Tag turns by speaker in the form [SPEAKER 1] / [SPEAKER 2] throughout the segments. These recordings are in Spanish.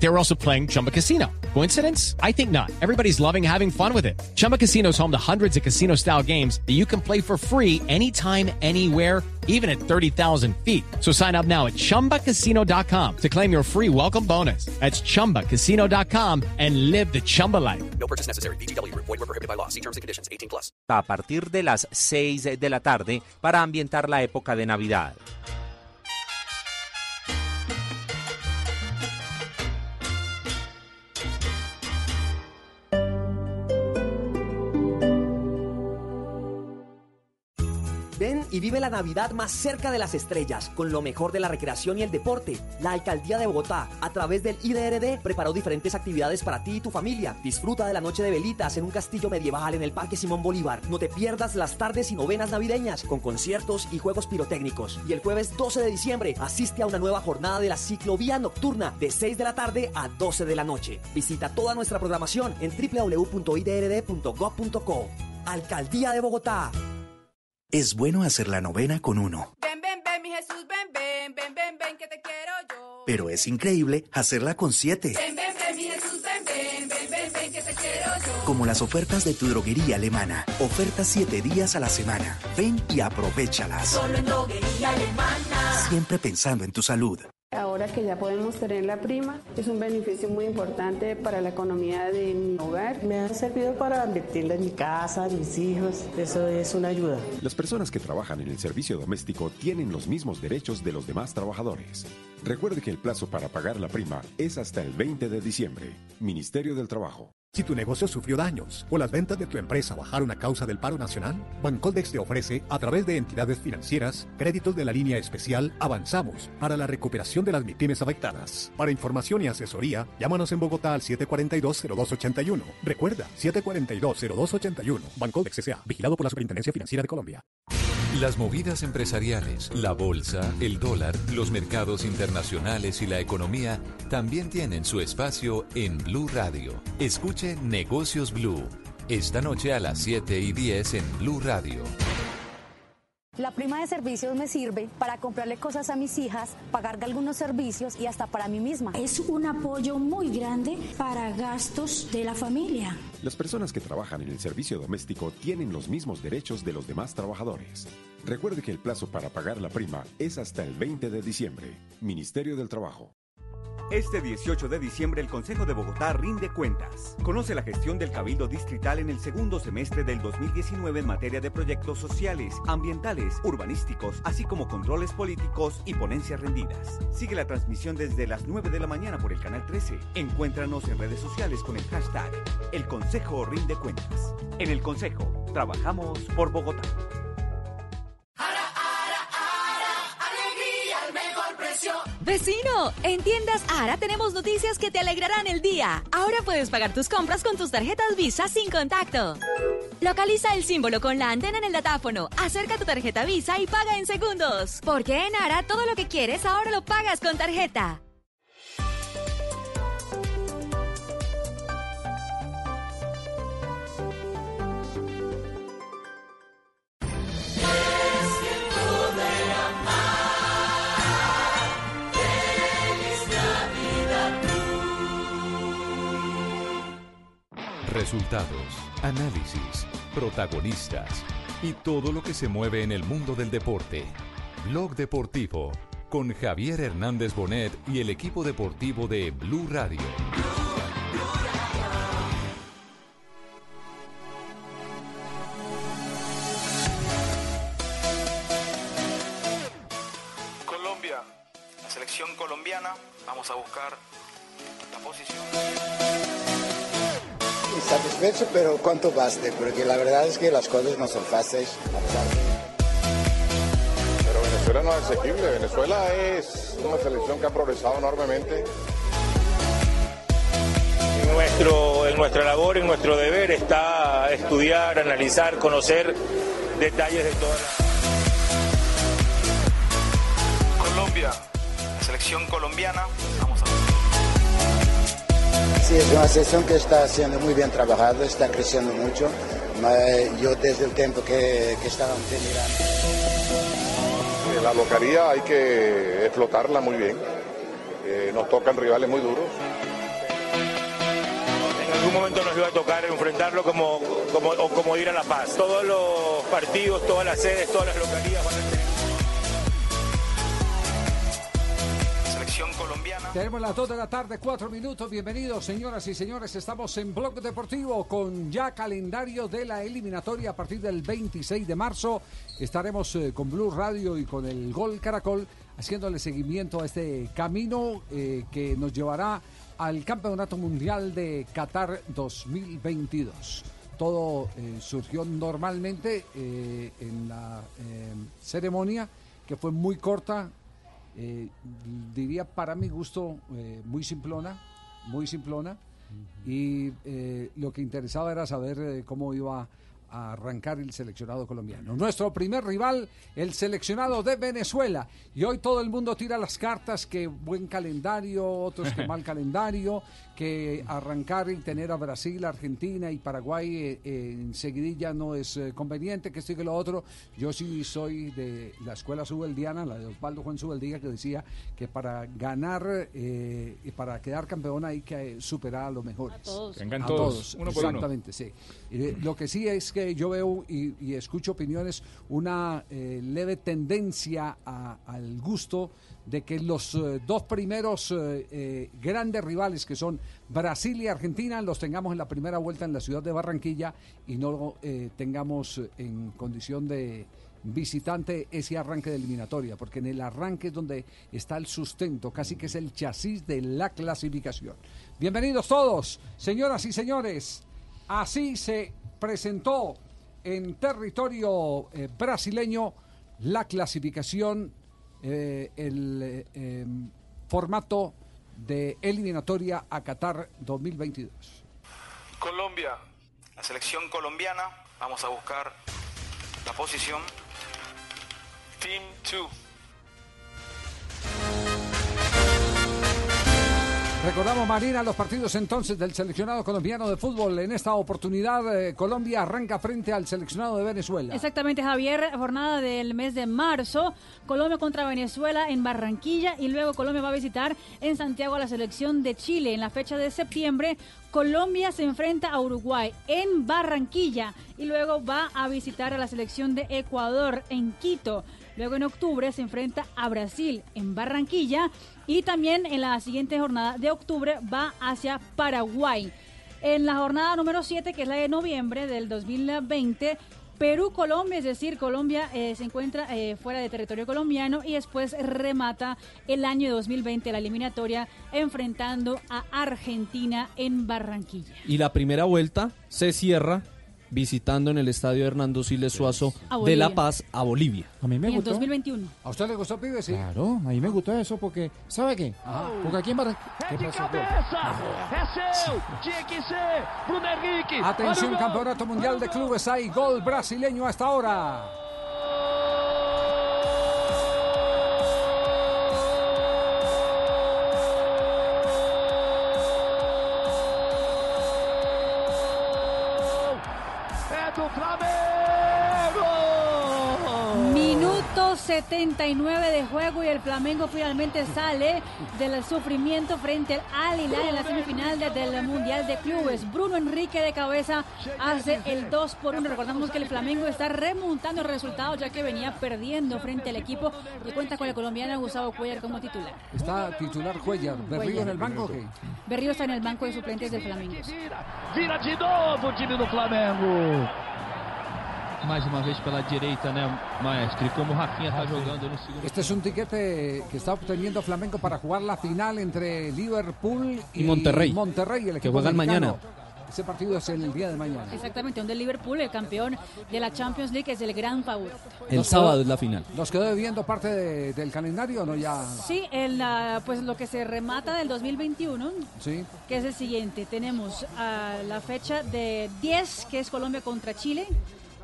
[SPEAKER 1] They were also playing Chumba Casino. Coincidence? I think not. Everybody's loving having fun with it. Chumba Casino is home to hundreds of casino style games that you can play for free anytime, anywhere, even at 30,000 feet. So sign up now at chumbacasino.com to claim your free welcome bonus. That's chumbacasino.com and live the Chumba life.
[SPEAKER 2] No purchase necessary. BGW. Void were prohibited by law. See terms and conditions. 18 plus.
[SPEAKER 3] A partir de las 6 de la tarde para ambientar la época de Navidad.
[SPEAKER 4] Y vive la Navidad más cerca de las estrellas, con lo mejor de la recreación y el deporte. La Alcaldía de Bogotá, a través del IDRD, preparó diferentes actividades para ti y tu familia. Disfruta de la noche de velitas en un castillo medieval en el Parque Simón Bolívar. No te pierdas las tardes y novenas navideñas, con conciertos y juegos pirotécnicos. Y el jueves 12 de diciembre, asiste a una nueva jornada de la ciclovía nocturna, de 6 de la tarde a 12 de la noche. Visita toda nuestra programación en www.idrd.gov.co. Alcaldía de Bogotá.
[SPEAKER 5] Es bueno hacer la novena con uno,
[SPEAKER 6] Ven, ven, ven, mi Jesús, ven, ven, ven, ven, ven, que te quiero yo.
[SPEAKER 5] pero es increíble hacerla con siete.
[SPEAKER 6] Ven, ven, ven, mi Jesús, ven, ven, ven, ven, ven, que te quiero yo.
[SPEAKER 5] Como las ofertas de tu droguería alemana. Ofertas siete días a la semana. Ven y aprovechalas.
[SPEAKER 6] Solo en droguería alemana.
[SPEAKER 5] Siempre pensando en tu salud.
[SPEAKER 7] Ahora que ya podemos tener la prima, es un beneficio muy importante para la economía de mi hogar.
[SPEAKER 8] Me ha servido para invertirla en mi casa, en mis hijos. Eso es una ayuda.
[SPEAKER 9] Las personas que trabajan en el servicio doméstico tienen los mismos derechos de los demás trabajadores. Recuerde que el plazo para pagar la prima es hasta el 20 de diciembre. Ministerio del Trabajo.
[SPEAKER 10] Si tu negocio sufrió daños o las ventas de tu empresa bajaron a causa del paro nacional, Bancoldex te ofrece, a través de entidades financieras, créditos de la línea especial Avanzamos para la recuperación de las MIPIMES afectadas. Para información y asesoría, llámanos en Bogotá al 742-0281. Recuerda, 742-0281. Bancoldex S.A. Vigilado por la Superintendencia Financiera de Colombia.
[SPEAKER 11] Las movidas empresariales, la bolsa, el dólar, los mercados internacionales y la economía también tienen su espacio en Blue Radio. Negocios Blue. Esta noche a las 7 y 10 en Blue Radio.
[SPEAKER 12] La prima de servicios me sirve para comprarle cosas a mis hijas, pagar algunos servicios y hasta para mí misma.
[SPEAKER 13] Es un apoyo muy grande para gastos de la familia.
[SPEAKER 9] Las personas que trabajan en el servicio doméstico tienen los mismos derechos de los demás trabajadores. Recuerde que el plazo para pagar la prima es hasta el 20 de diciembre. Ministerio del Trabajo.
[SPEAKER 14] Este 18 de diciembre el Consejo de Bogotá rinde cuentas. Conoce la gestión del Cabildo Distrital en el segundo semestre del 2019 en materia de proyectos sociales, ambientales, urbanísticos, así como controles políticos y ponencias rendidas. Sigue la transmisión desde las 9 de la mañana por el canal 13. Encuéntranos en redes sociales con el hashtag El Consejo rinde cuentas. En el Consejo, trabajamos por Bogotá.
[SPEAKER 15] Vecino, en tiendas Ara tenemos noticias que te alegrarán el día. Ahora puedes pagar tus compras con tus tarjetas Visa sin contacto. Localiza el símbolo con la antena en el datáfono, acerca tu tarjeta Visa y paga en segundos. Porque en Ara todo lo que quieres ahora lo pagas con tarjeta.
[SPEAKER 11] Resultados, análisis, protagonistas y todo lo que se mueve en el mundo del deporte. Blog Deportivo con Javier Hernández Bonet y el equipo deportivo de Blue Radio.
[SPEAKER 16] Colombia, la selección colombiana, vamos a buscar la posición.
[SPEAKER 17] Satisfecho, pero cuánto baste, porque la verdad es que las cosas no son fáciles.
[SPEAKER 18] Pero Venezuela no es asequible. Venezuela es una selección que ha progresado enormemente.
[SPEAKER 19] En, nuestro, en nuestra labor, en nuestro deber está estudiar, analizar, conocer detalles de toda la...
[SPEAKER 16] Colombia, la selección colombiana,
[SPEAKER 17] Sí, es una selección que está siendo muy bien trabajada, está creciendo mucho yo desde el tiempo que, que estaba mirando.
[SPEAKER 20] La localía hay que explotarla muy bien. Eh, nos tocan rivales muy duros.
[SPEAKER 21] En algún momento nos iba a tocar enfrentarlo como, como, o como ir a La Paz. Todos los partidos, todas las sedes, todas las localías van a
[SPEAKER 22] Tenemos las 2 de la tarde, 4 minutos. Bienvenidos, señoras y señores. Estamos en Blog Deportivo con ya calendario de la eliminatoria a partir del 26 de marzo. Estaremos eh, con Blue Radio y con el Gol Caracol haciéndole seguimiento a este camino eh, que nos llevará al Campeonato Mundial de Qatar 2022. Todo eh, surgió normalmente en la ceremonia, que fue muy corta, eh, diría para mi gusto eh, muy simplona, muy simplona. Y eh, lo que interesaba era saber eh, cómo iba a arrancar el seleccionado colombiano. Nuestro primer rival, el seleccionado de Venezuela. Y hoy todo el mundo tira las cartas que buen calendario, otros que mal calendario, que arrancar y tener a Brasil, Argentina y Paraguay eh, eh, enseguidilla no es eh, conveniente, que esto y que lo otro. Yo sí soy de la escuela subeldiana, la de Osvaldo Juan Subeldía, que decía que para ganar eh, y para quedar campeón hay que superar a los mejores.
[SPEAKER 23] todos. Vengan
[SPEAKER 22] A
[SPEAKER 23] todos, uno por uno.
[SPEAKER 22] Exactamente, sí. Eh, lo que sí es que yo veo y, y escucho opiniones, una eh, leve tendencia a- al gusto de que los eh, dos primeros eh, eh, grandes rivales que son Brasil y Argentina los tengamos en la primera vuelta en la ciudad de Barranquilla y no tengamos en condición de visitante ese arranque de eliminatoria, porque en el arranque es donde está el sustento, casi que es el chasis de la clasificación. Bienvenidos todos, señoras y señores. Así se presentó en territorio brasileño la clasificación, eh, el em, formato de eliminatoria a Qatar 2022.
[SPEAKER 16] Colombia. La selección colombiana. Vamos a buscar la posición. Team 2.
[SPEAKER 22] Recordamos, Marina, los partidos entonces del seleccionado colombiano de fútbol. En esta oportunidad, eh, Colombia arranca frente al seleccionado de Venezuela.
[SPEAKER 24] Exactamente, Javier, jornada del mes de marzo, Colombia contra Venezuela en Barranquilla y luego Colombia va a visitar en Santiago a la selección de Chile. En la fecha de septiembre, Colombia se enfrenta a Uruguay en Barranquilla y luego va a visitar a la selección de Ecuador en Quito. Luego en octubre se enfrenta a Brasil en Barranquilla y también en la siguiente jornada de octubre va hacia Paraguay. En la jornada número 7, que es la de noviembre del 2020, Perú-Colombia, es decir, Colombia eh, se encuentra eh, fuera de territorio colombiano y después remata el año 2020 la eliminatoria enfrentando a Argentina en Barranquilla.
[SPEAKER 25] Y la primera vuelta se cierra visitando en el estadio Hernando Siles Suazo de. La Paz a Bolivia.
[SPEAKER 23] A mí me
[SPEAKER 24] Y en
[SPEAKER 23] gustó.
[SPEAKER 24] 2021.
[SPEAKER 22] ¿A usted le gustó, pibe? Sí.
[SPEAKER 23] Claro, a mí me gustó eso porque, ¿sabe qué? Porque aquí en Barranquilla... ¿Qué pasó?
[SPEAKER 26] Henrique!
[SPEAKER 22] Atención! Campeonato Mundial de Clubes. Hay gol brasileño hasta ahora.
[SPEAKER 24] Minuto 79 de juego y el Flamengo finalmente sale del sufrimiento frente al Al Hilal en la semifinal de- del Mundial de Clubes. Bruno Enrique de cabeza hace el 2 por 1. Recordamos que el Flamengo está remontando el resultado ya que venía perdiendo frente al equipo que cuenta con el colombiano Gustavo Cuellar como titular.
[SPEAKER 22] Está titular Cuellar. ¿Berrío en el banco o qué?
[SPEAKER 24] Berrío está en el banco de suplentes del Flamengo.
[SPEAKER 26] Vira de novo o time do Flamengo!
[SPEAKER 27] Mais uma vez pela direita, né, maestro? E como Rafinha tá jogando no segundo
[SPEAKER 22] Este es un tiquete que está obteniendo Flamengo para jugar la final entre Liverpool y,
[SPEAKER 25] Y Monterrey,
[SPEAKER 22] Monterrey, el
[SPEAKER 25] que
[SPEAKER 22] equipo
[SPEAKER 25] juegan
[SPEAKER 22] mexicano.
[SPEAKER 25] mañana.
[SPEAKER 22] Ese partido es el día de mañana.
[SPEAKER 24] Exactamente, donde Liverpool, el campeón de la Champions League, es el gran favorito.
[SPEAKER 25] El
[SPEAKER 22] Nos
[SPEAKER 25] sábado
[SPEAKER 22] quedó-
[SPEAKER 25] es la final.
[SPEAKER 22] ¿Nos quedó debiendo parte de- del calendario o no ya?
[SPEAKER 24] Sí, el, pues lo que se remata del 2021,
[SPEAKER 22] Sí.
[SPEAKER 24] que es el siguiente. Tenemos ah, la fecha de 10, que es Colombia contra Chile.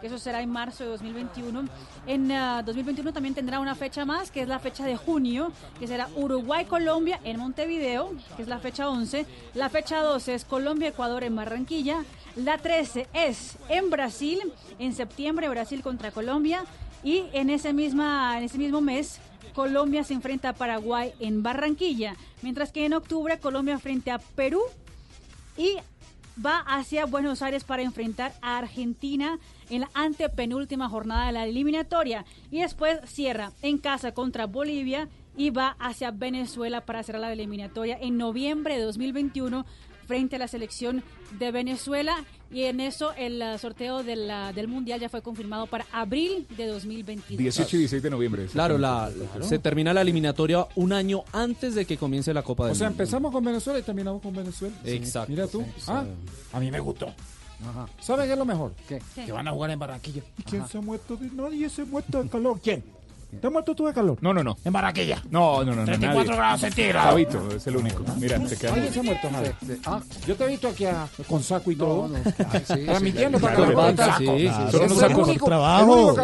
[SPEAKER 24] Que eso será en marzo de 2021. En ah, 2021 también tendrá una fecha más, que es la fecha de junio, que será Uruguay-Colombia en Montevideo, que es la fecha 11. La fecha 12 es Colombia-Ecuador en Barranquilla. La 13 es en Brasil, en septiembre Brasil contra Colombia. Y en ese, misma, en ese mismo mes Colombia se enfrenta a Paraguay en Barranquilla, mientras que en octubre Colombia frente a Perú y va hacia Buenos Aires para enfrentar a Argentina en la antepenúltima jornada de la eliminatoria. Y después cierra en casa contra Bolivia y va hacia Venezuela para cerrar la eliminatoria en noviembre de 2021 frente a la selección de Venezuela y en eso el uh, sorteo de la- del Mundial ya fue confirmado para abril de 2022.
[SPEAKER 28] 18 y 16 de noviembre.
[SPEAKER 25] Claro, la, se termina la eliminatoria un año antes de que comience la Copa del
[SPEAKER 23] O sea,
[SPEAKER 25] Mundo.
[SPEAKER 23] empezamos con Venezuela y terminamos con Venezuela.
[SPEAKER 25] Exacto.
[SPEAKER 23] Mira tú.
[SPEAKER 25] Sí.
[SPEAKER 23] Ah, a mí me gustó. ¿Saben qué es lo mejor?
[SPEAKER 24] ¿Qué?
[SPEAKER 23] Que van a jugar en Barranquilla. ¿Y quién se ha muerto? De... Nadie se ha muerto de calor. ¿Quién? ¿Te has muerto tú de calor?
[SPEAKER 28] No, no, no.
[SPEAKER 23] En Barranquilla.
[SPEAKER 28] No, no, no. no
[SPEAKER 23] 34
[SPEAKER 28] nadie.
[SPEAKER 23] grados centígrados.
[SPEAKER 28] Fabito es el único. Mira, te queda.
[SPEAKER 23] ¿Alguien se ha muerto, Javi? Ah, yo te he visto aquí a- con saco y todo.
[SPEAKER 22] sí,
[SPEAKER 23] Transmitiendo
[SPEAKER 28] sí,
[SPEAKER 23] para
[SPEAKER 28] claro,
[SPEAKER 23] que
[SPEAKER 28] sí, sí, son unos
[SPEAKER 23] el
[SPEAKER 28] sacos- trabajo.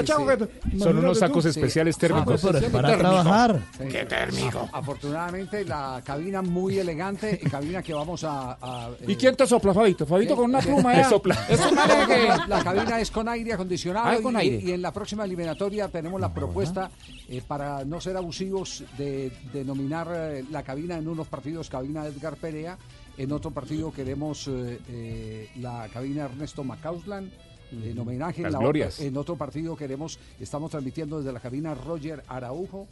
[SPEAKER 28] Son unos sacos especiales térmicos.
[SPEAKER 23] Ah, pues,
[SPEAKER 28] Para
[SPEAKER 23] térmico.
[SPEAKER 28] trabajar.
[SPEAKER 23] Sí. Qué térmico.
[SPEAKER 22] Afortunadamente la cabina muy elegante, cabina que vamos a... a,
[SPEAKER 23] ¿Y
[SPEAKER 22] eh,
[SPEAKER 23] quién te sopla, Fabito? Fabito con una pluma
[SPEAKER 22] Te sopla. La cabina es con aire acondicionado
[SPEAKER 23] Ah,
[SPEAKER 22] y,
[SPEAKER 23] con aire.
[SPEAKER 22] y en la próxima eliminatoria tenemos la propuesta eh, para no ser abusivos de denominar eh, la cabina en unos partidos cabina Edgar Perea, en otro partido queremos eh, eh, la cabina Ernesto Macauslan. En homenaje,
[SPEAKER 28] Las
[SPEAKER 22] la
[SPEAKER 28] glorias.
[SPEAKER 22] otra- en otro partido queremos, estamos transmitiendo desde la cabina Roger Araujo.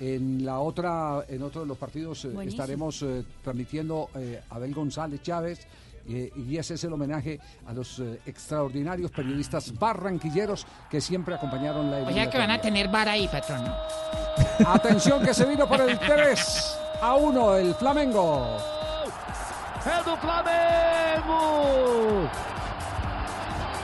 [SPEAKER 22] En la otra, en otro de los partidos
[SPEAKER 24] Buenísimo.
[SPEAKER 22] estaremos eh, transmitiendo eh, Abel González Chávez eh, y ese es el homenaje a los eh, extraordinarios periodistas barranquilleros que siempre acompañaron la
[SPEAKER 23] O sea que van a tener vara ahí, patrón.
[SPEAKER 22] Atención que se vino por el 3 a 1 el Flamengo.
[SPEAKER 26] É do Flamengo!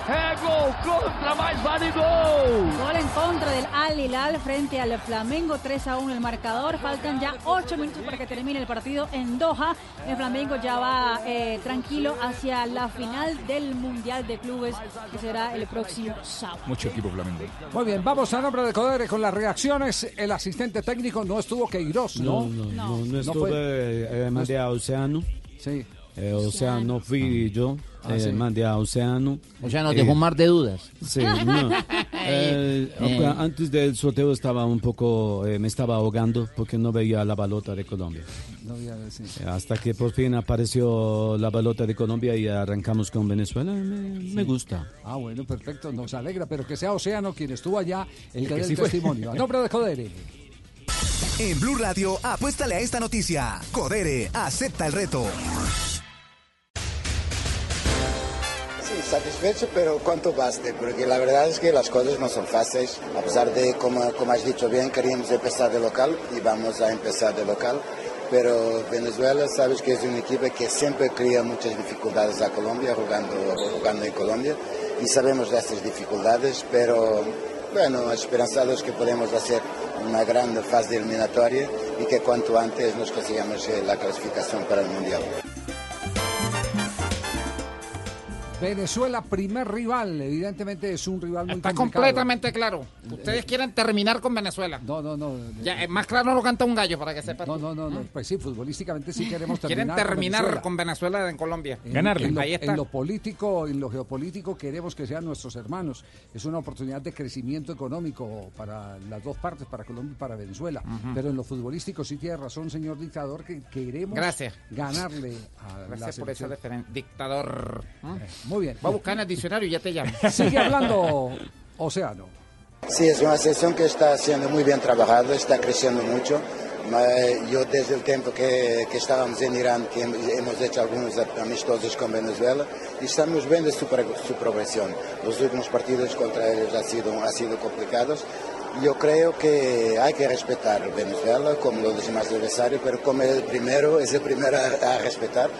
[SPEAKER 26] É gol contra, mais vale gol!
[SPEAKER 24] Gol en contra del Al Hilal frente al Flamengo, 3 a 1 el marcador. Faltan ya 8 minutos para que termine el partido en Doha. El Flamengo ya va eh, tranquilo hacia la final del Mundial de Clubes, que será el próximo sábado.
[SPEAKER 28] Mucho equipo flamengo.
[SPEAKER 22] Muy bien, vamos a nombre de Codere con las reacciones. El asistente técnico no estuvo Queiroz, ¿no?
[SPEAKER 29] No, no, no, no
[SPEAKER 22] No
[SPEAKER 29] estuve,
[SPEAKER 22] fue.
[SPEAKER 29] eh, mandé a Oceano.
[SPEAKER 22] Sí.
[SPEAKER 29] Eh, Oceano fui yo,
[SPEAKER 23] Ah,
[SPEAKER 29] eh,
[SPEAKER 23] sí.
[SPEAKER 29] mandé a Oceano.
[SPEAKER 23] O sea, nos
[SPEAKER 29] Eh,
[SPEAKER 23] dejó un mar de dudas.
[SPEAKER 29] Sí, no. Eh,
[SPEAKER 23] Eh.
[SPEAKER 29] Antes del sorteo estaba un poco, eh, me estaba ahogando porque no veía la balota de Colombia.
[SPEAKER 22] No.
[SPEAKER 29] Eh, Hasta que por fin apareció la balota de Colombia y arrancamos con Venezuela, me, me gusta.
[SPEAKER 22] Ah, bueno, perfecto, nos alegra, pero que sea Océano quien estuvo allá, el que
[SPEAKER 29] que
[SPEAKER 22] dé
[SPEAKER 29] sí
[SPEAKER 22] el
[SPEAKER 29] fue.
[SPEAKER 22] testimonio. A nombre de Codere.
[SPEAKER 30] En Blue Radio, apuéstale a esta noticia. Codere, acepta el reto.
[SPEAKER 17] Satisfecho, pero cuánto baste, porque la verdad es que las cosas no son fáciles, a pesar de, como, como has dicho bien, queríamos empezar de local y vamos a empezar de local, pero Venezuela sabes que es un equipo que siempre crea muchas dificultades a Colombia, jugando, jugando en Colombia, y sabemos de estas dificultades, pero bueno, esperanzados que podemos hacer una gran fase eliminatoria y que cuanto antes nos consigamos eh, la clasificación para el Mundial.
[SPEAKER 22] Venezuela, primer rival, evidentemente es un rival muy
[SPEAKER 23] Está
[SPEAKER 22] complicado.
[SPEAKER 23] completamente claro. Ustedes quieren terminar con Venezuela.
[SPEAKER 22] No, no, no.
[SPEAKER 23] Ya, eh, más claro lo canta un gallo para que sepa.
[SPEAKER 22] No, no, no, no, pues sí, futbolísticamente sí queremos
[SPEAKER 23] Quieren
[SPEAKER 22] terminar.
[SPEAKER 23] terminar
[SPEAKER 22] Venezuela.
[SPEAKER 23] con Venezuela en Colombia.
[SPEAKER 22] En- En lo,
[SPEAKER 23] Ahí está.
[SPEAKER 22] en lo político, en lo geopolítico queremos que sean nuestros hermanos. Es una oportunidad de crecimiento económico para las dos partes, para Colombia y para Venezuela. Pero en lo futbolístico sí tiene razón, señor dictador, que queremos
[SPEAKER 23] Gracias.
[SPEAKER 22] ganarle a la
[SPEAKER 23] Gracias por esa
[SPEAKER 22] selección.
[SPEAKER 23] referencia. Dictador.
[SPEAKER 22] Muy bien.
[SPEAKER 23] Va a buscar en el diccionario y ya te llamo.
[SPEAKER 22] Sigue hablando Océano.
[SPEAKER 17] Sí, es una selección que está siendo muy bien trabajada, está creciendo mucho. Yo desde el tiempo que, que estábamos en Irán, que hem- hemos hecho algunos amistosos con Venezuela, y estamos viendo su, su progresión. Los últimos partidos contra ellos han sido, han sido complicados. Yo creo que hay que respetar Venezuela como los demás adversarios, pero como el primero, es el primero a, a respetar.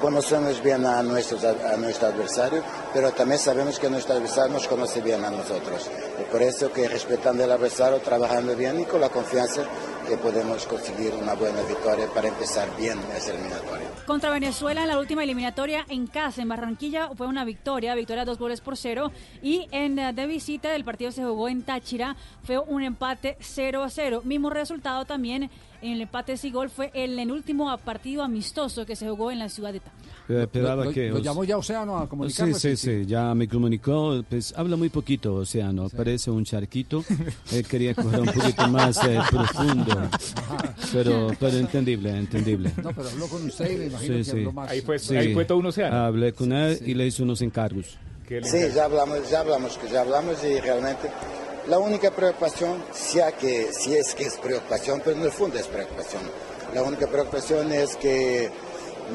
[SPEAKER 17] Conocemos bien a, nuestros, a nuestro adversario, pero también sabemos que nuestro adversario nos conoce bien a nosotros. Y por eso que respetando el adversario, trabajando bien y con la confianza que podemos conseguir una buena victoria para empezar bien esa eliminatoria.
[SPEAKER 24] Contra Venezuela en la última eliminatoria en casa, en Barranquilla, fue una victoria, victoria dos goles por cero. Y en eh, de visita, el partido se jugó en Táchira, fue un empate 0 a 0. Mismo resultado también el empate y gol fue el, el último partido amistoso que se jugó en la ciudad de Táchira.
[SPEAKER 29] Eh, esperaba
[SPEAKER 22] Lo-
[SPEAKER 29] que
[SPEAKER 22] lo
[SPEAKER 29] os-
[SPEAKER 22] llamó ya Océano a comunicarme,
[SPEAKER 29] Sí, sí,
[SPEAKER 22] sí,
[SPEAKER 29] sí, ya me comunicó. Pues habla muy poquito, Océano, parece un charquito. Él quería coger un poquito más eh, profundo. Pero, pero entendible, entendible.
[SPEAKER 22] No, pero habló con usted y me imagino que habló más.
[SPEAKER 28] Ahí fue-
[SPEAKER 29] Sí.
[SPEAKER 28] ahí fue todo un océano.
[SPEAKER 29] Hablé con él y le hice unos encargos.
[SPEAKER 17] Sí, ya hablamos, ya hablamos, ya hablamos y realmente la única preocupación, si es que es preocupación, pero en el fondo es preocupación. La única preocupación es que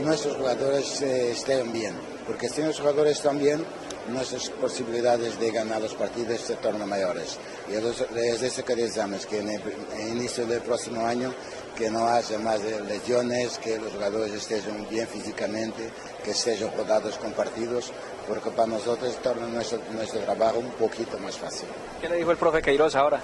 [SPEAKER 17] nuestros jugadores eh, estén bien, porque si nuestros jugadores están bien, nuestras posibilidades de ganar los partidos se tornan mayores. Y es es eso que deseamos, que en el, inicio del próximo año que no haya más lesiones, que los jugadores estén bien físicamente, que estén rodados con partidos, porque para nosotros torna nuestro, nuestro trabajo un poquito más fácil.
[SPEAKER 31] ¿Qué le dijo el profe Queiroz ahora?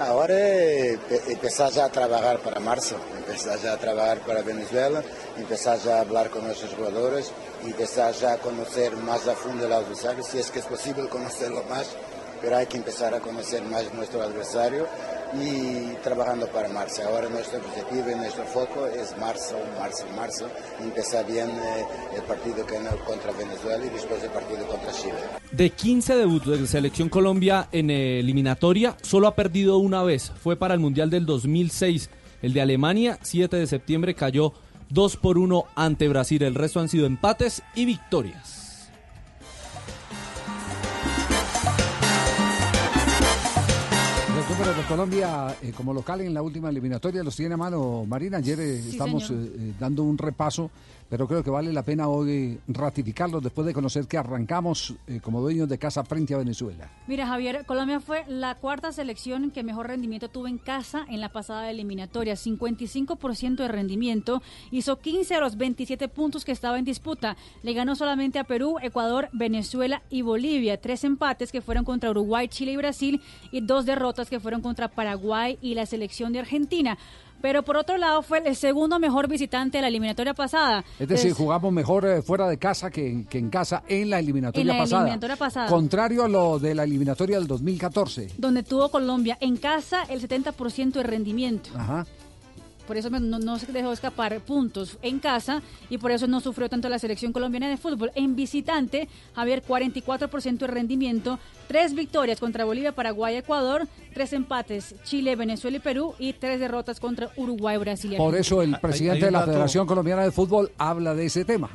[SPEAKER 17] Ahora eh, pe- empezar ya a trabajar para marzo, empezar ya a trabajar para Venezuela, empezar ya a hablar con nuestros jugadores empezar ya a conocer más a fondo el adversario, si es que es posible conocerlo más, pero hay que empezar a conocer más nuestro adversario y trabajando para marzo. Ahora nuestro objetivo y nuestro foco es marzo, marzo, marzo, empezar bien eh, el partido contra Venezuela y después el partido contra Chile.
[SPEAKER 25] De 15 debuts de Selección Colombia en eliminatoria, solo ha perdido una vez. Fue para el Mundial del 2006. El de Alemania, 7 de septiembre, cayó 2 por 1 ante Brasil. El resto han sido empates y victorias.
[SPEAKER 22] Números de Colombia eh, como local en la última eliminatoria los tiene a mano Marina. Ayer eh,
[SPEAKER 24] Sí,
[SPEAKER 22] estamos eh, dando un repaso, pero creo que vale la pena hoy ratificarlo después de conocer que arrancamos eh, como dueños de casa frente a Venezuela.
[SPEAKER 24] Mira, Javier, Colombia fue la cuarta selección que mejor rendimiento tuvo en casa en la pasada eliminatoria. 55% de rendimiento. Hizo 15 de los 27 puntos que estaba en disputa. Le ganó solamente a Perú, Ecuador, Venezuela y Bolivia. Tres empates que fueron contra Uruguay, Chile y Brasil. Y dos derrotas que fueron contra Paraguay y la selección de Argentina. Pero por otro lado fue el segundo mejor visitante de la eliminatoria pasada.
[SPEAKER 22] Es decir,
[SPEAKER 24] Es-
[SPEAKER 22] jugamos mejor eh, fuera de casa que en, que en casa en la eliminatoria
[SPEAKER 24] En la
[SPEAKER 22] pasada.
[SPEAKER 24] eliminatoria pasada.
[SPEAKER 22] Contrario a lo de la eliminatoria del 2014.
[SPEAKER 24] donde tuvo Colombia en casa el 70% de rendimiento.
[SPEAKER 22] Ajá.
[SPEAKER 24] Por eso no, no se dejó escapar puntos en casa y por eso no sufrió tanto la selección colombiana de fútbol. En visitante, Javier, 44% de rendimiento, tres victorias contra Bolivia, Paraguay, Ecuador, tres empates, Chile, Venezuela y Perú y tres derrotas contra Uruguay, Brasil y
[SPEAKER 22] Por
[SPEAKER 24] Argentina.
[SPEAKER 22] eso el presidente de la Federación Colombiana de Fútbol habla de ese tema.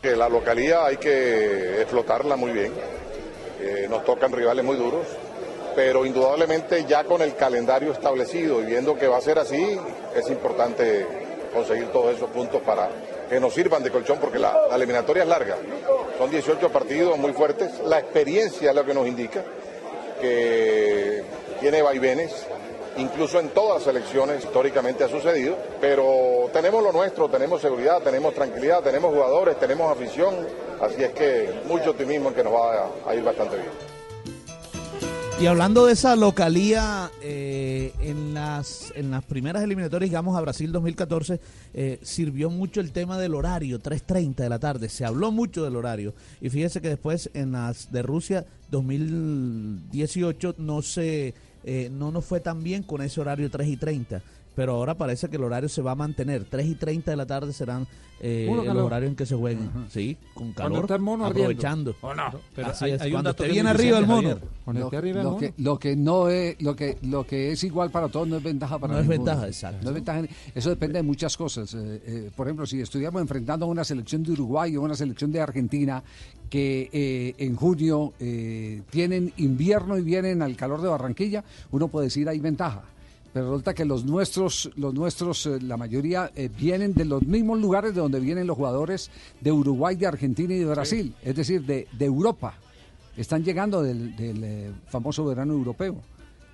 [SPEAKER 20] Que la localía hay que explotarla muy bien. Eh, nos tocan rivales muy duros, pero indudablemente ya con el calendario establecido y viendo que va a ser así, es importante conseguir todos esos puntos para que nos sirvan de colchón, porque la, eliminatoria es larga. Son 18 partidos muy fuertes. La experiencia es lo que nos indica que tiene vaivenes, incluso en todas las elecciones históricamente ha sucedido, pero tenemos lo nuestro, tenemos seguridad, tenemos tranquilidad, tenemos jugadores, tenemos afición, así es que mucho optimismo en que nos va a ir bastante bien.
[SPEAKER 32] Y hablando de esa localía, eh, en, las, en las primeras eliminatorias, digamos a Brasil 2014, eh, sirvió mucho el tema del horario, 3.30 de la tarde. Se habló mucho del horario. Y fíjese que después en las de Rusia 2018 no, se, eh, no nos fue tan bien con ese horario 3 y 30. Pero ahora parece que el horario se va a mantener. 3 y 30 de la tarde serán eh, los horarios en que se jueguen. Sí, con calor.
[SPEAKER 6] está el mono
[SPEAKER 32] aprovechando.
[SPEAKER 6] ¿O no? Pero
[SPEAKER 32] Así
[SPEAKER 6] hay-
[SPEAKER 32] es,
[SPEAKER 6] hay
[SPEAKER 32] cuando esté bien arriba el mono.
[SPEAKER 6] Cuando
[SPEAKER 22] Lo,
[SPEAKER 6] esté arriba el
[SPEAKER 22] lo
[SPEAKER 6] mono.
[SPEAKER 22] que, lo que no es lo que lo que es igual para todos no es ventaja para
[SPEAKER 32] No es ventaja, exacto.
[SPEAKER 22] No es ventaja, eso depende de muchas cosas. Eh, eh, por ejemplo, si estuviéramos enfrentando a una selección de Uruguay o una selección de Argentina que eh, en junio eh, tienen invierno y vienen al calor de Barranquilla, uno puede decir hay ventaja. Pero resulta que los nuestros, los nuestros, eh, la mayoría eh, vienen de los mismos lugares de donde vienen los jugadores de Uruguay, de Argentina y de Brasil, es decir, de, de Europa. Están llegando del, del, eh, famoso verano europeo.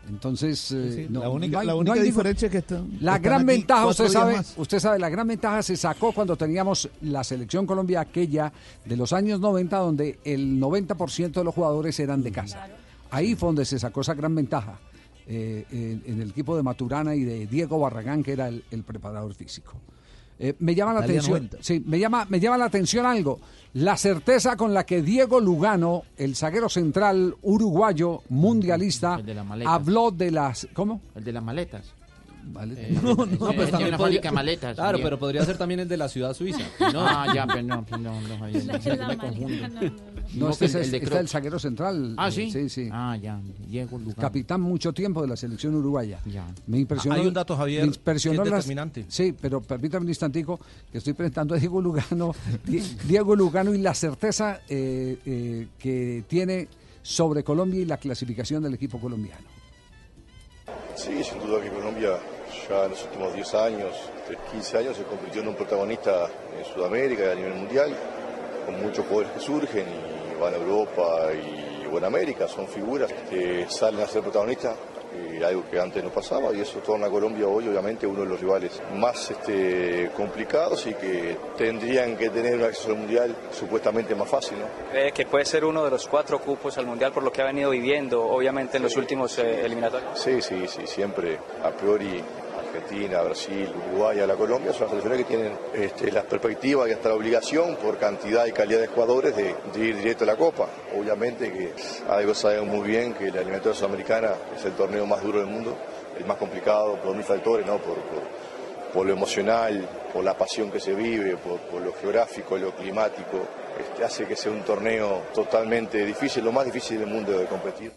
[SPEAKER 22] Entonces,
[SPEAKER 32] Sí, sí,
[SPEAKER 22] no-
[SPEAKER 32] la única-
[SPEAKER 22] no hay-
[SPEAKER 32] la única diferencia es que están-
[SPEAKER 22] La gran ventaja, usted sabe,
[SPEAKER 32] más.
[SPEAKER 22] usted sabe, la gran ventaja se sacó cuando teníamos la selección Colombia aquella de los años 90, donde el 90% de los jugadores eran de casa. Ahí fue donde se sacó esa gran ventaja. Eh, en, en el equipo de Maturana y de Diego Barragán, que era el, el preparador físico. Eh, me llama la atención,
[SPEAKER 32] 90.
[SPEAKER 22] sí, me llama, me llama la atención algo, la certeza con la que Diego Lugano, el zaguero central uruguayo mundialista,
[SPEAKER 6] de las maletas.
[SPEAKER 22] habló de las, ¿cómo?
[SPEAKER 6] El de las maletas.
[SPEAKER 22] Vale.
[SPEAKER 6] no, no,
[SPEAKER 33] pues también
[SPEAKER 6] una
[SPEAKER 33] podría-
[SPEAKER 6] fábrica de maletas.
[SPEAKER 33] Claro,
[SPEAKER 6] bien.
[SPEAKER 33] pero podría ser también el de la ciudad suiza. No.
[SPEAKER 6] Ah, ya, perdón, perdón, no, Javier, siempre
[SPEAKER 33] la
[SPEAKER 6] me
[SPEAKER 33] maleta,
[SPEAKER 6] confundo.
[SPEAKER 33] no, no,
[SPEAKER 22] No,
[SPEAKER 6] No,
[SPEAKER 22] este
[SPEAKER 6] el
[SPEAKER 22] el,
[SPEAKER 6] de
[SPEAKER 22] está
[SPEAKER 6] Kroos.
[SPEAKER 22] el zaguero central.
[SPEAKER 6] Ah,
[SPEAKER 22] eh,
[SPEAKER 6] ¿sí?
[SPEAKER 22] Sí, sí.
[SPEAKER 6] Ah, ya, Diego Lugano.
[SPEAKER 22] Capitán mucho tiempo de la selección uruguaya. Me impresionó.
[SPEAKER 34] Hay un dato, Javier,
[SPEAKER 22] me impresionó
[SPEAKER 34] que es
[SPEAKER 22] las-
[SPEAKER 34] determinante.
[SPEAKER 22] sí, pero permítame un instantico que estoy presentando a Diego Lugano. Di- Diego Lugano y la certeza eh, eh, que tiene sobre Colombia y la clasificación del equipo colombiano.
[SPEAKER 20] Sí, sin duda que Colombia ya en los últimos 10 años, de 15 años, se convirtió en un protagonista en Sudamérica y a nivel mundial, con muchos jugadores que surgen y van a Europa y o en América, son figuras que salen a ser protagonistas, eh, algo que antes no pasaba, y eso torna a Colombia hoy obviamente uno de los rivales más este, complicados y que tendrían que tener un acceso al mundial supuestamente más fácil, ¿no?
[SPEAKER 35] ¿Cree que puede ser uno de los cuatro cupos al Mundial por lo que ha venido viviendo, obviamente, en los últimos eh, eliminatorios?
[SPEAKER 20] Sí, sí, sí, siempre a priori Argentina, Brasil, Uruguay, a la Colombia son las selecciones que tienen este, las perspectivas y hasta la obligación por cantidad y calidad de jugadores de, ir directo a la Copa. Obviamente que algo sabemos muy bien que la eliminatoria sudamericana es el torneo más duro del mundo, el más complicado por mil factores, ¿no? Por, por- por lo emocional, por la pasión que se vive, por, por lo geográfico, lo climático, este, hace que sea un torneo totalmente difícil, lo más difícil del mundo de competir.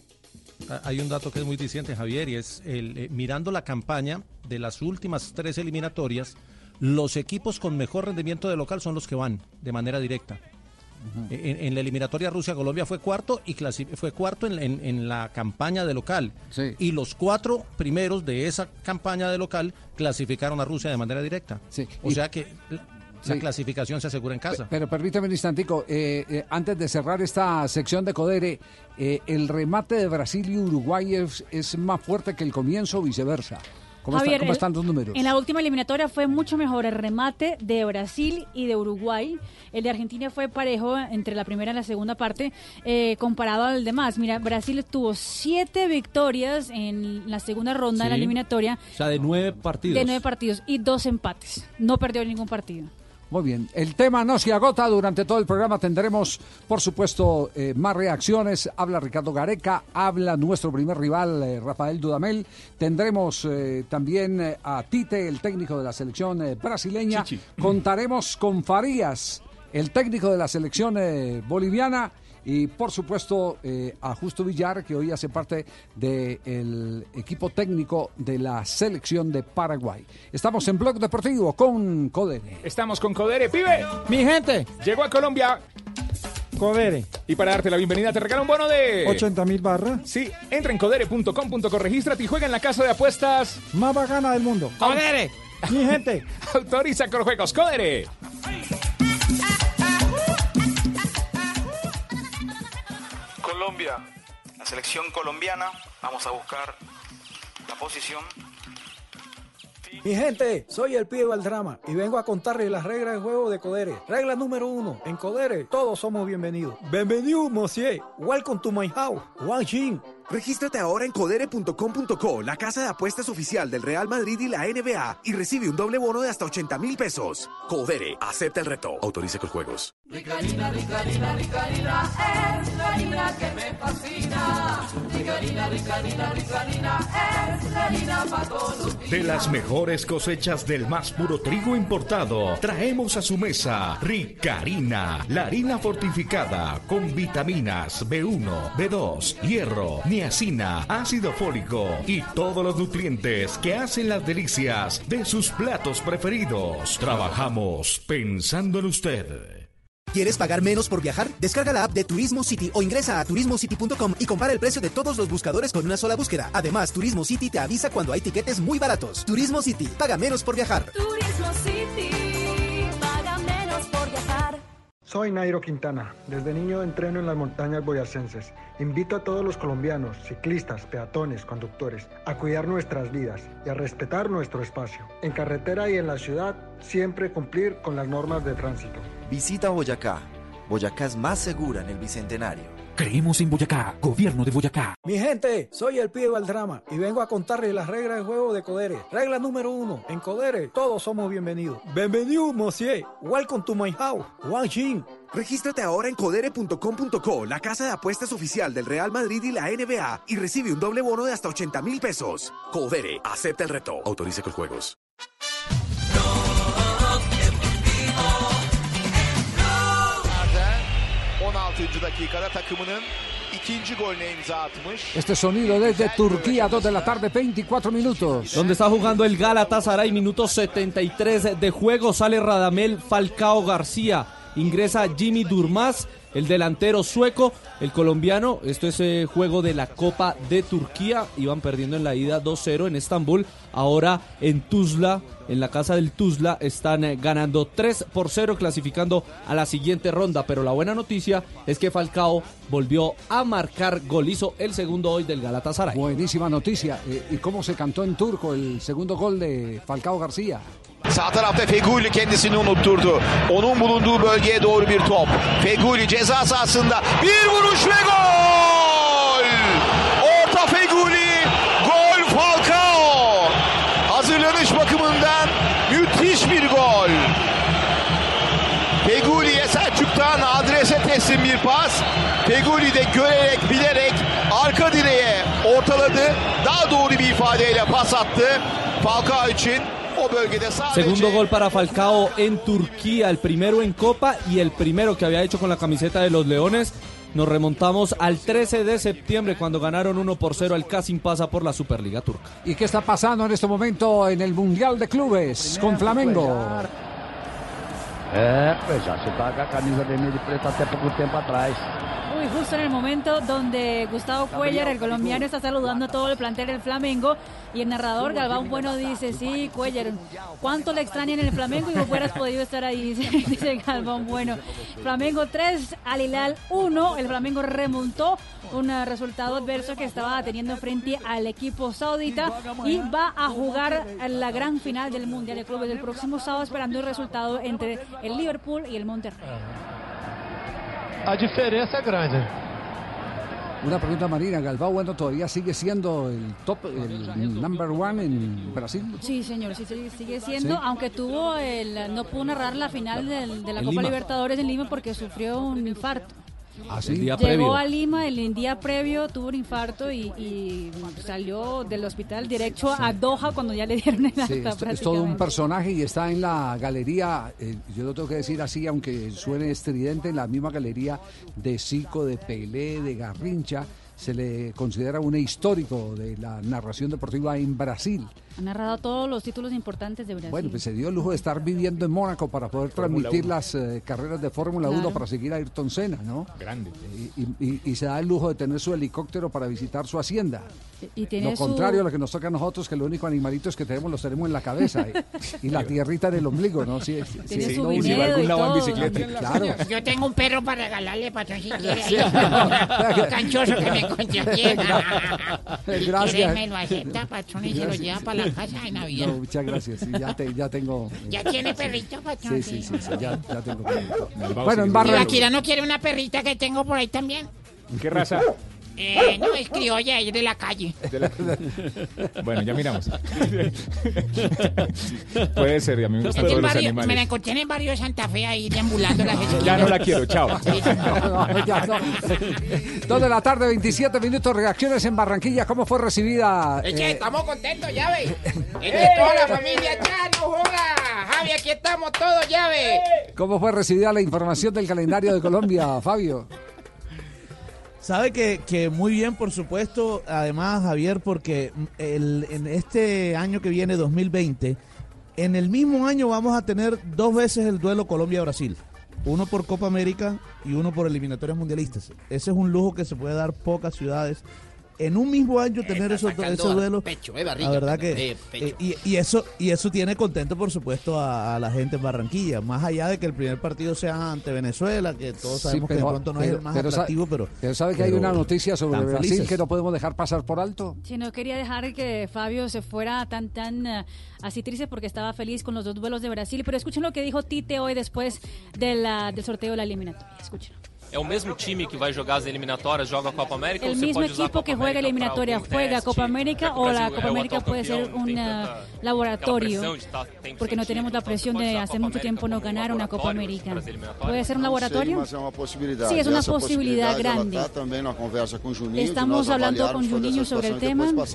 [SPEAKER 34] Ah, Hay un dato que es muy diciente, Javier, y es el, eh, mirando la campaña de las últimas tres eliminatorias, los equipos con mejor rendimiento de local son los que van de manera directa. En, en la eliminatoria Rusia-Colombia fue cuarto y fue cuarto en, en- en la campaña de local. Y los cuatro primeros de esa campaña de local clasificaron a Rusia de manera directa. O
[SPEAKER 22] Y-
[SPEAKER 34] sea que
[SPEAKER 22] Sí.
[SPEAKER 34] clasificación se asegura en casa.
[SPEAKER 22] Pero permítame un instantico, eh, eh, antes de cerrar esta sección de Codere, eh, el remate de Brasil y Uruguay es, es más fuerte que el comienzo o viceversa. ¿Cómo, está-
[SPEAKER 24] Javier,
[SPEAKER 22] cómo
[SPEAKER 24] el-
[SPEAKER 22] están los números?
[SPEAKER 24] En la última eliminatoria fue mucho mejor el remate de Brasil y de Uruguay. El de Argentina fue parejo entre la primera y la segunda parte eh, comparado al demás. Mira, Brasil tuvo siete victorias en la segunda ronda de la
[SPEAKER 33] Sí.
[SPEAKER 24] eliminatoria
[SPEAKER 33] O sea, de nueve partidos.
[SPEAKER 24] de nueve partidos y dos empates. No perdió ningún partido.
[SPEAKER 22] Muy bien, el tema no se agota, durante todo el programa tendremos, por supuesto, eh, más reacciones. Habla Ricardo Gareca, habla nuestro primer rival, eh, Rafael Dudamel. Tendremos eh, también a Tite, el técnico de la selección brasileña. Contaremos con Farías, el técnico de la selección boliviana. Y por supuesto eh, a Justo Villar, que hoy hace parte del equipo técnico de la selección de Paraguay. Estamos en Blog Deportivo con Codere.
[SPEAKER 28] Estamos con Codere, pibe.
[SPEAKER 36] Mi gente.
[SPEAKER 28] Llegó a Colombia.
[SPEAKER 36] Codere.
[SPEAKER 28] Y para darte la bienvenida te regala un bono de...
[SPEAKER 36] 80 mil barras.
[SPEAKER 28] Sí, entra en codere.com.co, regístrate y juega en la casa de apuestas.
[SPEAKER 36] Más bacana del mundo.
[SPEAKER 28] ¡Codere!
[SPEAKER 36] Mi gente.
[SPEAKER 28] Autoriza con juegos. ¡Codere!
[SPEAKER 19] Colombia, la selección colombiana, vamos a buscar la posición.
[SPEAKER 36] Mi gente, soy el pibe del drama y vengo a contarles las reglas de juego de Codere. Regla número uno, en Codere todos somos bienvenidos. Bienvenido, monsieur. Welcome to my house. Wang Jin.
[SPEAKER 37] Regístrate ahora en codere.com.co, la casa de apuestas oficial del Real Madrid y la NBA, y recibe un doble bono de hasta 80 mil pesos. Codere, acepta el reto. Autoriza con juegos.
[SPEAKER 38] Ricarina, Ricarina, Ricarina, es la harina que me fascina. Ricarina, Ricarina, Ricarina, es la harina para todos.
[SPEAKER 39] De las mejores cosechas del más puro trigo importado, traemos a su mesa Ricarina, la harina fortificada con vitaminas B1, B2, hierro, niacina, ácido fólico y todos los nutrientes que hacen las delicias de sus platos preferidos. Trabajamos pensando en usted.
[SPEAKER 40] ¿Quieres pagar menos por viajar? Descarga la app de Turismo City o ingresa a turismocity.com y compara el precio de todos los buscadores con una sola búsqueda. Además, Turismo City te avisa cuando hay tiquetes muy baratos. Turismo City, paga menos por viajar.
[SPEAKER 38] Turismo City, paga menos por viajar.
[SPEAKER 36] Soy Nairo Quintana. Desde niño entreno en las montañas boyacenses. Invito a todos los colombianos, ciclistas, peatones, conductores, a cuidar nuestras vidas y a respetar nuestro espacio. En carretera y en la ciudad, siempre cumplir con las normas de tránsito.
[SPEAKER 41] Visita Boyacá.
[SPEAKER 42] Boyacá es más segura en el Bicentenario.
[SPEAKER 23] Creemos en Boyacá, gobierno de Boyacá. Mi gente, soy el pibe Valdrama y vengo a contarles las reglas de juego de Codere. Regla número uno, en Codere todos somos bienvenidos. Bienvenido, monsieur. Welcome to my house. Wang Jin.
[SPEAKER 40] Regístrate ahora en codere.com.co, la casa de apuestas oficial del Real Madrid y la NBA, y recibe un doble bono de hasta 80 mil pesos. Codere, acepta el reto. Autorice con juegos.
[SPEAKER 43] Dakikada takımının ikinci golüne imza atmış.
[SPEAKER 22] Este sonido desde Turquía, 2 de la tarde, 24 minutos.
[SPEAKER 33] Donde está jugando el Galatasaray, minuto 73 de juego, sale Radamel Falcao García, ingresa Jimmy Durmaz, el delantero sueco, el colombiano, esto es eh, juego de la Copa de Turquía, iban perdiendo en la ida 2-0 en Estambul, ahora en Tuzla, en la casa del Tuzla, están eh, ganando 3 por 0, clasificando a la siguiente ronda, pero la buena noticia es que Falcao volvió a marcar gol, hizo el segundo hoy del Galatasaray.
[SPEAKER 22] Buenísima noticia. Eh, ¿Y cómo se cantó en turco el segundo gol de Falcao García?
[SPEAKER 43] Sağ tarafta Feguli kendisini unutturdu. Onun bulunduğu bölgeye doğru bir top. Feguli ceza sahasında bir vuruş ve gol! Orta Feguli, gol Falcao. Hazırlanış bakımından müthiş bir gol. Feguli'ye Selçuk'tan adrese teslim bir pas. Feguli de görerek, bilerek arka direğe ortaladı. Daha doğru bir ifadeyle pas attı. Falcao için.
[SPEAKER 33] Segundo gol para Falcao en Turquía, el primero en Copa y el primero que había hecho con la camiseta de los Leones. Nos remontamos al 13 de septiembre cuando ganaron 1 por 0 al Casim Pasa por la Superliga Turca.
[SPEAKER 22] ¿Y qué está pasando en este momento en el Mundial de Clubes con Flamengo?
[SPEAKER 6] É, pois já se tá com a camisa vermelha e preta até pouco tempo atrás.
[SPEAKER 24] Uy, justo en el momento donde Gustavo Cuellar, el colombiano, está saludando a todo el plantel del Flamengo y el narrador Galván Bueno dice, sí, Cuellar, ¿cuánto le extrañan en el Flamengo y no hubieras podido estar ahí? Dice, dice Galván Bueno. Flamengo 3, Al Hilal 1, el Flamengo remontó un resultado adverso que estaba teniendo frente al equipo saudita y va a jugar la gran final del Mundial de Clubes del próximo sábado esperando el resultado entre el Liverpool y el Monterrey.
[SPEAKER 6] A diferença é grande.
[SPEAKER 22] Una pregunta marina, Galván Bueno todavía sigue siendo el top, el number one en Brasil.
[SPEAKER 24] Sí, señor, sí, sí, sigue siendo,
[SPEAKER 22] Sí.
[SPEAKER 24] aunque tuvo el, no pudo narrar la final del- de la
[SPEAKER 33] En
[SPEAKER 24] Copa
[SPEAKER 33] Lima.
[SPEAKER 24] Libertadores en Lima porque sufrió un infarto.
[SPEAKER 22] ¿Ah,
[SPEAKER 33] El día
[SPEAKER 24] Llegó
[SPEAKER 33] previo.
[SPEAKER 24] a Lima el día previo, tuvo un infarto y, y salió del hospital derecho a Doha cuando ya le dieron el alta
[SPEAKER 22] Sí, es, es todo un personaje y está en la galería, eh, yo lo tengo que decir así, aunque suene estridente, en la misma galería de Zico, de Pelé, de Garrincha. Se le considera un histórico de la narración deportiva en Brasil.
[SPEAKER 24] Ha narrado todos los títulos importantes de Brasil.
[SPEAKER 22] Bueno, pues se dio el lujo de estar viviendo en Mónaco para poder transmitir las eh, carreras de Fórmula 1
[SPEAKER 24] Claro.
[SPEAKER 22] para seguir a Ayrton Senna, ¿no?
[SPEAKER 28] Grande.
[SPEAKER 22] Y, y- y se da el lujo de tener su helicóptero para visitar su hacienda.
[SPEAKER 24] y tiene
[SPEAKER 22] Lo
[SPEAKER 24] su-
[SPEAKER 22] contrario a lo que nos toca a nosotros, que los únicos animalitos que tenemos los tenemos en la cabeza y, y la tierrita en el ombligo, ¿no? Sí, sí,
[SPEAKER 24] Tiene
[SPEAKER 22] sí,
[SPEAKER 24] su
[SPEAKER 22] no, va a algún
[SPEAKER 24] y
[SPEAKER 22] lado en bicicleta. Claro.
[SPEAKER 44] Yo tengo un perro para regalarle, patrón, si quiere. Canchoso que me encontré aquí.
[SPEAKER 22] Gracias.
[SPEAKER 44] ¿Quiere, me lo acepta, patrón, y se lo lleva para la casa de Navidad.
[SPEAKER 22] No, muchas gracias. sí, ya, te- ya tengo.
[SPEAKER 44] ¿Ya tiene perrito, patrón?
[SPEAKER 22] Sí, sí, sí, sí, ya, ya tengo. perrito. Bueno, en
[SPEAKER 44] ¿Y
[SPEAKER 22] Barra.
[SPEAKER 44] Akira no quiere una perrita que tengo por ahí también?
[SPEAKER 28] ¿Qué raza?
[SPEAKER 44] Eh, no, es criolla, es de la calle.
[SPEAKER 28] De la- Bueno, ya miramos. Puede ser, a mí me gustan todos los
[SPEAKER 44] barrio, me la encontré en el barrio de Santa Fe ahí deambulando las esquinas.
[SPEAKER 28] Ya no la quiero, chao.
[SPEAKER 44] Sí.
[SPEAKER 22] No, ya no. Dos de la tarde, 27 minutos. Reacciones en Barranquilla. ¿Cómo fue recibida?
[SPEAKER 44] Es que
[SPEAKER 22] eh,
[SPEAKER 44] estamos contentos, ya ve. Es que toda la familia ya no joda. Javi, aquí estamos todos, ya ve.
[SPEAKER 22] ¿Cómo fue recibida la información del calendario de Colombia, Fabio?
[SPEAKER 32] Sabe que, que muy bien, por supuesto, además, Javier, porque el, en este año que viene, 2020, en el mismo año vamos a tener dos veces el duelo Colombia-Brasil. Uno por Copa América y uno por eliminatorias mundialistas. Ese es un lujo que se puede dar pocas ciudades en un mismo año tener esos, duelos,
[SPEAKER 44] pecho, eh, barriga,
[SPEAKER 32] la verdad que
[SPEAKER 44] eh, pecho.
[SPEAKER 32] eh, y, y eso y eso tiene contento por supuesto a, a la gente en Barranquilla, más allá de que el primer partido sea ante Venezuela, que todos sabemos que de pronto no es el más
[SPEAKER 22] pero
[SPEAKER 32] atractivo, pero
[SPEAKER 22] pero sabe que hay
[SPEAKER 32] pero
[SPEAKER 22] una noticia sobre Brasil
[SPEAKER 32] felices.
[SPEAKER 22] que no podemos dejar pasar por alto.
[SPEAKER 24] Sí, no quería dejar que Fabio se fuera tan, tan eh, así triste porque estaba feliz con los dos duelos de Brasil. Pero escuchen lo que dijo Tite hoy después de la- del sorteo de la eliminatoria. Escuchen.
[SPEAKER 45] É o mesmo time que vai jogar as eliminatórias, joga a Copa América
[SPEAKER 24] El
[SPEAKER 45] ou você
[SPEAKER 24] mismo
[SPEAKER 45] pode usar a
[SPEAKER 24] equipo
[SPEAKER 45] Copa
[SPEAKER 24] que juega
[SPEAKER 45] América algum
[SPEAKER 24] juega
[SPEAKER 45] teste,
[SPEAKER 24] Copa América
[SPEAKER 45] o
[SPEAKER 24] o la
[SPEAKER 45] Brasil
[SPEAKER 24] Copa
[SPEAKER 45] é o
[SPEAKER 24] América puede ser
[SPEAKER 45] campeão, não
[SPEAKER 24] un
[SPEAKER 45] tem
[SPEAKER 24] eh,
[SPEAKER 45] tanta-
[SPEAKER 24] laboratorio.
[SPEAKER 45] aquela pressão de estar- tem
[SPEAKER 24] Porque no tenemos la presión de hace mucho tiempo no ganar una Copa América. ¿Puede ser un laboratorio?
[SPEAKER 46] Mas é uma possibilidade.
[SPEAKER 24] Sí, es una
[SPEAKER 46] Essa
[SPEAKER 24] posibilidad
[SPEAKER 46] possibilidade,
[SPEAKER 24] grande.
[SPEAKER 46] também na conversa com o Juninho.
[SPEAKER 24] Estamos sobre el
[SPEAKER 46] situação e
[SPEAKER 24] tema.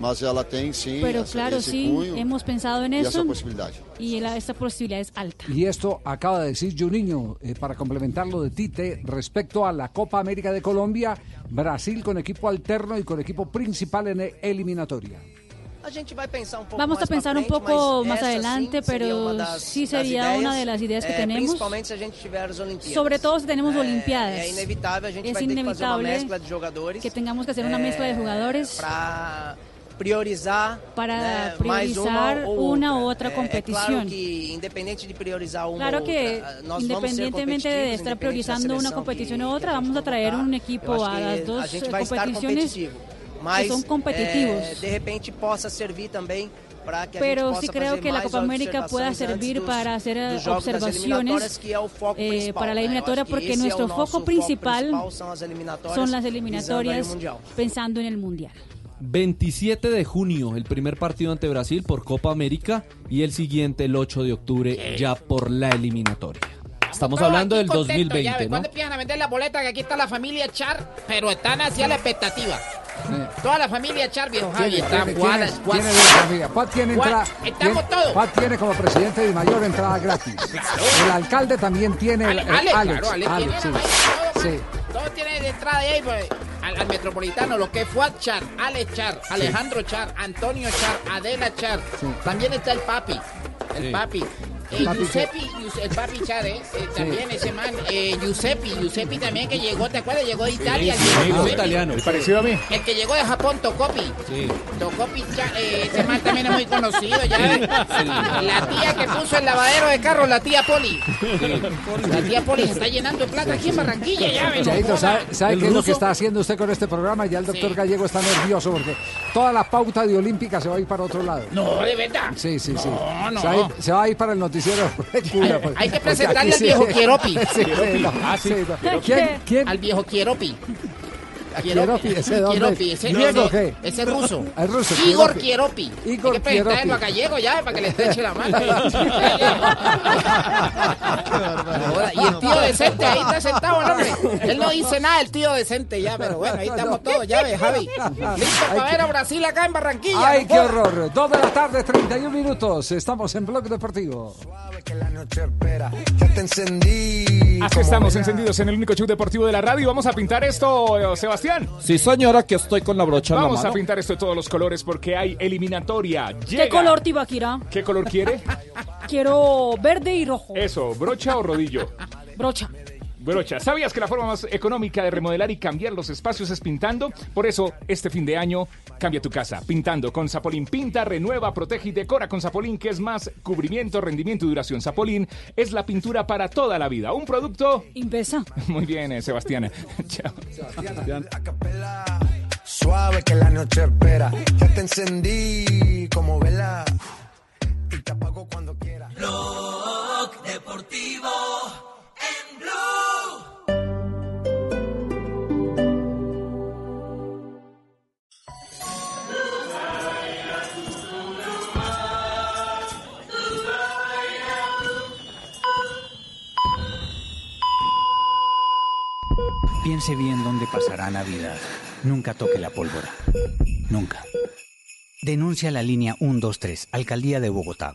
[SPEAKER 46] Mas ela tem sim
[SPEAKER 24] Pero
[SPEAKER 46] essa-
[SPEAKER 24] claro, sí,
[SPEAKER 46] cunho
[SPEAKER 24] hemos pensado en
[SPEAKER 46] e
[SPEAKER 24] eso
[SPEAKER 46] essa possibilidade.
[SPEAKER 24] y la- esta posibilidad es alta.
[SPEAKER 22] Y esto acaba de decir Juninho, eh, para complementar lo de Tite, respecto a la Copa América de Colombia, Brasil con equipo alterno y con equipo principal en e- eliminatoria.
[SPEAKER 47] A gente vai pensar um pouco
[SPEAKER 24] Vamos a pensar un
[SPEAKER 47] frente,
[SPEAKER 24] poco más adelante,
[SPEAKER 47] sim, seria
[SPEAKER 24] pero
[SPEAKER 47] uma das-
[SPEAKER 24] sí sería
[SPEAKER 47] ideias,
[SPEAKER 24] una de las ideas que
[SPEAKER 47] eh,
[SPEAKER 24] tenemos.
[SPEAKER 47] Principalmente se a gente tiver as Olimpíadas.
[SPEAKER 24] Sobre todo si tenemos
[SPEAKER 47] É,
[SPEAKER 24] Olimpiadas.
[SPEAKER 47] É inevitável, a gente
[SPEAKER 24] Es
[SPEAKER 47] vai ter que fazer uma
[SPEAKER 24] inevitable
[SPEAKER 47] mescla de jogadores.
[SPEAKER 24] que tengamos que hacer una mezcla de jugadores
[SPEAKER 47] para priorizar
[SPEAKER 24] para
[SPEAKER 47] né,
[SPEAKER 24] priorizar
[SPEAKER 47] uma ou
[SPEAKER 24] una u otra
[SPEAKER 47] É- É,
[SPEAKER 24] competición.
[SPEAKER 47] claro que independente de priorizar uma
[SPEAKER 24] Claro que independientemente de estar priorizando una competición u otra, vamos a traer un equipo a las dos
[SPEAKER 47] a gente vai estar
[SPEAKER 24] competiciones
[SPEAKER 47] competitivo.
[SPEAKER 24] que
[SPEAKER 47] Mas,
[SPEAKER 24] son competitivos.
[SPEAKER 47] de repente possa servir a
[SPEAKER 24] Pero sí creo que la Copa América pueda servir para hacer eh, observaciones eh, para la eliminatoria, porque nuestro foco principal son las eliminatorias pensando en el Mundial.
[SPEAKER 25] 27 de junio, el primer partido ante Brasil por Copa América y el siguiente el 8 de octubre ya por la eliminatoria. Estamos hablando del
[SPEAKER 44] contentos, ya
[SPEAKER 25] 2020,
[SPEAKER 44] ves,
[SPEAKER 25] ¿no?
[SPEAKER 44] ¿Cuándo empiezan a vender la boleta? Que aquí está la familia Char, pero están hacia la expectativa. Toda la familia Char, viejo Javi,
[SPEAKER 22] ¿Quién-
[SPEAKER 44] está
[SPEAKER 22] familia? Juan tiene entrada.
[SPEAKER 44] estamos todos.
[SPEAKER 22] Juan tiene como presidente de mayor entrada gratis. El alcalde también tiene. el-
[SPEAKER 44] Ale,
[SPEAKER 22] el-
[SPEAKER 44] Ale,
[SPEAKER 22] Alex,
[SPEAKER 44] claro, Ale
[SPEAKER 22] Alex,
[SPEAKER 44] tiene
[SPEAKER 22] sí. Sí.
[SPEAKER 44] Todo tiene de entrada ahí, pues, al, al metropolitano, lo que es Fuad Char, Ale Char, Alejandro Char, Antonio Char, Adela Char. También está el papi, el
[SPEAKER 22] Sí.
[SPEAKER 44] papi.
[SPEAKER 22] El
[SPEAKER 44] Eh,
[SPEAKER 22] papi
[SPEAKER 44] Giuseppe, Gius- el papi Char, eh, también ese man, eh, Giuseppe, Giuseppe también que llegó, ¿te acuerdas? Llegó de Italia. el viejo Giuseppe.
[SPEAKER 25] italiano.
[SPEAKER 28] El parecido a mí.
[SPEAKER 44] El que llegó de Japón, Tocopi. Tocopi, Cha- eh, ese man también es muy conocido ya. La tía que puso el lavadero de carro, la tía Poli. La tía Poli se está llenando de plata aquí en Barranquilla, ya ven.
[SPEAKER 22] Chaito, ¿sabe, sabe
[SPEAKER 25] ¿El
[SPEAKER 22] qué es lo que está haciendo usted con este programa? Ya el doctor Gallego está nervioso porque toda la pauta de Olímpica se va a ir para otro lado.
[SPEAKER 44] No, de verdad.
[SPEAKER 22] Sí, sí, sí.
[SPEAKER 44] No, no.
[SPEAKER 22] Se, ir, se va a ir para el noticiero de Cuba, pues,
[SPEAKER 44] hay que presentarle al viejo Quieropi.
[SPEAKER 22] Sí, no,
[SPEAKER 44] Ah, sí.
[SPEAKER 22] no. ¿Quién? ¿Quién?
[SPEAKER 44] Al viejo Quieropi.
[SPEAKER 22] Quieropi, ¿ese de dónde?
[SPEAKER 44] Quieropi, ese,
[SPEAKER 22] ¿Griego
[SPEAKER 44] ese,
[SPEAKER 22] qué?
[SPEAKER 44] ese ruso.
[SPEAKER 22] El ruso,
[SPEAKER 44] Igor
[SPEAKER 22] Quieropi.
[SPEAKER 44] Quieropi.
[SPEAKER 22] Igor
[SPEAKER 44] Hay que presentarlo a gallego ya, para que le estreche la mano. Y el tío decente ahí está sentado, ¿no, hombre. Él no dice nada, el tío decente ya, pero bueno, ahí estamos todos, ya ves, Javi. Listo para ver a Brasil acá en Barranquilla.
[SPEAKER 22] ¡Ay,
[SPEAKER 44] no
[SPEAKER 22] qué horror! Dos de la tarde, 31 minutos. Estamos en Blog Deportivo.
[SPEAKER 28] Así estamos encendidos en el único show deportivo de la radio. Vamos a pintar esto, Sebastián.
[SPEAKER 25] Sí, señora, que estoy con la brocha en la
[SPEAKER 28] Vamos a pintar esto de todos los colores porque hay eliminatoria.
[SPEAKER 24] ¿Qué color, Tibaquira?
[SPEAKER 28] ¿Qué color quiere?
[SPEAKER 24] Quiero verde y rojo.
[SPEAKER 28] Eso, brocha o rodillo.
[SPEAKER 24] Brocha.
[SPEAKER 28] Brocha, ¿sabías que la forma más económica de remodelar y cambiar los espacios es pintando? Por eso, este fin de año, cambia tu casa. Pintando con Zapolín. Pinta, renueva, protege y decora con Zapolín, que es más cubrimiento, rendimiento y duración. Zapolín es la pintura para toda la vida. Un producto...
[SPEAKER 24] Impesa.
[SPEAKER 28] Muy bien, eh, Sebastián. Chao.
[SPEAKER 48] Suave que la noche espera. Ya te encendí como vela. Y te apago cuando quieras.
[SPEAKER 49] Blog Deportivo
[SPEAKER 50] Piense bien dónde pasará Navidad. Nunca toque la pólvora. Nunca. Denuncia la línea 123, Alcaldía de Bogotá.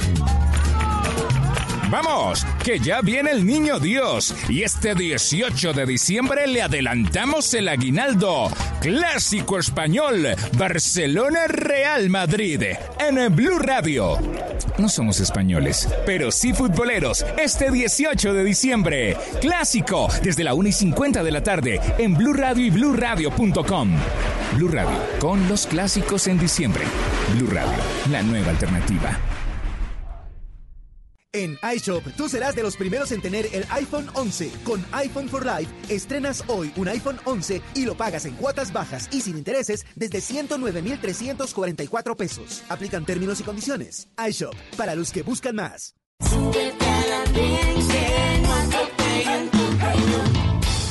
[SPEAKER 28] Vamos, que ya viene el niño Dios y este 18 de diciembre le adelantamos el aguinaldo. Clásico español, Barcelona Real Madrid, en Blue Radio. No somos españoles, pero sí futboleros. Este 18 de diciembre, clásico, desde la 1 y 50 de la tarde, en Blue Radio y BlueRadio.com. Blue Radio, con los clásicos en diciembre. Blue Radio, la nueva alternativa.
[SPEAKER 51] En iShop, tú serás de los primeros en tener el iPhone 11. Con iPhone for Life, estrenas hoy un iPhone 11 y lo pagas en cuotas bajas y sin intereses desde 109,344 pesos. Aplican términos y condiciones. iShop, para los que buscan más.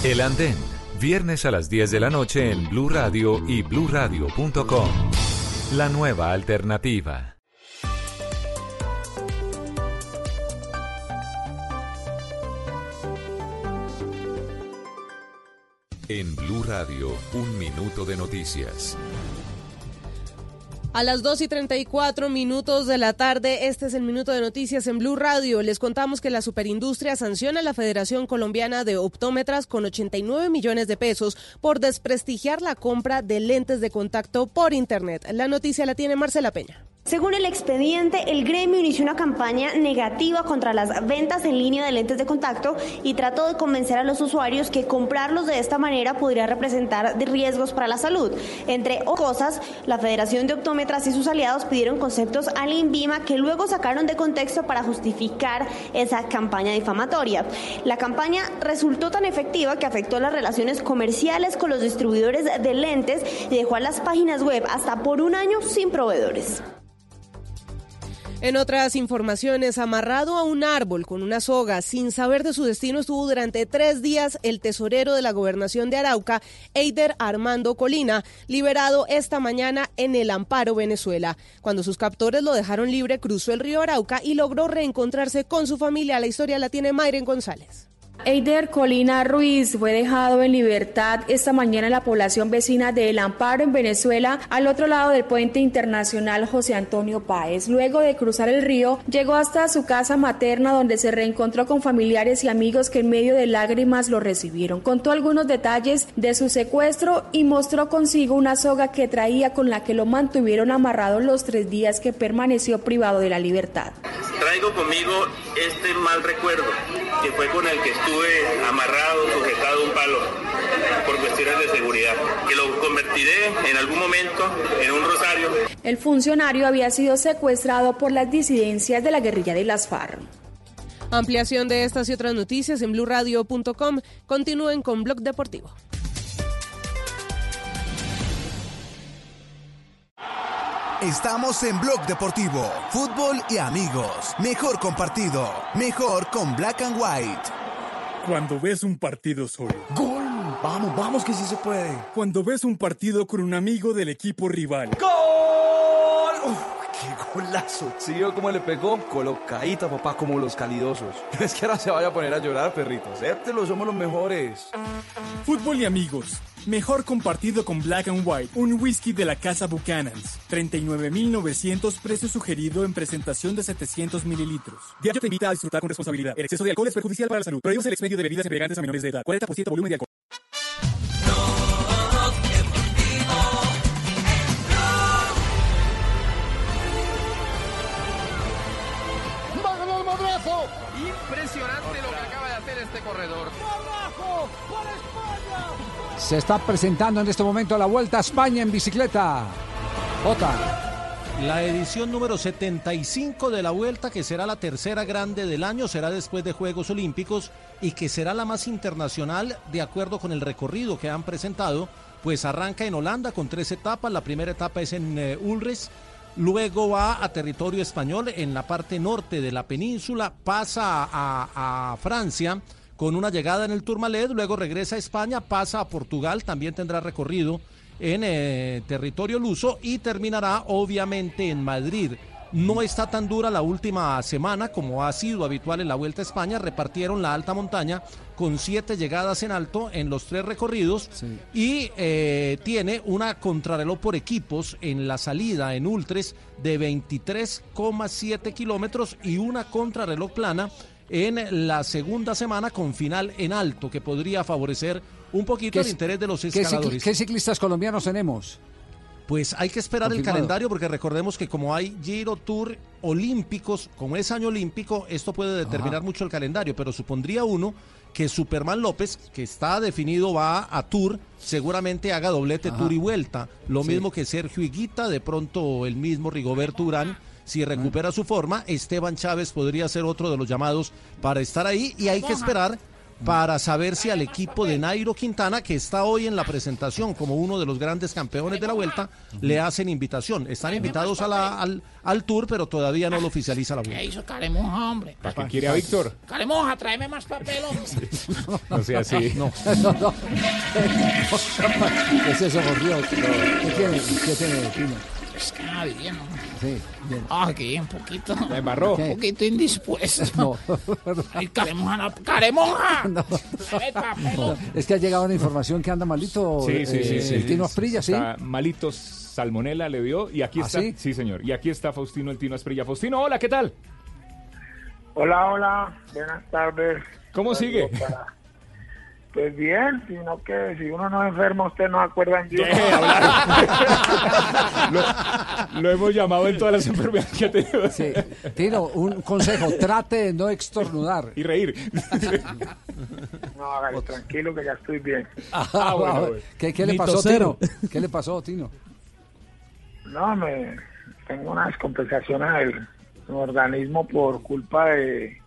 [SPEAKER 11] El Andén, viernes a las 10 de la noche en Blue Radio y bluradio.com. La nueva alternativa. En Blue Radio, un minuto de noticias.
[SPEAKER 52] A las 2 y 34 minutos de la tarde, este es el minuto de noticias en Blue Radio. Les contamos que la superindustria sanciona a la Federación Colombiana de Optómetras con 89 millones de pesos por desprestigiar la compra de lentes de contacto por Internet. La noticia la tiene Marcela Peña.
[SPEAKER 53] Según el expediente, el gremio inició una campaña negativa contra las ventas en línea de lentes de contacto y trató de convencer a los usuarios que comprarlos de esta manera podría representar riesgos para la salud. Entre otras cosas, la Federación de Optómetras y sus aliados pidieron conceptos al INVIMA que luego sacaron de contexto para justificar esa campaña difamatoria. La campaña resultó tan efectiva que afectó las relaciones comerciales con los distribuidores de lentes y dejó a las páginas web hasta por un año sin proveedores.
[SPEAKER 52] En otras informaciones, amarrado a un árbol con una soga, sin saber de su destino, estuvo durante tres días el tesorero de la gobernación de Arauca, Eider Armando Colina, liberado esta mañana en el Amparo, Venezuela. Cuando sus captores lo dejaron libre, cruzó el río Arauca y logró reencontrarse con su familia. La historia la tiene Mayren González.
[SPEAKER 54] Eider Colina Ruiz fue dejado en libertad esta mañana en la población vecina de El Amparo, en Venezuela, al otro lado del puente internacional José Antonio Páez. Luego de cruzar el río, llegó hasta su casa materna donde se reencontró con familiares y amigos que en medio de lágrimas lo recibieron. Contó algunos detalles de su secuestro y mostró consigo una soga que traía con la que lo mantuvieron amarrado los tres días que permaneció privado de la libertad.
[SPEAKER 55] Traigo conmigo este mal recuerdo, que fue con el que estuve amarrado, sujetado a un palo, por cuestiones de seguridad, que lo convertiré en algún momento en un rosario.
[SPEAKER 54] El funcionario había sido secuestrado por las disidencias de la guerrilla de las FARC.
[SPEAKER 52] Ampliación de estas y otras noticias en blurradio.com. Continúen con Blog Deportivo.
[SPEAKER 40] Estamos en Blog Deportivo, fútbol y amigos. Mejor compartido, mejor con Black and White.
[SPEAKER 56] Cuando ves un partido solo.
[SPEAKER 57] ¡Gol! Vamos, vamos que sí se puede.
[SPEAKER 56] Cuando ves un partido con un amigo del equipo rival.
[SPEAKER 57] ¡Gol! Uf, ¡Qué golazo! ¿Sí vio cómo le pegó? Colocadita, papá, como los calidosos. No es que ahora se vaya a poner a llorar, perrito. Acéptelo, somos los mejores.
[SPEAKER 56] Fútbol y amigos. Mejor compartido con Black and White, un whisky de la casa Buchanan's. 39.900 precio sugerido en presentación de 700 mililitros. Diario te invita a disfrutar con responsabilidad. El exceso de alcohol es perjudicial para la salud. Prohíbes el expendio de bebidas embriagantes a menores de edad. 40% volumen de alcohol.
[SPEAKER 58] Impresionante lo que acaba de hacer este corredor.
[SPEAKER 22] Se está presentando en este momento la Vuelta a España en bicicleta. Jota.
[SPEAKER 34] La edición número 75 de la Vuelta, que será la tercera grande del año, será después de Juegos Olímpicos y que será la más internacional de acuerdo con el recorrido que han presentado, pues arranca en Holanda con tres etapas. La primera etapa es en eh, Ulris, luego va a territorio español en la parte norte de la península, pasa a Francia con una llegada en el Tourmalet, luego regresa a España, pasa a Portugal, también tendrá recorrido en eh, territorio luso y terminará obviamente en Madrid. No está tan dura la última semana como ha sido habitual en la Vuelta a España. Repartieron la alta montaña con siete llegadas en alto en los tres recorridos y eh, tiene una contrarreloj por equipos en la salida en Ultres de 23,7 kilómetros y una contrarreloj plana en la segunda semana con final en alto que podría favorecer un poquito el
[SPEAKER 22] ¿Qué-
[SPEAKER 34] interés de los
[SPEAKER 22] ¿Qué, cicli-
[SPEAKER 34] escaladores.
[SPEAKER 22] qué ciclistas colombianos tenemos?
[SPEAKER 34] Pues hay que esperar el calendario porque recordemos que como hay Giro Tour olímpicos, como es año olímpico, esto puede determinar
[SPEAKER 22] Ajá.
[SPEAKER 34] mucho el calendario, pero supondría uno que Superman López, que está definido, va a Tour, seguramente haga doblete
[SPEAKER 22] Ajá.
[SPEAKER 34] Tour y vuelta. Lo
[SPEAKER 22] Sí.
[SPEAKER 34] mismo que Sergio Higuita, de pronto el mismo Rigoberto Urán. Si recupera su forma, Esteban Chávez podría ser otro de los llamados para estar ahí y hay que esperar para saber si al equipo de Nairo Quintana, que está hoy en la presentación como uno de los grandes campeones de la vuelta, le hacen invitación. Están invitados a la- al, al tour, pero todavía no lo oficializa la
[SPEAKER 44] ¿Qué
[SPEAKER 34] vuelta.
[SPEAKER 44] hizo Caremoja, hombre?
[SPEAKER 28] ¿Para qué quiere a Víctor?
[SPEAKER 44] Caremoja, tráeme más papel, hombre.
[SPEAKER 28] No sea así.
[SPEAKER 22] No, no, no. ¿Qué es eso, por Dios? ¿Qué tiene, qué tiene Tino?
[SPEAKER 44] Es que ah, bien, ¿no?
[SPEAKER 22] Sí, bien.
[SPEAKER 44] Ah, aquí un poquito.
[SPEAKER 28] La embarró.
[SPEAKER 44] Un poquito indispuesto.
[SPEAKER 22] No,
[SPEAKER 44] Ay, Caremoja, no, Caremoja.
[SPEAKER 22] No,
[SPEAKER 44] hombre.
[SPEAKER 22] es que ha llegado una información que anda malito
[SPEAKER 28] Sí, sí, sí,
[SPEAKER 22] eh,
[SPEAKER 28] sí.
[SPEAKER 22] el Tino Asprilla, ¿sí?
[SPEAKER 28] Está malito salmonela le dio y aquí
[SPEAKER 22] ¿Ah,
[SPEAKER 28] está.
[SPEAKER 22] sí?
[SPEAKER 28] Sí, señor. Y aquí está Faustino el Tino Asprilla. Faustino, hola, ¿qué tal?
[SPEAKER 59] Hola, hola, buenas tardes.
[SPEAKER 28] ¿Cómo sigue?
[SPEAKER 59] Para- Pues bien, sino que si uno no es enfermo, usted no acuerdan de uno.
[SPEAKER 28] lo, lo hemos llamado en todas las enfermedades que ha tenido.
[SPEAKER 22] Sí. Tino, un consejo, trate de no estornudar.
[SPEAKER 28] Y reír.
[SPEAKER 59] No, hágale, tranquilo que ya estoy bien.
[SPEAKER 22] Ah,
[SPEAKER 28] bueno, bueno.
[SPEAKER 22] ¿Qué, qué le pasó. Tino? ¿Qué le pasó, Tino?
[SPEAKER 59] No, me tengo una descompensación en el organismo por culpa de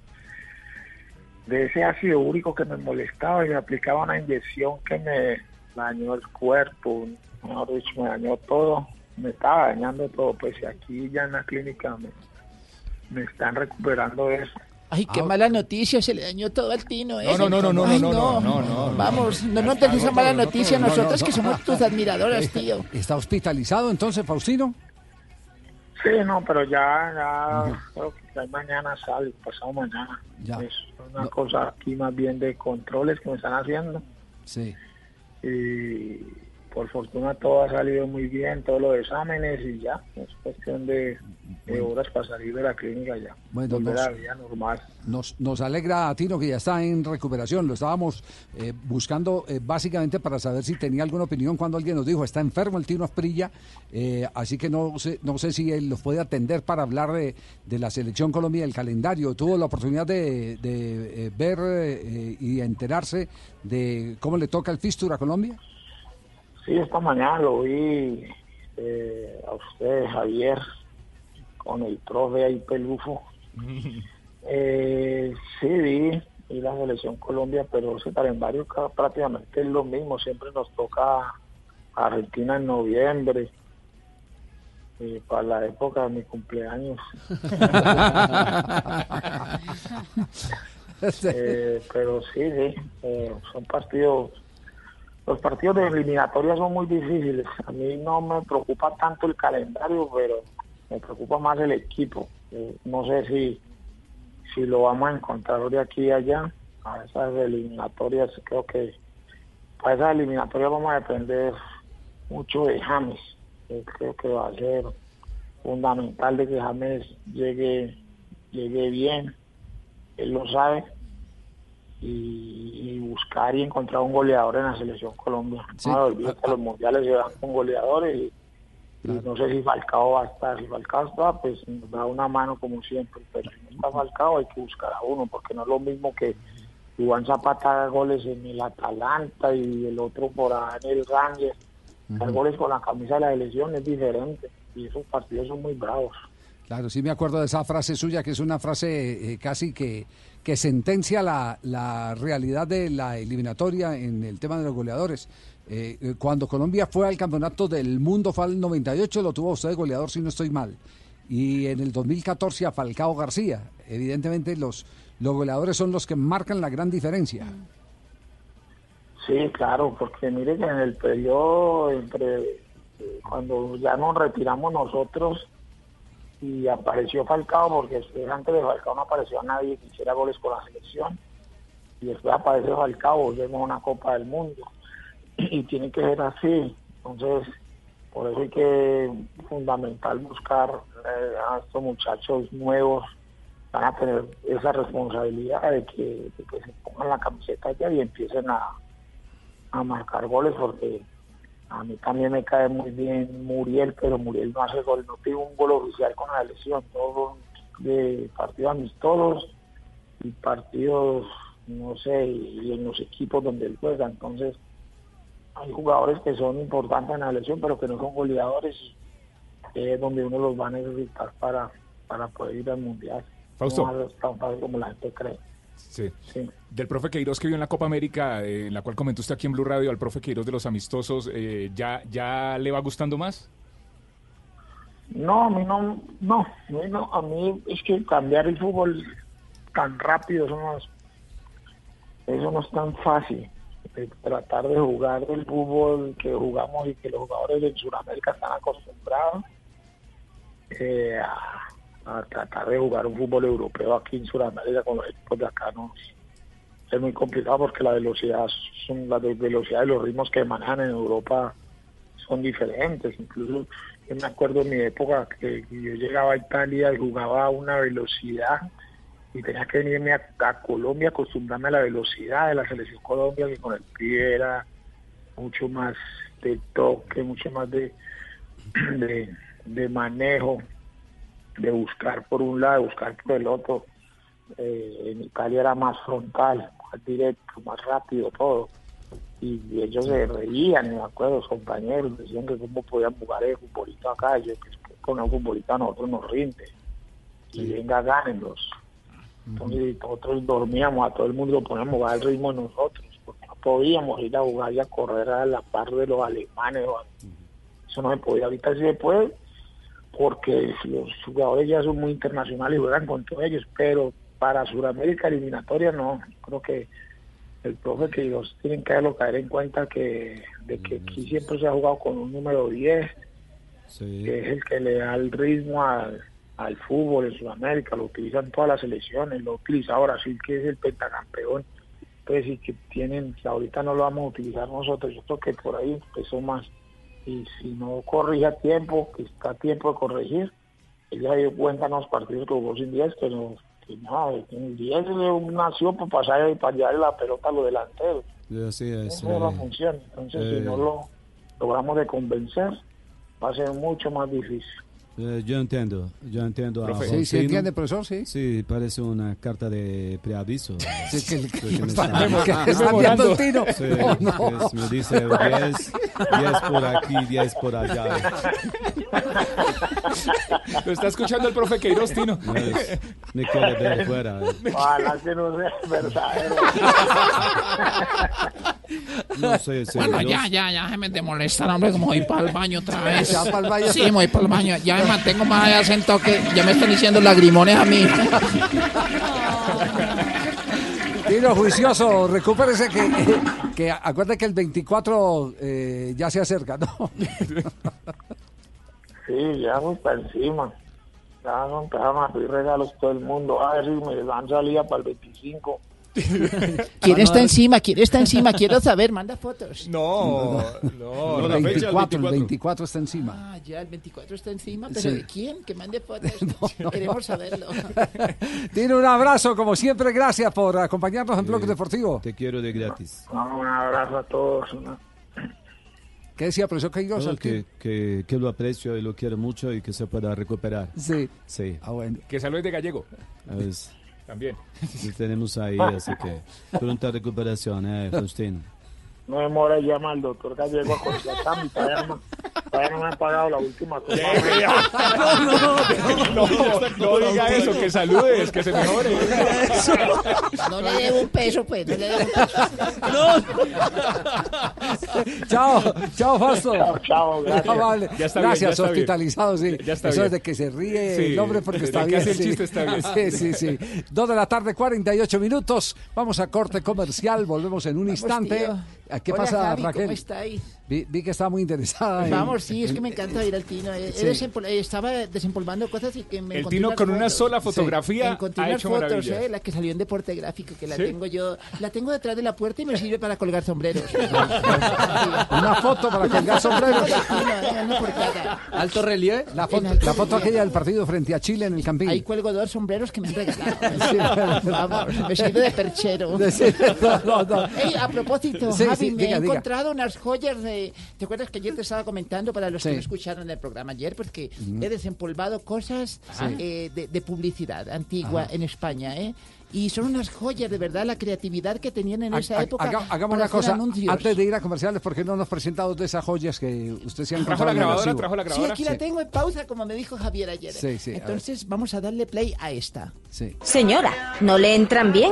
[SPEAKER 59] de ese ácido úrico que me molestaba y me aplicaba una inyección que me dañó el cuerpo, mejor dicho, me dañó todo, me estaba dañando todo, pues aquí ya en la clínica me, me están recuperando eso.
[SPEAKER 44] Ay, qué mala noticia, se le dañó todo al Tino. ¿eh?
[SPEAKER 28] No, no, no, no, no, no, no, no, no, no.
[SPEAKER 44] Vamos, no nos des esa mala noticia
[SPEAKER 22] no, no,
[SPEAKER 44] nosotros
[SPEAKER 22] no.
[SPEAKER 44] que somos tus admiradoras, tío.
[SPEAKER 22] ¿Está hospitalizado entonces, Faustino?
[SPEAKER 59] Sí, no, pero ya, ya creo que ya mañana sale, pasado mañana.
[SPEAKER 22] Ya.
[SPEAKER 59] Una cosa aquí más bien de controles que me están haciendo.
[SPEAKER 22] Sí.
[SPEAKER 59] y por fortuna todo ha salido muy bien, todos los exámenes y ya, es cuestión de, de horas para salir de la clínica ya,
[SPEAKER 22] Bueno, nos-
[SPEAKER 59] a la vida normal.
[SPEAKER 22] Nos, nos alegra, Tino, que ya está en recuperación. Lo estábamos eh, buscando eh, básicamente para saber si tenía alguna opinión cuando alguien nos dijo, está enfermo el Tino Asprilla, eh, así que no sé, no sé si él los puede atender para hablar de, de la Selección Colombia, del calendario. ¿Tuvo la oportunidad de, de, eh, ver eh, y enterarse de cómo le toca el Fistur a Colombia?
[SPEAKER 59] Sí, esta mañana lo vi eh, a usted, Javier, con el profe ahí pelufo. Eh, sí, vi, vi la selección Colombia, pero ese calendario ca- prácticamente es lo mismo. Siempre nos toca Argentina en noviembre, eh, para la época de mi cumpleaños. Eh, pero sí, sí, eh, son partidos. Los partidos de eliminatoria son muy difíciles. A mí no me preocupa tanto el calendario, pero me preocupa más el equipo. Eh, no sé si si lo vamos a encontrar de aquí y allá. A esas eliminatorias, creo que para esas eliminatorias vamos a depender mucho de James. Eh, creo que va a ser fundamental de que James llegue, llegue bien. Él lo sabe. Y, y buscar y encontrar un goleador en la selección Colombia.
[SPEAKER 22] Sí.
[SPEAKER 59] No olvido que los mundiales se dan con goleadores y, y no sé si Falcao va a estar. Si Falcao está, pues nos da una mano como siempre. Pero si no está Falcao hay que buscar a uno, porque no es lo mismo que Iván Zapata haga goles en el Atalanta y el otro por ahí en el Rangers. Hacer goles con la camisa de la selección es diferente y esos partidos son muy bravos.
[SPEAKER 22] Claro, sí me acuerdo de esa frase suya, que es una frase eh, casi que, que sentencia la, la realidad de la eliminatoria en el tema de los goleadores. Eh, eh, cuando Colombia fue al campeonato del mundo, fue al 98, lo tuvo usted goleador, si no estoy mal. y en el 2014 a Falcao García. Evidentemente los, los goleadores son los que marcan la gran diferencia.
[SPEAKER 59] Sí, claro, porque mire que en el periodo entre eh, cuando ya nos retiramos nosotros y apareció Falcao, porque antes de Falcao no apareció nadie que hiciera goles con la selección, y después aparece Falcao, volvemos a una Copa del Mundo, y tiene que ser así. Entonces, por eso hay que fundamental buscar eh, a estos muchachos nuevos, van a tener esa responsabilidad de que, de que se pongan la camiseta ya y empiecen a, a marcar goles porque a mí también me cae muy bien Muriel, pero Muriel no hace gol, no tiene un gol oficial con la lesión, todos de partidos amistosos y partidos, no sé, y en los equipos donde él juega, entonces hay jugadores que son importantes en la lesión, pero que no son goleadores y es donde uno los va a necesitar para, para poder ir al mundial.
[SPEAKER 28] Fausto.
[SPEAKER 59] No es tan fácil como la gente cree.
[SPEAKER 28] Sí. Del profe Queiroz que vio en la Copa América, eh, en la cual comentó usted aquí en Blue Radio, al profe Queiroz de los amistosos, eh, ¿ya, ¿ya le va gustando más?
[SPEAKER 59] No, a mí no, no, a mí no, a mí es que cambiar el fútbol tan rápido, eso no es, eso no es tan fácil. Tratar de jugar el fútbol que jugamos y que los jugadores de Sudamérica están acostumbrados eh, a, a tratar de jugar un fútbol europeo aquí en Sudamérica con los equipos de acá no es muy complicado porque la velocidad son la de- velocidad y los ritmos que manejan en Europa son diferentes. Incluso yo me acuerdo en mi época que yo llegaba a Italia y jugaba a una velocidad y tenía que venirme a, Colombia acostumbrarme a la velocidad de la selección Colombia que con el pie era mucho más de toque mucho más de de, de manejo de buscar por un lado buscar por el otro. Eh, en Italia era más frontal más directo más rápido todo. Y ellos se reían, me acuerdo, los compañeros decían que cómo podían jugar el futbolito acá, y yo que es que con el futbolito a nosotros nos rinde, y venga, gánenlos. Entonces nosotros dormíamos, a todo el mundo lo poníamos al ritmo de nosotros, porque no podíamos ir a jugar y a correr a la par de los alemanes, eso no se podía, ahorita sí se puede, porque los jugadores ya son muy internacionales y juegan con todos ellos, pero para Sudamérica eliminatoria no, creo que el profe que los tienen que hacerlo caer en cuenta que de que aquí siempre se ha jugado con un número 10 que es el que le da el ritmo al, al fútbol en Sudamérica, lo utilizan todas las selecciones, lo utiliza Brasil que es el pentacampeón, pues y que tienen, ahorita no lo vamos a utilizar nosotros, yo creo que por ahí empezó más, y si no corrige a tiempo, que está a tiempo de corregir, él ya dio cuenta en los partidos que jugó sin 10, pero que no, el 10 nació para pasar y para llevar la pelota a los delanteros,
[SPEAKER 60] Así es.
[SPEAKER 59] esa es la
[SPEAKER 60] eh,
[SPEAKER 59] función, entonces
[SPEAKER 60] eh,
[SPEAKER 59] si no lo logramos de convencer, va a ser mucho más difícil.
[SPEAKER 60] Eh, yo entiendo, yo entiendo. a.
[SPEAKER 22] Sí, sí entiende, profesor, sí.
[SPEAKER 60] Sí, parece una carta de preaviso.
[SPEAKER 22] Sí, que-
[SPEAKER 60] Creo que me
[SPEAKER 22] está-
[SPEAKER 60] está-
[SPEAKER 22] que está enviando el tiro.
[SPEAKER 60] Sí,
[SPEAKER 22] No, no.
[SPEAKER 60] es- me dice 10, 10 por aquí, 10 por allá.
[SPEAKER 28] Lo está escuchando el profe Queiroz, Tino.
[SPEAKER 60] Es- me quiere ver fuera.
[SPEAKER 59] Ojalá que no sea verdadero.
[SPEAKER 60] No sé, sí,
[SPEAKER 44] Bueno,
[SPEAKER 60] yo-
[SPEAKER 44] ya, ya, ya, déjeme de molestar, hombre, como voy para el baño otra vez.
[SPEAKER 22] Ya pa'l baño.
[SPEAKER 44] Sí, me voy para el baño. Ya me mantengo más allá sentado que ya me están diciendo lagrimones a mí.
[SPEAKER 22] Tiro juicioso, recupérese que, que acuerde que el 24 eh, ya se acerca, ¿no?
[SPEAKER 59] Sí, ya vamos para encima. Ya a pedir regalos todo el mundo. A ver si me dan salida para el 25.
[SPEAKER 44] ¿Quién está encima? ¿Quién está encima? Quiero saber, manda fotos.
[SPEAKER 28] No,
[SPEAKER 22] no,
[SPEAKER 28] la
[SPEAKER 22] el
[SPEAKER 28] fecha, el
[SPEAKER 22] 24, el
[SPEAKER 28] 24.
[SPEAKER 22] 24 está encima.
[SPEAKER 44] Ah, ya, el 24 está encima, pero
[SPEAKER 22] Sí.
[SPEAKER 44] ¿de quién? Que mande fotos. Queremos saberlo.
[SPEAKER 22] Tiene un abrazo, como siempre, gracias por acompañarnos en Bloque Deportivo.
[SPEAKER 60] Te quiero de gratis.
[SPEAKER 59] No, un abrazo a todos. una-
[SPEAKER 22] ¿Qué decía, profesor Queiroz?
[SPEAKER 60] No, que, que, que lo aprecio y lo quiero mucho y que se pueda recuperar.
[SPEAKER 22] Sí.
[SPEAKER 60] Sí.
[SPEAKER 22] Ah, bueno.
[SPEAKER 28] Que saludes de gallego.
[SPEAKER 60] A ver,
[SPEAKER 28] También.
[SPEAKER 60] tenemos ahí, así que pronta recuperación, eh, Faustino.
[SPEAKER 59] No demora y llama al doctor Gallego a contratar mi taberna. todavía no me han pagado la última cosa.
[SPEAKER 28] No, no diga eso, que saludes, que se mejore.
[SPEAKER 44] No le debo un peso, pues. No le debo un peso.
[SPEAKER 22] chao, chao, Fausto.
[SPEAKER 59] Chao, chao, gracias.
[SPEAKER 22] Vale.
[SPEAKER 28] Ya está bien,
[SPEAKER 22] gracias,
[SPEAKER 28] ya bien.
[SPEAKER 22] hospitalizado, sí.
[SPEAKER 28] Ya está
[SPEAKER 22] Eso
[SPEAKER 28] bien.
[SPEAKER 22] es de que se ríe
[SPEAKER 28] Sí,
[SPEAKER 22] el hombre porque está bien.
[SPEAKER 28] el
[SPEAKER 22] sí.
[SPEAKER 28] chiste está bien.
[SPEAKER 22] Sí, sí, sí. Dos de la tarde, 48 minutos. Vamos a corte comercial, volvemos en un instante.
[SPEAKER 44] tío.
[SPEAKER 22] ¿A ¿Qué
[SPEAKER 44] Hola,
[SPEAKER 22] pasa,
[SPEAKER 44] Javi,
[SPEAKER 22] Raquel?
[SPEAKER 44] ¿Cómo estáis?
[SPEAKER 22] Vi, vi que estaba muy interesada. en-
[SPEAKER 44] Vamos, sí, es que
[SPEAKER 22] en-
[SPEAKER 44] me encanta ir al Tino. Eh,
[SPEAKER 22] Sí.
[SPEAKER 44] desempol- estaba desempolvando cosas y que me
[SPEAKER 28] El Tino con una sola fotografía
[SPEAKER 44] Encontré
[SPEAKER 28] ha hecho
[SPEAKER 44] fotos, eh, la que salió en Deporte Gráfico, que la
[SPEAKER 28] ¿Sí?
[SPEAKER 44] tengo yo. La tengo detrás de la puerta y me sirve para colgar sombreros.
[SPEAKER 22] Una foto para colgar sombreros.
[SPEAKER 44] eh.
[SPEAKER 60] Alto relieve.
[SPEAKER 22] La foto,
[SPEAKER 44] En alto
[SPEAKER 22] la foto
[SPEAKER 44] relieve.
[SPEAKER 22] aquella del partido frente a Chile en el Campín.
[SPEAKER 44] Ahí cuelgo dos sombreros que me han regalado.
[SPEAKER 22] Sí.
[SPEAKER 44] Vamos, me sirve de perchero.
[SPEAKER 22] Sí, no, no, no.
[SPEAKER 44] Ey, a propósito,
[SPEAKER 22] Sí,
[SPEAKER 44] Javi,
[SPEAKER 22] sí,
[SPEAKER 44] me
[SPEAKER 22] diga,
[SPEAKER 44] he
[SPEAKER 22] diga.
[SPEAKER 44] encontrado unas joyas de... ¿Te acuerdas que ayer te estaba comentando para los
[SPEAKER 22] Sí.
[SPEAKER 44] que no escucharon el programa ayer? Porque he desempolvado cosas
[SPEAKER 22] Sí.
[SPEAKER 44] eh, de, de publicidad antigua
[SPEAKER 22] Ajá.
[SPEAKER 44] en España, ¿eh? Y son unas joyas, de verdad, la creatividad que tenían en esa época.
[SPEAKER 22] haga- hagamos
[SPEAKER 44] para
[SPEAKER 22] una
[SPEAKER 44] hacer
[SPEAKER 22] cosa,
[SPEAKER 44] anuncios.
[SPEAKER 22] antes de ir a comerciales, ¿por qué no nos presenta dos de esas joyas que usted se ha
[SPEAKER 28] ¿Trajo la grabadora? ¿Trajo la
[SPEAKER 44] Sí,
[SPEAKER 28] grabadora?
[SPEAKER 44] aquí la tengo en pausa, como me dijo Javier ayer.
[SPEAKER 22] Sí, sí, a.
[SPEAKER 44] Entonces, vamos a darle play a esta.
[SPEAKER 22] Sí.
[SPEAKER 61] Señora, ¿no le entran bien?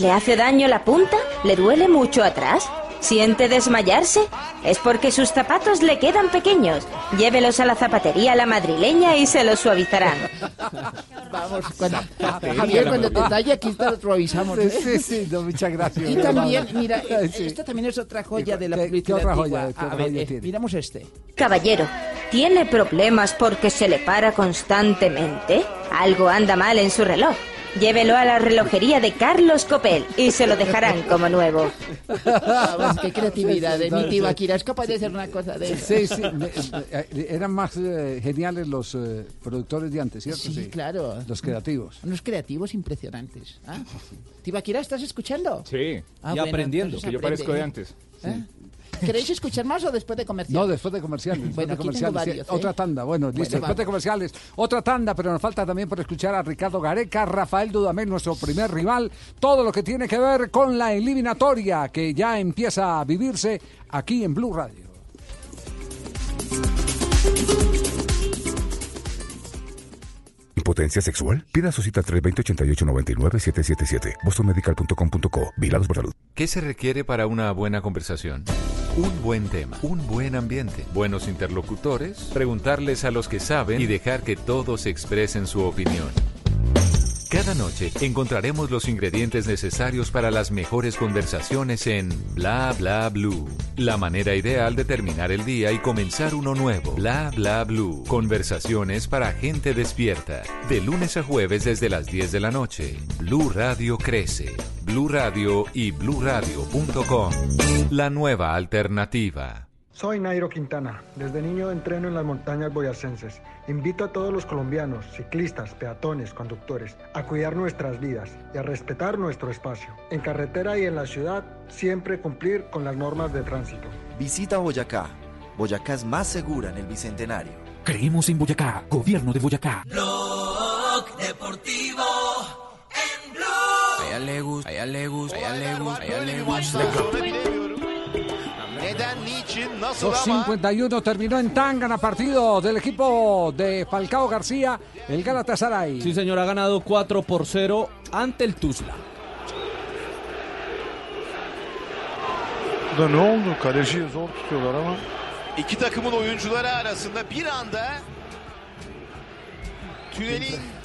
[SPEAKER 61] ¿Le hace daño la punta? ¿Le duele mucho atrás? ¿Siente desmayarse? Es porque sus zapatos le quedan pequeños. Llévelos a la zapatería La Madrileña y se los suavizarán.
[SPEAKER 44] Vamos, cuando, Javier, cuando te talle, aquí te lo revisamos.
[SPEAKER 22] Sí,
[SPEAKER 44] ¿eh?
[SPEAKER 22] sí, sí, no, muchas gracias.
[SPEAKER 44] Y también, mira,
[SPEAKER 22] Sí.
[SPEAKER 44] esta también es otra joya de la
[SPEAKER 22] ¿Qué- qué
[SPEAKER 44] publicidad
[SPEAKER 22] otra
[SPEAKER 44] antigua.
[SPEAKER 22] joya? ¿Qué
[SPEAKER 44] A
[SPEAKER 22] otra
[SPEAKER 44] ver,
[SPEAKER 22] joya
[SPEAKER 44] eh,
[SPEAKER 22] tiene?
[SPEAKER 44] miramos este.
[SPEAKER 61] Caballero, ¿tiene problemas porque se le para constantemente? Algo anda mal en su reloj. Llévelo a la relojería de Carlos Copel y se lo dejarán como nuevo.
[SPEAKER 44] Vamos, qué creatividad de
[SPEAKER 22] Sí,
[SPEAKER 44] mi
[SPEAKER 22] sí.
[SPEAKER 44] tío Akira. Es capaz de hacer una cosa de eso.
[SPEAKER 22] Sí, sí, eh, eran más eh, geniales los eh, productores de antes, ¿cierto?
[SPEAKER 44] Sí, claro.
[SPEAKER 22] Los creativos.
[SPEAKER 44] Unos creativos impresionantes. ¿ah? Tibaquira, ¿estás escuchando?
[SPEAKER 28] Sí.
[SPEAKER 44] Ah,
[SPEAKER 28] y
[SPEAKER 44] bueno,
[SPEAKER 28] aprendiendo, que yo
[SPEAKER 44] aprende.
[SPEAKER 28] parezco de antes.
[SPEAKER 44] ¿Eh? ¿Queréis escuchar más o después de comercial?
[SPEAKER 22] No, después de comerciales. después
[SPEAKER 44] Bueno,
[SPEAKER 22] de comerciales, sí.
[SPEAKER 44] varios, ¿eh?
[SPEAKER 22] Otra tanda, bueno, listo. Después de comerciales, otra tanda, pero nos falta también por escuchar a Ricardo Gareca, Rafael Dudamel, nuestro primer rival, todo lo que tiene que ver con la eliminatoria que ya empieza a vivirse aquí en Blue Radio.
[SPEAKER 62] ¿Impotencia sexual? Pida su cita al 320-8899-777. bostonmedical.com.co. Vigilados por salud.
[SPEAKER 11] ¿Qué se requiere para una buena conversación? Un buen tema, un buen ambiente, buenos interlocutores, preguntarles a los que saben y dejar que todos expresen su opinión. Cada noche encontraremos los ingredientes necesarios para las mejores conversaciones en Bla Bla Blue. La manera ideal de terminar el día y comenzar uno nuevo. Bla Bla Blue. Conversaciones para gente despierta. De lunes a jueves desde las 10 de la noche. Blue Radio crece. Blue Radio y bluradio.com. La nueva alternativa.
[SPEAKER 36] Soy Nairo Quintana. Desde niño entreno en las montañas boyacenses. Invito a todos los colombianos, ciclistas, peatones, conductores, a cuidar nuestras vidas y a respetar nuestro espacio. En carretera y en la ciudad, siempre cumplir con las normas de tránsito.
[SPEAKER 63] Visita Boyacá. Boyacá es más segura en el Bicentenario.
[SPEAKER 64] Creemos en Boyacá, gobierno de Boyacá.
[SPEAKER 49] Blog Deportivo en Blue.
[SPEAKER 63] Allá le gusta, allá le gusta, allá le gusta, allá le gusta.
[SPEAKER 65] Neden, niçin, nasıl ama
[SPEAKER 22] 2.51 terminó en Tangana partido del equipo de Falcao García, el Galatasaray.
[SPEAKER 34] Sí, señor, ha ganado 4 por 0 ante el Tuzla.
[SPEAKER 66] Burada ne oldu? Kaleciyi zor tutuyorlar ama.
[SPEAKER 65] iki takımın oyuncuları arasında bir anda tünelin girişinde o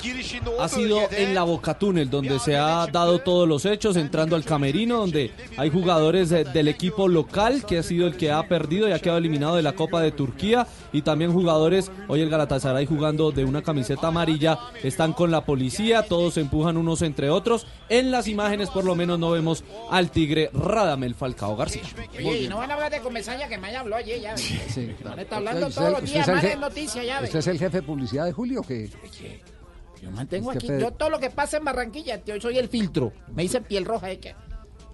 [SPEAKER 34] Ha sido en la Boca Túnel donde se ha dado todos los hechos, entrando al camerino donde hay jugadores de- del equipo local que ha sido el que ha perdido y ha quedado eliminado de la Copa de Turquía y también jugadores, hoy el Galatasaray jugando de una camiseta amarilla, están con la policía, todos se empujan unos entre otros. En las imágenes por lo menos no vemos al tigre Radamel Falcao García.
[SPEAKER 44] Oye, y no van a hablar de comesaña que me haya hablado ayer, ya.
[SPEAKER 22] Sí,
[SPEAKER 44] hablando
[SPEAKER 22] Usted-
[SPEAKER 44] todos los días,
[SPEAKER 22] es el
[SPEAKER 44] noticias, ya ve.
[SPEAKER 22] ¿Usted es el jefe de publicidad de Julio o qué?
[SPEAKER 44] Yo mantengo aquí, yo todo lo que pasa en Barranquilla, yo soy el filtro. Me dicen piel roja, ¿eh? que-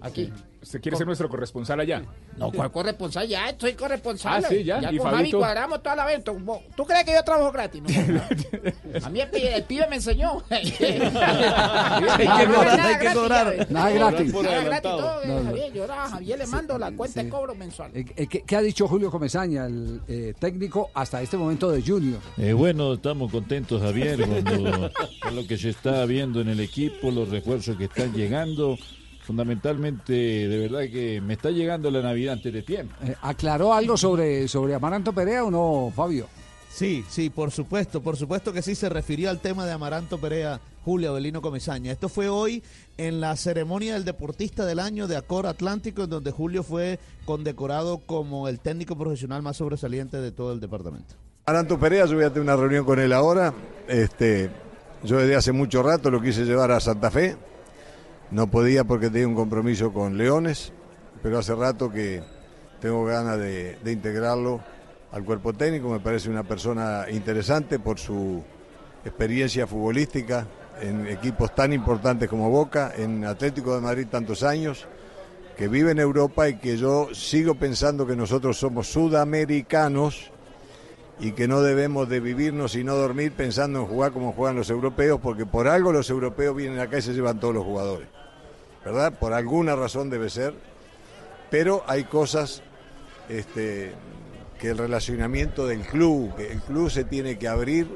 [SPEAKER 44] Aquí.
[SPEAKER 28] Usted quiere ser nuestro corresponsal allá.
[SPEAKER 44] No, ¿cuál corresponsal? Ya estoy corresponsal.
[SPEAKER 28] Ah, sí, ya.
[SPEAKER 44] Ya
[SPEAKER 28] ¿Y
[SPEAKER 44] con Javi
[SPEAKER 28] Fabito?
[SPEAKER 44] cuadramos toda la venta. ¿Tú, crees que yo trabajo gratis? No, a mí el, pibe- el pibe me enseñó. hay
[SPEAKER 32] que cobrar, hay que cobrar.
[SPEAKER 22] Nada gratis.
[SPEAKER 44] Nada gratis todo,
[SPEAKER 22] No, no.
[SPEAKER 44] Javier. Yo a Javier le mando la cuenta de cobro mensual.
[SPEAKER 22] Eh, eh, ¿Qué, qué ha dicho Julio Comesaña, el eh, técnico, hasta este momento de Junior?
[SPEAKER 67] Eh, bueno, estamos contentos, Javier, cuando- con lo que se está viendo en el equipo, los refuerzos que están llegando. Fundamentalmente, de verdad que me está llegando la Navidad antes de tiempo.
[SPEAKER 22] Eh, ¿Aclaró algo sobre, sobre Amaranto Perea o no, Fabio?
[SPEAKER 32] Sí, sí, por supuesto, por supuesto que sí se refirió al tema de Amaranto Perea, Julio Avelino Comesaña. Esto fue hoy en la ceremonia del Deportista del Año de Acor Atlántico, en donde Julio fue condecorado como el técnico profesional más sobresaliente de todo el departamento.
[SPEAKER 68] Aranto Perea, yo voy a tener una reunión con él ahora. Este, yo desde hace mucho rato lo quise llevar a Santa Fe. No podía porque tenía un compromiso con Leones, pero hace rato que tengo ganas de, integrarlo al cuerpo técnico. Me parece una persona interesante por su experiencia futbolística en equipos tan importantes como Boca, en Atlético de Madrid tantos años, que vive en Europa y que yo sigo pensando que nosotros somos sudamericanos y que no debemos de vivirnos y no dormir pensando en jugar como juegan los europeos, porque por algo los europeos vienen acá y se llevan todos los jugadores, ¿verdad? Por alguna razón debe ser, pero hay cosas este, que el relacionamiento del club, que el club se tiene que abrir,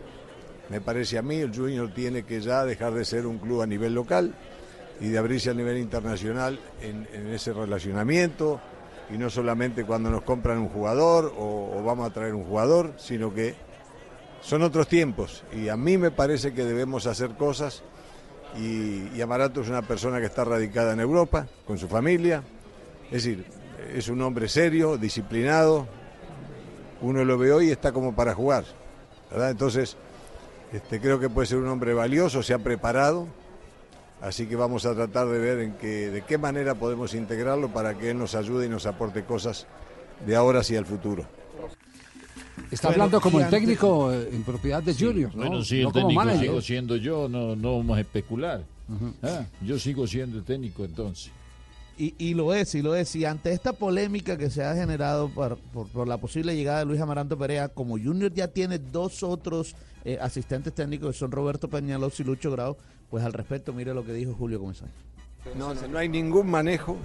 [SPEAKER 68] me parece a mí, el Junior tiene que ya dejar de ser un club a nivel local y de abrirse a nivel internacional en, ese relacionamiento y no solamente cuando nos compran un jugador o, o vamos a traer un jugador, sino que son otros tiempos y a mí me parece que debemos hacer cosas y, Amaranto es una persona que está radicada en Europa con su familia, es decir, es un hombre serio, disciplinado, uno lo ve hoy y está como para jugar, ¿verdad? Entonces, este, creo que puede ser un hombre valioso, se ha preparado, Así que vamos a tratar de ver en qué, de qué manera podemos integrarlo para que él nos ayude y nos aporte cosas de ahora hacia el futuro.
[SPEAKER 22] Está
[SPEAKER 67] Bueno,
[SPEAKER 22] hablando como el técnico eh, en propiedad de Junior, ¿no?
[SPEAKER 67] Bueno, sí,
[SPEAKER 22] No
[SPEAKER 67] el
[SPEAKER 22] como
[SPEAKER 67] técnico
[SPEAKER 22] manager.
[SPEAKER 67] sigo siendo yo, no, no vamos a especular. Ah, yo sigo siendo el técnico entonces.
[SPEAKER 32] Y, y lo es, y lo es. Y ante esta polémica que se ha generado por, por- por la posible llegada de Luis Amaranto Perea, como Junior ya tiene dos otros eh, asistentes técnicos, que son Roberto Peñaloz y Lucho Grau, pues al respecto, mire lo que dijo Julio Comesaña.
[SPEAKER 68] No, no, no hay ningún manejo.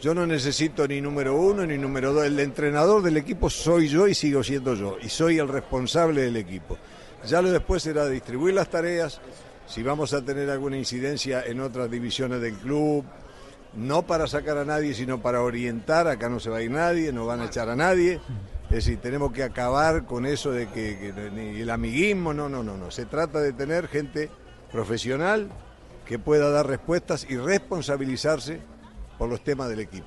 [SPEAKER 68] Yo no necesito ni número uno ni número dos. El entrenador del equipo soy yo y sigo siendo yo. Y soy el responsable del equipo. Ya lo después será distribuir las tareas. Si vamos a tener alguna incidencia en otras divisiones del club, no para sacar a nadie, sino para orientar. Acá no se va a ir nadie, no van a echar a nadie. Es decir, tenemos que acabar con eso de que, el amiguismo, no, no, no, no. Se trata de tener gente profesional que pueda dar respuestas y responsabilizarse por los temas del equipo.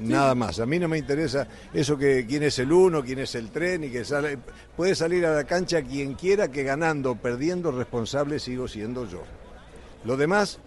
[SPEAKER 68] Nada más. A mí no me interesa eso que quién es el uno, quién es el tren y que sale. Puede salir a la cancha quien quiera que ganando o perdiendo responsable sigo siendo yo. Los demás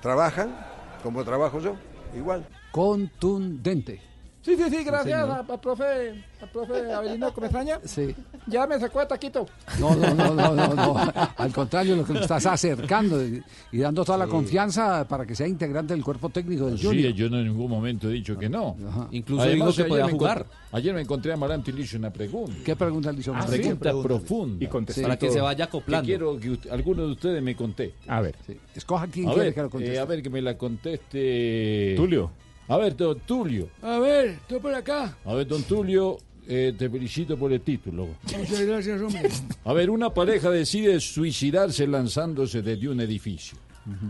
[SPEAKER 68] trabajan como trabajo yo, igual.
[SPEAKER 22] Contundente.
[SPEAKER 69] Sí, sí, sí, gracias al profe, al profe Avelino Comesaña.
[SPEAKER 22] Sí.
[SPEAKER 69] Ya me sacó de taquito.
[SPEAKER 22] No, no, no, no, no, no. Al contrario, lo que lo estás acercando y, y dando toda la confianza para que sea integrante del cuerpo técnico del
[SPEAKER 67] Sí,
[SPEAKER 22] Junior.
[SPEAKER 67] yo no en ningún momento he dicho que no.
[SPEAKER 22] Incluso dijo que
[SPEAKER 67] ayer
[SPEAKER 22] podía jugar.
[SPEAKER 67] ayer me encontré a Amaranto y le hice una pregunta.
[SPEAKER 22] ¿Qué pregunta le hizo? Amaranto?
[SPEAKER 67] pregunta
[SPEAKER 22] Sí.
[SPEAKER 67] profunda.
[SPEAKER 22] Y contestó. Para que se vaya acoplando.
[SPEAKER 67] Que quiero que usted- alguno de ustedes me conté.
[SPEAKER 28] A ver.
[SPEAKER 22] Escoja quién
[SPEAKER 67] a
[SPEAKER 22] quiere
[SPEAKER 67] ver,
[SPEAKER 22] que lo conteste.
[SPEAKER 67] eh, a ver, que me la conteste.
[SPEAKER 28] Tulio.
[SPEAKER 67] A ver, don Tulio.
[SPEAKER 70] A ver, estoy por acá.
[SPEAKER 67] A ver, don Tulio, eh, te felicito por el título.
[SPEAKER 70] Muchas gracias, hombre.
[SPEAKER 67] A ver, una pareja decide suicidarse lanzándose desde un edificio.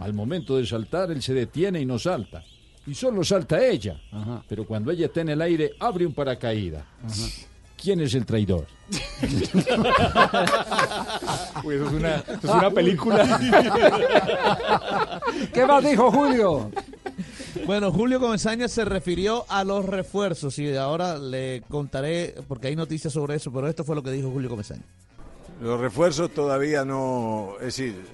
[SPEAKER 67] Al momento de saltar, él se detiene y no salta. Y solo salta ella. Pero cuando ella está en el aire, abre un paracaídas. ¿Quién es el traidor?
[SPEAKER 28] Uy, eso es una, eso es una película.
[SPEAKER 22] ¿Qué más dijo Julio?
[SPEAKER 32] Bueno, Julio Comesaña se refirió a los refuerzos y ahora le contaré, porque hay noticias sobre eso, pero esto fue lo que dijo Julio Comesaña.
[SPEAKER 68] Los refuerzos todavía no, es decir,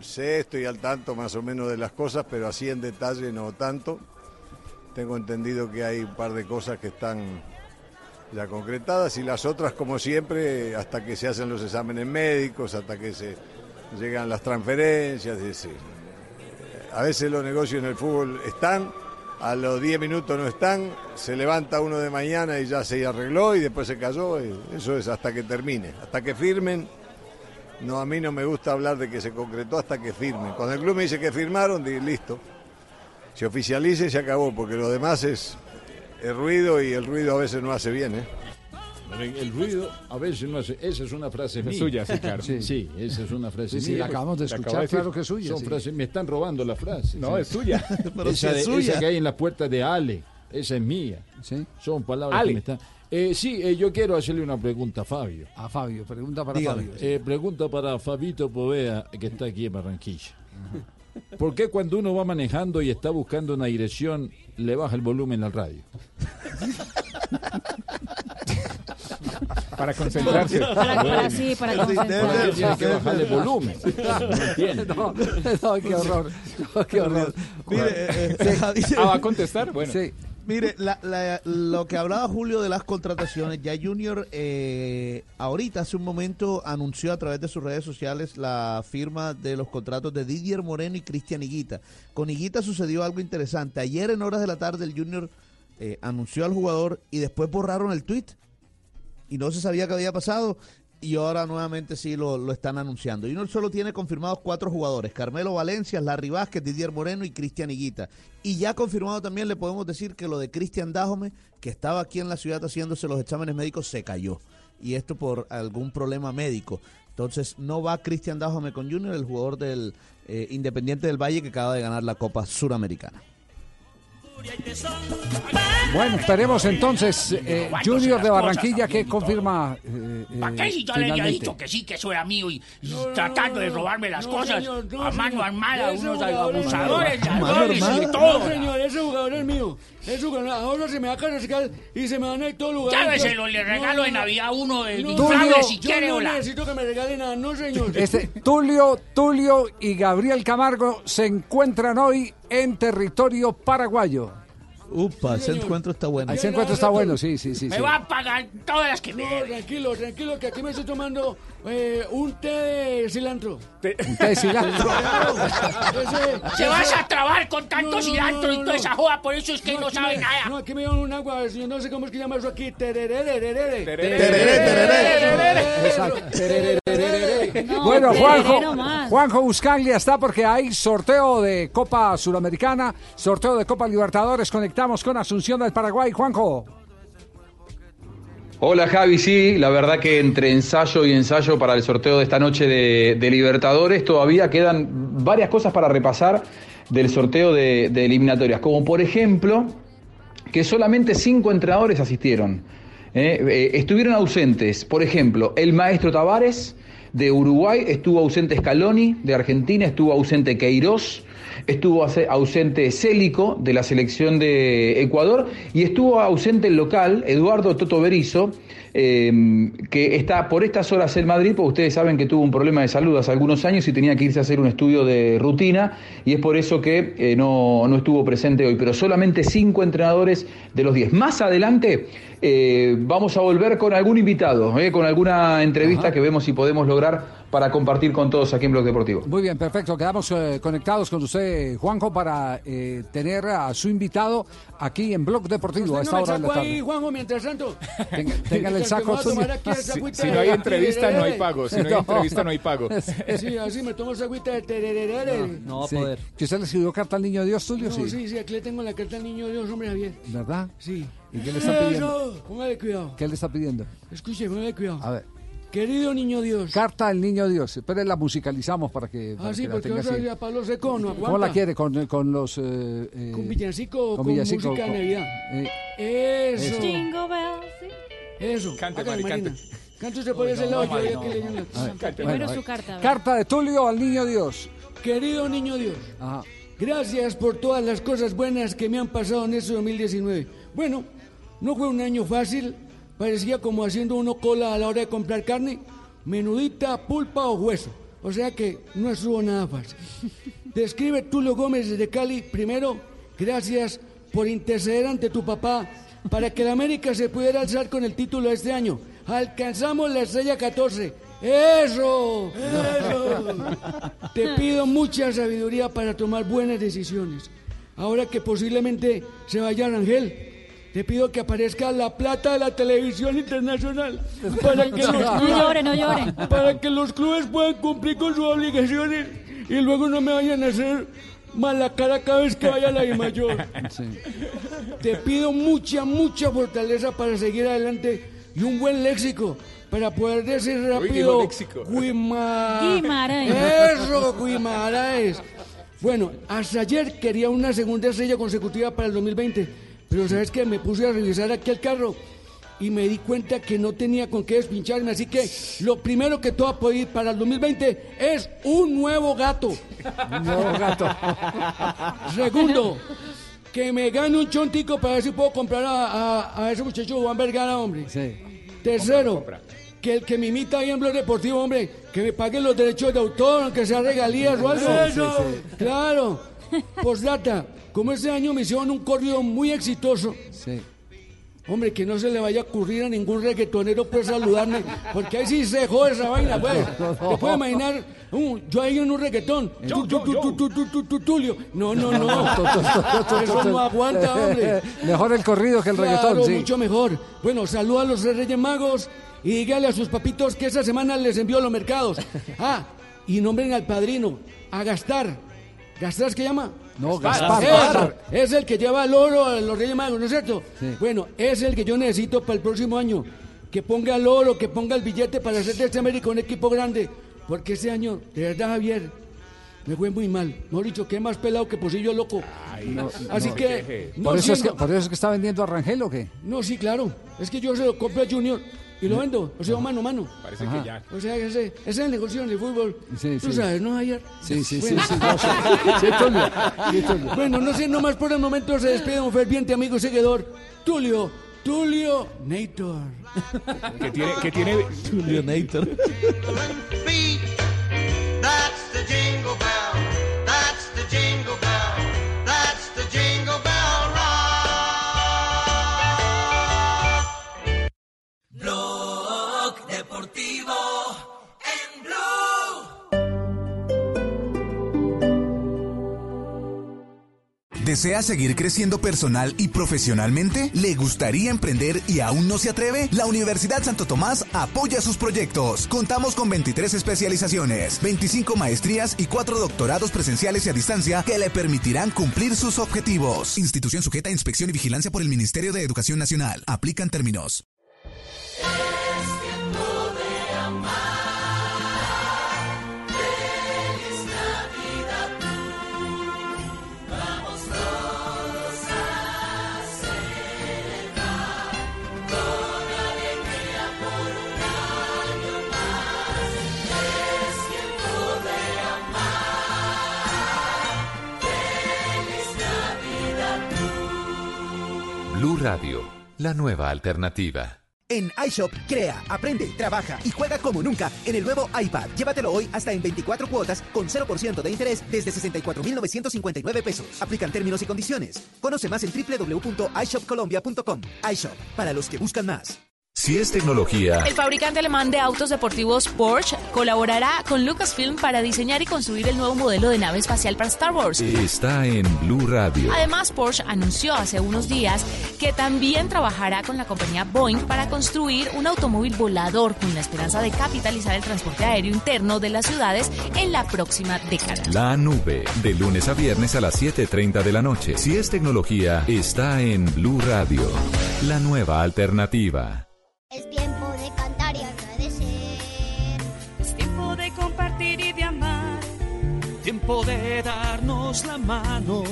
[SPEAKER 68] sé, estoy al tanto más o menos de las cosas, pero así en detalle no tanto. Tengo entendido que hay un par de cosas que están ya concretadas y las otras, como siempre, hasta que se hacen los exámenes médicos, hasta que se llegan las transferencias. es decir, a veces los negocios en el fútbol están, a los 10 minutos no están, se levanta uno de mañana y ya se arregló y después se cayó. Eso es hasta que termine, hasta que firmen. No, a mí no me gusta hablar de que se concretó hasta que firmen. Cuando el club me dice que firmaron, di, listo. Se oficialice y se acabó, porque lo demás es el ruido y el ruido a veces no hace bien, ¿eh?
[SPEAKER 67] El, ruido a veces no hace. Esa es una frase
[SPEAKER 28] Es
[SPEAKER 67] mía.
[SPEAKER 28] suya, sí, claro.
[SPEAKER 67] Sí, esa es una frase
[SPEAKER 22] Sí, sí,
[SPEAKER 67] mía.
[SPEAKER 22] la acabamos de escuchar, claro que es suya,
[SPEAKER 67] Son
[SPEAKER 22] sí.
[SPEAKER 67] frases- me están robando la frase.
[SPEAKER 28] No, es suya.
[SPEAKER 32] Pero
[SPEAKER 67] esa,
[SPEAKER 32] es suya.
[SPEAKER 67] esa que hay en la puerta de Ale, esa es mía. Son palabras
[SPEAKER 28] Ale.
[SPEAKER 67] que me están. Eh, sí, eh, yo quiero hacerle una pregunta a Fabio.
[SPEAKER 22] A Fabio, pregunta para
[SPEAKER 67] Dígame.
[SPEAKER 22] Fabio.
[SPEAKER 67] Eh, pregunta para Fabito Povea, que está aquí en Barranquilla. ¿Por qué cuando uno va manejando y está buscando una dirección, le baja el volumen al radio?
[SPEAKER 28] Para concentrarse.
[SPEAKER 24] Para- para- sí, para concentrarse.
[SPEAKER 67] Tiene que bajarle volumen. No.
[SPEAKER 22] No, qué horror. No, qué horror.
[SPEAKER 32] Mire, eh, eh,
[SPEAKER 28] Ah, ¿va a contestar? Bueno.
[SPEAKER 22] Sí.
[SPEAKER 32] Mire, la- la- lo que hablaba Julio de las contrataciones, ya Junior eh, ahorita hace un momento anunció a través de sus redes sociales la firma de los contratos de Didier Moreno y Cristian Higuita. Con Higuita sucedió algo interesante. Ayer en horas de la tarde el Junior eh, anunció al jugador y después borraron el tweet y no se sabía qué había pasado y ahora nuevamente sí lo, lo están anunciando. Junior solo tiene confirmados cuatro jugadores, Carmelo Valencia, Larry Vázquez, Didier Moreno y Cristian Higuita. Y ya confirmado también le podemos decir que lo de Cristian Dájome, que estaba aquí en la ciudad haciéndose los exámenes médicos, se cayó. Y esto por algún problema médico. Entonces no va Cristian Dájome con Junior, el jugador del eh, Independiente del Valle que acaba de ganar la Copa Suramericana.
[SPEAKER 22] Bueno, esperemos entonces eh, Junior de Barranquilla que confirma. eh, eh,
[SPEAKER 38] ¿Para qué si yo le había
[SPEAKER 22] finalmente.
[SPEAKER 38] dicho que sí, que eso era mío y, y tratando de robarme las
[SPEAKER 70] no,
[SPEAKER 38] cosas
[SPEAKER 70] señor, no,
[SPEAKER 38] a mano armada, unos abusadores, ladrones y
[SPEAKER 70] No,
[SPEAKER 38] todo?
[SPEAKER 70] señor, ese jugador es mío. Jugador, ahora se me va a cargar y se me van a ir todos lugares.
[SPEAKER 38] Lléveselo, le regalo de Navidad uno de
[SPEAKER 70] No, yo
[SPEAKER 38] si quiere,
[SPEAKER 70] no
[SPEAKER 38] hola.
[SPEAKER 70] necesito que me regalen nada, no, señor.
[SPEAKER 22] Este, Tulio, Tulio y Gabriel Camargo se encuentran hoy en territorio paraguayo.
[SPEAKER 32] Upa, ese encuentro está bueno.
[SPEAKER 22] Ese encuentro está bueno, sí, sí, sí.
[SPEAKER 38] Me
[SPEAKER 22] sí.
[SPEAKER 38] va a pagar todas las que me
[SPEAKER 70] No, tranquilo, tranquilo, que aquí me estoy tomando eh, un té de cilantro.
[SPEAKER 22] Un té de cilantro.
[SPEAKER 70] Ese-
[SPEAKER 38] Se vas a trabar con tanto
[SPEAKER 70] No, no,
[SPEAKER 38] cilantro
[SPEAKER 70] no,
[SPEAKER 38] y toda
[SPEAKER 70] no.
[SPEAKER 38] esa joda, por eso es que no, sabe
[SPEAKER 70] me-
[SPEAKER 38] nada.
[SPEAKER 70] No, aquí me dieron un agua, señor, no sé cómo es que llama eso aquí. Tererere.
[SPEAKER 22] Exacto.
[SPEAKER 70] No,
[SPEAKER 22] Bueno,
[SPEAKER 70] tereré
[SPEAKER 22] Juanjo. Juanjo Buscaglia está porque hay sorteo de Copa Suramericana, sorteo de Copa Libertadores. Con Asunción del Paraguay. Juanjo.
[SPEAKER 71] Hola Javi, sí, la verdad que entre ensayo y ensayo para el sorteo de esta noche de, Libertadores todavía quedan varias cosas para repasar del sorteo de, de eliminatorias, como por ejemplo que solamente cinco entrenadores asistieron. ¿eh? Eh, estuvieron ausentes, por ejemplo, el maestro Tavares de Uruguay, estuvo ausente Scaloni de Argentina, estuvo ausente Queiroz, estuvo ausente Célico de la selección de Ecuador y estuvo ausente el local, Eduardo Toto Berizo, eh, que está por estas horas en Madrid, porque ustedes saben que tuvo un problema de salud hace algunos años y tenía que irse a hacer un estudio de rutina y es por eso que eh, no, no estuvo presente hoy, pero solamente cinco entrenadores de los diez. Más adelante eh, vamos a volver con algún invitado, eh, con alguna entrevista que vemos si podemos lograr para compartir con todos aquí en Blog Deportivo.
[SPEAKER 22] Muy bien, perfecto. Quedamos eh, conectados con usted, Juanjo, para eh, tener a su invitado aquí en Blog Deportivo a esta
[SPEAKER 70] el
[SPEAKER 22] hora de la
[SPEAKER 70] saco ahí,
[SPEAKER 22] tarde.
[SPEAKER 70] Juanjo, mientras tanto.
[SPEAKER 22] Tenga- téngale el saco
[SPEAKER 70] a
[SPEAKER 28] Si, si
[SPEAKER 70] de
[SPEAKER 28] no hay entrevista, no hay pago. Si no hay
[SPEAKER 22] No.
[SPEAKER 28] entrevista, no hay pago.
[SPEAKER 70] Sí, así me tomo esa agüita de tererere.
[SPEAKER 22] Sí. ¿Que usted le escribió carta al niño Dios, Tulio?
[SPEAKER 70] No, sí, sí, aquí le tengo la carta al niño Dios, hombre Javier.
[SPEAKER 22] ¿Verdad?
[SPEAKER 70] Sí.
[SPEAKER 22] ¿Y qué le está pidiendo?
[SPEAKER 70] Eso, póngale cuidado.
[SPEAKER 22] ¿Qué le está pidiendo?
[SPEAKER 70] Escuche, póngale cuidado.
[SPEAKER 22] A ver.
[SPEAKER 70] Querido niño Dios.
[SPEAKER 22] Carta al niño Dios. Pero la musicalizamos para que, para
[SPEAKER 70] Ah, sí,
[SPEAKER 22] que la
[SPEAKER 70] porque
[SPEAKER 22] tenga
[SPEAKER 70] vas a
[SPEAKER 22] así.
[SPEAKER 70] ir a Pablo Seco, ¿no?
[SPEAKER 22] ¿Cómo la quiere? ¿Con, con los... eh, eh,
[SPEAKER 70] ¿Con villancico o con,
[SPEAKER 22] villancico,
[SPEAKER 70] música de
[SPEAKER 22] con-
[SPEAKER 70] Navidad?
[SPEAKER 22] eh,
[SPEAKER 70] Eso.
[SPEAKER 22] Eso.
[SPEAKER 24] Jingle bells, sí.
[SPEAKER 70] Eso.
[SPEAKER 28] Cante,
[SPEAKER 70] Hágale,
[SPEAKER 28] Mari,
[SPEAKER 70] Marina.
[SPEAKER 28] cante.
[SPEAKER 70] Cante usted por ese
[SPEAKER 28] no,
[SPEAKER 70] lado,
[SPEAKER 28] no,
[SPEAKER 70] yo ya
[SPEAKER 28] no.
[SPEAKER 70] que le digo una-
[SPEAKER 22] A ver,
[SPEAKER 70] Cante.
[SPEAKER 22] bueno,
[SPEAKER 24] Primero su carta.
[SPEAKER 22] Carta de Tulio al niño Dios.
[SPEAKER 70] Querido niño Dios.
[SPEAKER 22] Ajá.
[SPEAKER 70] Gracias por todas las cosas buenas que me han pasado en este 2019. Bueno, no fue un año fácil, parecía como haciendo uno cola a la hora de comprar carne, menudita, pulpa o hueso. O sea que no estuvo nada fácil. Describe Tulio Gómez desde Cali. Primero, gracias por interceder ante tu papá para que la América se pudiera alzar con el título este año. Alcanzamos la estrella 14. ¡Eso! ¡Eso! Te pido mucha sabiduría para tomar buenas decisiones. ahora que posiblemente se vaya Rangel, te pido que aparezca la plata de la televisión internacional para que los
[SPEAKER 24] No
[SPEAKER 70] clubes,
[SPEAKER 24] llore, no llore.
[SPEAKER 70] para que los clubes puedan cumplir con sus obligaciones y luego no me vayan a hacer mala cara cada vez que vaya a la I mayor. Te pido mucha, mucha fortaleza para seguir adelante y un buen léxico para poder decir rápido. Guima-
[SPEAKER 24] Guimaraes.
[SPEAKER 70] Eso, Guimaraes. Bueno, hasta ayer quería una segunda estrella consecutiva para el 2020, pero sabes que me puse a revisar aquí el carro y me di cuenta que no tenía con qué despincharme, así que lo primero que todo a pedir para el 2020 es un nuevo gato.
[SPEAKER 22] Un nuevo gato.
[SPEAKER 70] Segundo, que me gane un chontico para ver si puedo comprar a, a- a ese muchacho Juan Vergara, hombre. Tercero, que el que me imita ahí en Blog Deportivo, hombre, que me pague los derechos de autor, aunque sea regalías o algo.
[SPEAKER 22] Sí, sí, sí.
[SPEAKER 70] Claro. Postdata, como este año me hicieron un corrido muy exitoso.
[SPEAKER 22] Sí.
[SPEAKER 70] Hombre, que no se le vaya a ocurrir a ningún reggaetonero pues saludarme, porque ahí sí se jode esa vaina, pues. Te puedes imaginar, uh, yo ahí en un reggaetón, tú, tú, tú, Tulio. No, no, no. Eso no aguanta, hombre.
[SPEAKER 22] Mejor el corrido que el
[SPEAKER 70] claro,
[SPEAKER 22] reggaetón, sí.
[SPEAKER 70] mucho mejor. Bueno, saluda a los Reyes Magos y dígale a sus papitos que esa semana les envió a los mercados. Ah, y nombren al padrino a gastar. ¿Gastar qué llama?
[SPEAKER 22] No,
[SPEAKER 70] Gaspar.
[SPEAKER 22] Gaspar.
[SPEAKER 70] Es el que lleva el oro a los Reyes Magos, ¿no es cierto?
[SPEAKER 22] Sí.
[SPEAKER 70] Bueno, es el que yo necesito para el próximo año. Que ponga el oro, que ponga el billete para hacer de este América un equipo grande. Porque este año, de verdad, Javier, me fue muy mal. Mejor dicho, que más pelado que pocillo loco.
[SPEAKER 22] No,
[SPEAKER 70] Así
[SPEAKER 22] no.
[SPEAKER 70] que... no
[SPEAKER 22] ¿Por, eso es que, ¿Por eso es que está vendiendo a Rangel o qué?
[SPEAKER 70] no, sí, claro. Es que yo se lo compro a Junior y lo vendo. O sea, mano a mano.
[SPEAKER 28] Parece
[SPEAKER 22] Ajá.
[SPEAKER 28] que ya.
[SPEAKER 70] O sea, ese, ese es el negocio en el fútbol.
[SPEAKER 22] Sí,
[SPEAKER 70] Tú
[SPEAKER 22] sí.
[SPEAKER 70] sabes, ¿no, ayer?
[SPEAKER 22] Sí, sí, sí,
[SPEAKER 70] Bueno.
[SPEAKER 22] sí, no, sí. Sí, Tulio. Sí, Tulio.
[SPEAKER 70] Bueno, no sé, nomás por el momento se despide un ferviente amigo y seguidor. Tulio, Tulio Nator.
[SPEAKER 28] Que tiene, que tiene.
[SPEAKER 32] Tulio Nator.
[SPEAKER 38] That's the jingle bell.
[SPEAKER 40] ¿Desea seguir creciendo personal y profesionalmente? ¿Le gustaría emprender y aún no se atreve? La Universidad Santo Tomás apoya sus proyectos. Contamos con 23 especializaciones, 25 maestrías y 4 doctorados presenciales y a distancia que le permitirán cumplir sus objetivos. Institución sujeta a inspección y vigilancia por el Ministerio de Educación Nacional. Aplican términos.
[SPEAKER 11] Radio, la nueva alternativa.
[SPEAKER 72] En iShop, crea, aprende, trabaja y juega como nunca en el nuevo iPad. Llévatelo hoy hasta en 24 cuotas con 0% de interés desde 64,959 pesos. Aplican términos y condiciones. Conoce más en www.ishopcolombia.com. iShop, para los que buscan más.
[SPEAKER 11] Si es tecnología,
[SPEAKER 53] El fabricante alemán de autos deportivos Porsche colaborará con Lucasfilm para diseñar y construir el nuevo modelo de nave espacial para Star Wars.
[SPEAKER 11] está en Blue Radio.
[SPEAKER 53] Además, Porsche anunció hace unos días que también trabajará con la compañía Boeing para construir un automóvil volador con la esperanza de capitalizar el transporte aéreo interno de las ciudades en la próxima década.
[SPEAKER 11] La nube, de lunes a viernes a las 7.30 de la noche. Si es tecnología, está en Blue Radio, la nueva alternativa.
[SPEAKER 73] Es tiempo de cantar y agradecer.
[SPEAKER 74] Es tiempo de compartir y de amar.
[SPEAKER 75] Tiempo de darnos la mano.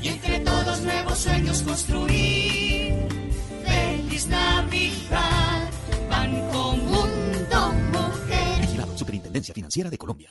[SPEAKER 38] y entre todos nuevos sueños construir. Feliz Navidad, Banco Mundo Mujer.
[SPEAKER 76] Vigilado Superintendencia Financiera de Colombia.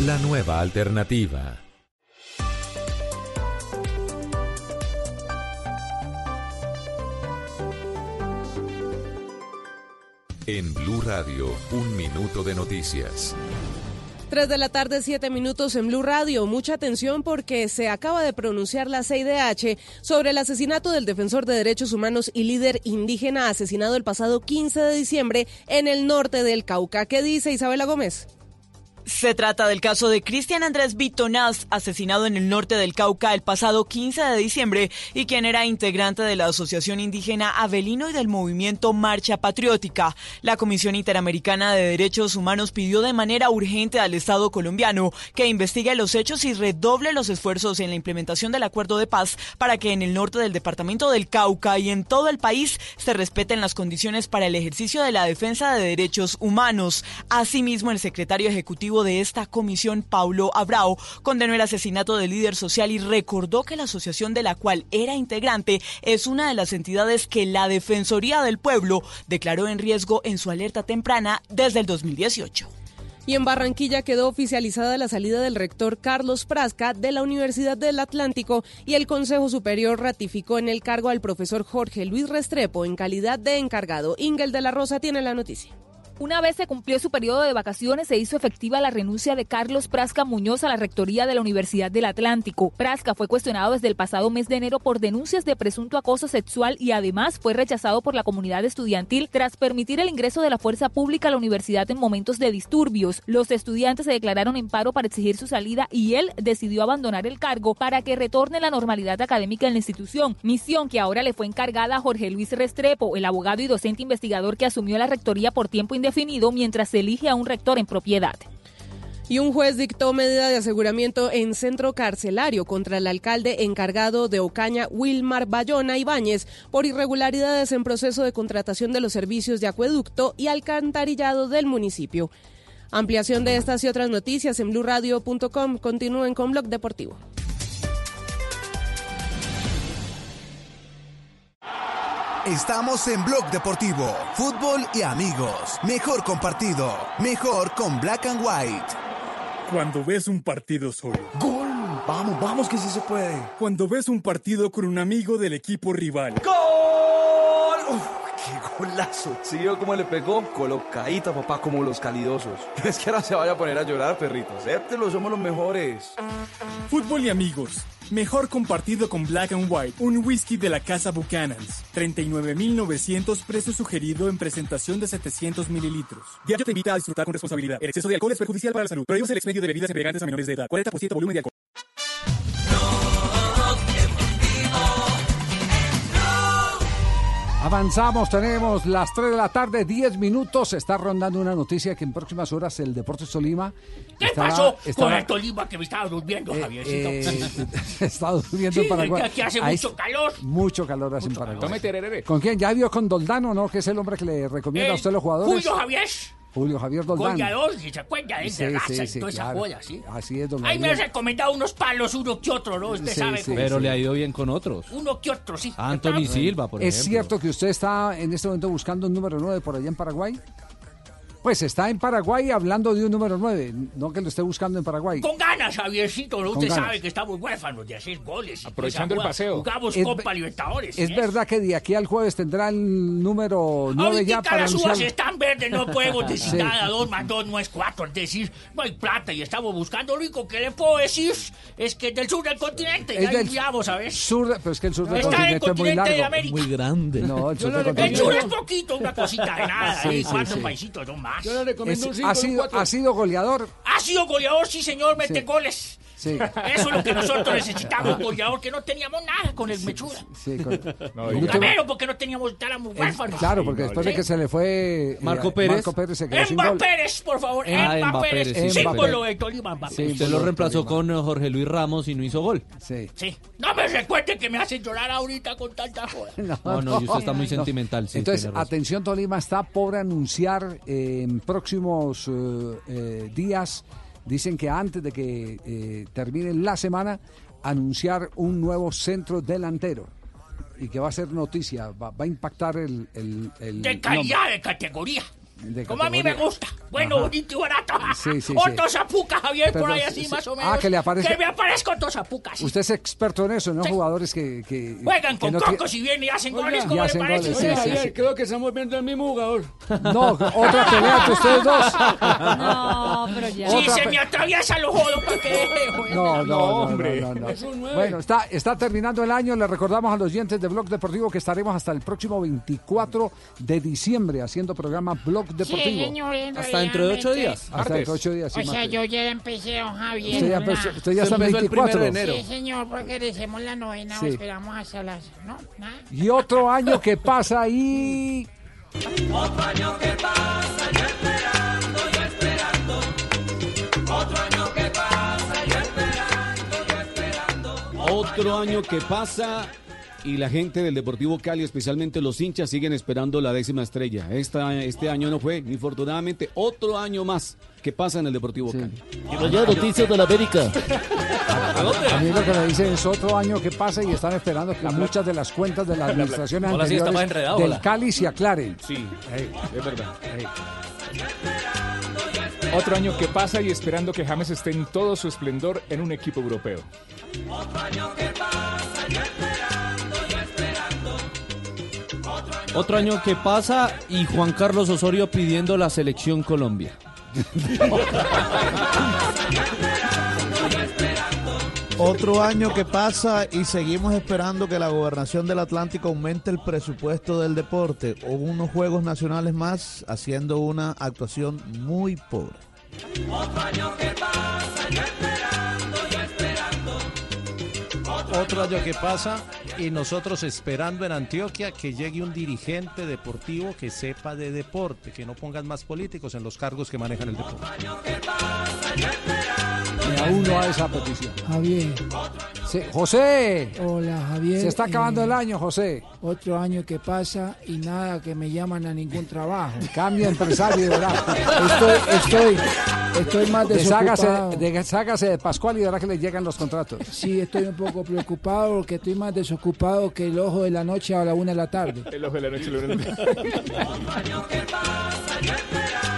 [SPEAKER 11] la nueva alternativa. En Blue Radio, un minuto de noticias.
[SPEAKER 52] 3 de la tarde, 7 minutos en Blue Radio. Mucha atención porque se acaba de pronunciar la CIDH sobre el asesinato del defensor de derechos humanos y líder indígena asesinado el pasado 15 de diciembre en el norte del Cauca. ¿Qué dice Isabela Gómez?
[SPEAKER 77] Se trata del caso de Cristian Andrés Vitonaz, asesinado en el norte del Cauca el pasado 15 de diciembre y quien era integrante de la Asociación Indígena Avelino y del movimiento Marcha Patriótica. La Comisión Interamericana de Derechos Humanos pidió de manera urgente al Estado colombiano que investigue los hechos y redoble los esfuerzos en la implementación del acuerdo de paz para que en el norte del departamento del Cauca y en todo el país se respeten las condiciones para el ejercicio de la defensa de derechos humanos. Asimismo, el secretario ejecutivo de esta comisión, Paulo Abrao, condenó el asesinato del líder social y recordó que la asociación de la cual era integrante es una de las entidades que la Defensoría del Pueblo declaró en riesgo en su alerta temprana desde el 2018.
[SPEAKER 52] Y en Barranquilla quedó oficializada la salida del rector Carlos Prasca de la Universidad del Atlántico y el Consejo Superior ratificó en el cargo al profesor Jorge Luis Restrepo en calidad de encargado. Ingel de la Rosa tiene la noticia.
[SPEAKER 78] Una vez se cumplió su periodo de vacaciones, se hizo efectiva la renuncia de Carlos Prasca Muñoz a la rectoría de la Universidad del Atlántico. Prasca fue cuestionado desde el pasado mes de enero por denuncias de presunto acoso sexual y además fue rechazado por la comunidad estudiantil tras permitir el ingreso de la fuerza pública a la universidad en momentos de disturbios. Los estudiantes se declararon en paro para exigir su salida y él decidió abandonar el cargo para que retorne la normalidad académica en la institución, misión que ahora le fue encargada a Jorge Luis Restrepo, el abogado y docente investigador que asumió la rectoría por tiempo indefinido mientras se elige a un rector en propiedad.
[SPEAKER 52] Y un juez dictó medida de aseguramiento en centro carcelario contra el alcalde encargado de Ocaña, Wilmar Bayona Ibáñez, por irregularidades en proceso de contratación de los servicios de acueducto y alcantarillado del municipio. Ampliación de estas y otras noticias en blurradio.com. Continúen con Blog Deportivo.
[SPEAKER 79] Estamos en Blog Deportivo, fútbol y amigos. Mejor compartido, mejor con Black and White.
[SPEAKER 80] Cuando ves un partido solo.
[SPEAKER 81] ¡Gol! Vamos, vamos que sí se puede.
[SPEAKER 80] Cuando ves un partido con un amigo del equipo rival.
[SPEAKER 81] ¡Gol! Uf, ¡Qué golazo! ¿Sí vio cómo le pegó? Colocadita, papá, como los calidosos. Es que ahora se vaya a poner a llorar, perrito. Acéptelo, somos los mejores.
[SPEAKER 80] Fútbol y amigos. Mejor compartido con Black and White, un whisky de la casa Buchanan's. 39.900 precio sugerido en presentación de 700 mililitros. Diario te invita a disfrutar con responsabilidad. El exceso de alcohol es perjudicial para la salud. Prohíbes el expendio de bebidas embriagantes a menores de edad. 40% volumen de alcohol.
[SPEAKER 22] Avanzamos, tenemos las 3 de la tarde, 10 minutos. Está rondando una noticia que en próximas horas el Deportes Tolima.
[SPEAKER 82] ¿Qué
[SPEAKER 22] estará-
[SPEAKER 82] pasó con el Tolima que me estaba durmiendo,
[SPEAKER 22] Eh,
[SPEAKER 82] Javiercito?
[SPEAKER 22] eh, está durmiendo
[SPEAKER 82] Sí,
[SPEAKER 22] en Paraguay.
[SPEAKER 82] aquí hace
[SPEAKER 22] Ahí
[SPEAKER 82] mucho calor.
[SPEAKER 22] Mucho calor hace en Paraguay. ¿Con quién? ¿Ya vio con Doldano, no? Que es el hombre que le recomienda a
[SPEAKER 82] Eh,
[SPEAKER 22] usted los jugadores.
[SPEAKER 82] Julio Javier,
[SPEAKER 22] Julio Javier Doldán.
[SPEAKER 82] goleador, si se acuerda, es de
[SPEAKER 22] Sí,
[SPEAKER 82] raza
[SPEAKER 22] sí,
[SPEAKER 82] y toda esa joya, ¿sí?
[SPEAKER 22] Así es, don
[SPEAKER 82] Ahí me ha
[SPEAKER 22] Gabriel.
[SPEAKER 82] recomendado unos palos, uno que otro, ¿no? Usted
[SPEAKER 22] Sí,
[SPEAKER 82] sabe cómo-
[SPEAKER 33] Pero le ha ido bien con otros.
[SPEAKER 82] Uno que otro, sí.
[SPEAKER 33] Anthony Silva, por
[SPEAKER 22] ¿Es
[SPEAKER 33] ejemplo.
[SPEAKER 22] cierto que usted está en este momento buscando un número 9 por allá en Paraguay? Pues está en Paraguay hablando de un número 9, no que lo esté buscando en Paraguay.
[SPEAKER 82] Con ganas, Javiercito, Usted
[SPEAKER 22] ganas.
[SPEAKER 82] sabe que estamos huérfanos de hacer goles. y
[SPEAKER 28] Aprovechando el paseo.
[SPEAKER 82] Jugamos
[SPEAKER 22] Es
[SPEAKER 82] Copa Libertadores.
[SPEAKER 22] ¿Es
[SPEAKER 82] ¿sí?
[SPEAKER 22] verdad que de aquí al jueves tendrá el número 9 ya
[SPEAKER 82] Ahorita
[SPEAKER 22] para
[SPEAKER 82] las uvas
[SPEAKER 22] anunciar?
[SPEAKER 82] están verdes, no podemos decir
[SPEAKER 22] Sí.
[SPEAKER 82] nada. Dos más dos no es cuatro. Es decir, no hay plata y estamos buscando. Lo único que le puedo decir es que es del sur del continente.
[SPEAKER 22] Es
[SPEAKER 82] ya
[SPEAKER 22] del
[SPEAKER 82] enviamos, ¿sabes?
[SPEAKER 22] Sur, pero es que el sur del
[SPEAKER 82] Está en el
[SPEAKER 22] continente es muy
[SPEAKER 82] de. América.
[SPEAKER 32] Muy grande.
[SPEAKER 22] No, el sur del
[SPEAKER 82] El sur es poquito, una cosita de nada.
[SPEAKER 22] Sí, sí,
[SPEAKER 82] cuatro
[SPEAKER 22] sí.
[SPEAKER 82] paisitos, no más.
[SPEAKER 69] Yo le recomiendo
[SPEAKER 22] Es-
[SPEAKER 69] un cinco,
[SPEAKER 22] ha,
[SPEAKER 69] un
[SPEAKER 22] sido, ha sido goleador.
[SPEAKER 82] Ha sido goleador, sí, señor, mete
[SPEAKER 22] Sí.
[SPEAKER 82] goles.
[SPEAKER 22] Sí.
[SPEAKER 82] Eso es lo que nosotros necesitamos, un goleador que no teníamos nada con el Mechura.
[SPEAKER 22] Sí, con-
[SPEAKER 28] No,
[SPEAKER 22] el
[SPEAKER 28] y-
[SPEAKER 22] último-
[SPEAKER 82] Primero porque no teníamos, huérfanos.
[SPEAKER 22] claro, porque después de que se le fue eh,
[SPEAKER 33] Marco Pérez.
[SPEAKER 22] Marco Pérez se quedó sin
[SPEAKER 82] Emba
[SPEAKER 22] gol.
[SPEAKER 82] Pérez, por favor.
[SPEAKER 33] Ah,
[SPEAKER 82] Emba
[SPEAKER 33] Emba
[SPEAKER 82] Pérez,
[SPEAKER 33] Pérez,
[SPEAKER 22] sí,
[SPEAKER 82] símbolo de Tolima, Emba
[SPEAKER 22] Sí,
[SPEAKER 82] Pérez.
[SPEAKER 33] Usted lo reemplazó con eh, Jorge Luis Ramos y no hizo gol.
[SPEAKER 22] Sí.
[SPEAKER 82] Sí. No me recuerde que me hacen llorar ahorita con tanta joda.
[SPEAKER 33] No, no, y usted está muy sentimental. sí,
[SPEAKER 22] Entonces, atención Tolima está por anunciar eh, en próximos eh, días, dicen que antes de que eh, termine la semana, anunciar un nuevo centro delantero. Y que va a ser noticia, va, va a impactar el... el- el
[SPEAKER 82] De
[SPEAKER 22] nombre.
[SPEAKER 82] calidad, de categoría.
[SPEAKER 22] De
[SPEAKER 82] Como a mí me gusta. Bueno,
[SPEAKER 22] Ajá.
[SPEAKER 82] bonito y barato.
[SPEAKER 22] Sí, sí,
[SPEAKER 82] o
[SPEAKER 22] sí.
[SPEAKER 82] Tosapuca, Javier, por ahí así
[SPEAKER 22] sí,
[SPEAKER 82] más o
[SPEAKER 22] ah,
[SPEAKER 82] menos.
[SPEAKER 22] que le aparezca-
[SPEAKER 82] Que me aparezco Tosapuca, sí.
[SPEAKER 22] Usted es experto en eso, ¿no? Jugadores que, que
[SPEAKER 82] Juegan
[SPEAKER 22] que
[SPEAKER 82] con
[SPEAKER 22] no
[SPEAKER 82] cocos y vienen y hacen
[SPEAKER 22] Oiga,
[SPEAKER 82] goles, como le
[SPEAKER 22] hacen
[SPEAKER 82] parece?
[SPEAKER 22] goles, sí,
[SPEAKER 82] Oiga,
[SPEAKER 22] sí,
[SPEAKER 82] Javier,
[SPEAKER 22] sí.
[SPEAKER 69] Creo que estamos viendo el mismo jugador.
[SPEAKER 22] No, otra pelea entre ustedes dos.
[SPEAKER 83] No, pero ya.
[SPEAKER 82] Si
[SPEAKER 22] Otra
[SPEAKER 82] se me atraviesa lo jodo para que...
[SPEAKER 22] No, no, no,
[SPEAKER 28] hombre.
[SPEAKER 22] no, no, no.
[SPEAKER 69] Es un.
[SPEAKER 22] Bueno, está, está terminando el año. Le recordamos a los oyentes de Blog Deportivo que estaremos hasta el próximo 24 de diciembre haciendo programa Blog Deportivo.
[SPEAKER 82] Sí, señor,
[SPEAKER 33] Hasta dentro de ocho días.
[SPEAKER 22] Hasta dentro de ocho días. sí,
[SPEAKER 82] O sea,
[SPEAKER 22] martes.
[SPEAKER 82] yo ya empecé, don Javier.
[SPEAKER 22] Usted ya, empezó- usted ya está
[SPEAKER 33] el primero
[SPEAKER 22] 24.
[SPEAKER 33] de enero.
[SPEAKER 82] Sí, señor, porque decimos la novena
[SPEAKER 22] Sí.
[SPEAKER 82] o esperamos hasta las... No, nada.
[SPEAKER 22] Y otro año que pasa ahí.
[SPEAKER 38] Otro año que pasa, yo esperando, yo esperando. Otro año que pasa, yo esperando, yo esperando.
[SPEAKER 84] Otro año que pasa y la gente del Deportivo Cali, especialmente los hinchas, siguen esperando la décima estrella. Esta, este año no fue, infortunadamente, otro año más que pasa en el Deportivo Cali.
[SPEAKER 33] Y vaya noticias de la América.
[SPEAKER 22] A mí lo que me dicen es otro año que pasa y están esperando que muchas de las cuentas de las administraciones
[SPEAKER 33] Hola, sí, está más
[SPEAKER 22] anteriores
[SPEAKER 33] enredado,
[SPEAKER 22] del
[SPEAKER 33] hola.
[SPEAKER 22] Cali se aclaren.
[SPEAKER 28] Sí, es verdad. Otro año que pasa y esperando que James esté en todo su esplendor en un equipo europeo.
[SPEAKER 38] Otro año que pasa, yo Otro año
[SPEAKER 33] que pasa y Juan Carlos Osorio pidiendo la selección Colombia.
[SPEAKER 32] Otro año que pasa y seguimos esperando que la gobernación del Atlántico aumente el presupuesto del deporte o unos Juegos Nacionales más haciendo una actuación muy pobre.
[SPEAKER 38] Otro año que pasa, yo.
[SPEAKER 85] Otro año que pasa y nosotros esperando en Antioquia que llegue un dirigente deportivo que sepa de deporte, que no pongan más políticos en los cargos que manejan el deporte.
[SPEAKER 22] Me uno a esa petición.
[SPEAKER 69] Javier.
[SPEAKER 22] Sí, José,
[SPEAKER 69] Hola, Javier.
[SPEAKER 22] se está acabando
[SPEAKER 69] Eh,
[SPEAKER 22] el año, José.
[SPEAKER 69] Otro año que pasa y nada que me llaman a ningún trabajo.
[SPEAKER 22] Cambia empresario, ¿verdad?
[SPEAKER 69] Estoy, estoy, estoy más
[SPEAKER 22] Deshágase,
[SPEAKER 69] desocupado.
[SPEAKER 22] deshágase de Pascual y verá que le llegan los contratos.
[SPEAKER 69] Sí, estoy un poco preocupado porque estoy más desocupado que el ojo de la noche a la una de la tarde.
[SPEAKER 28] El ojo de la noche. lo-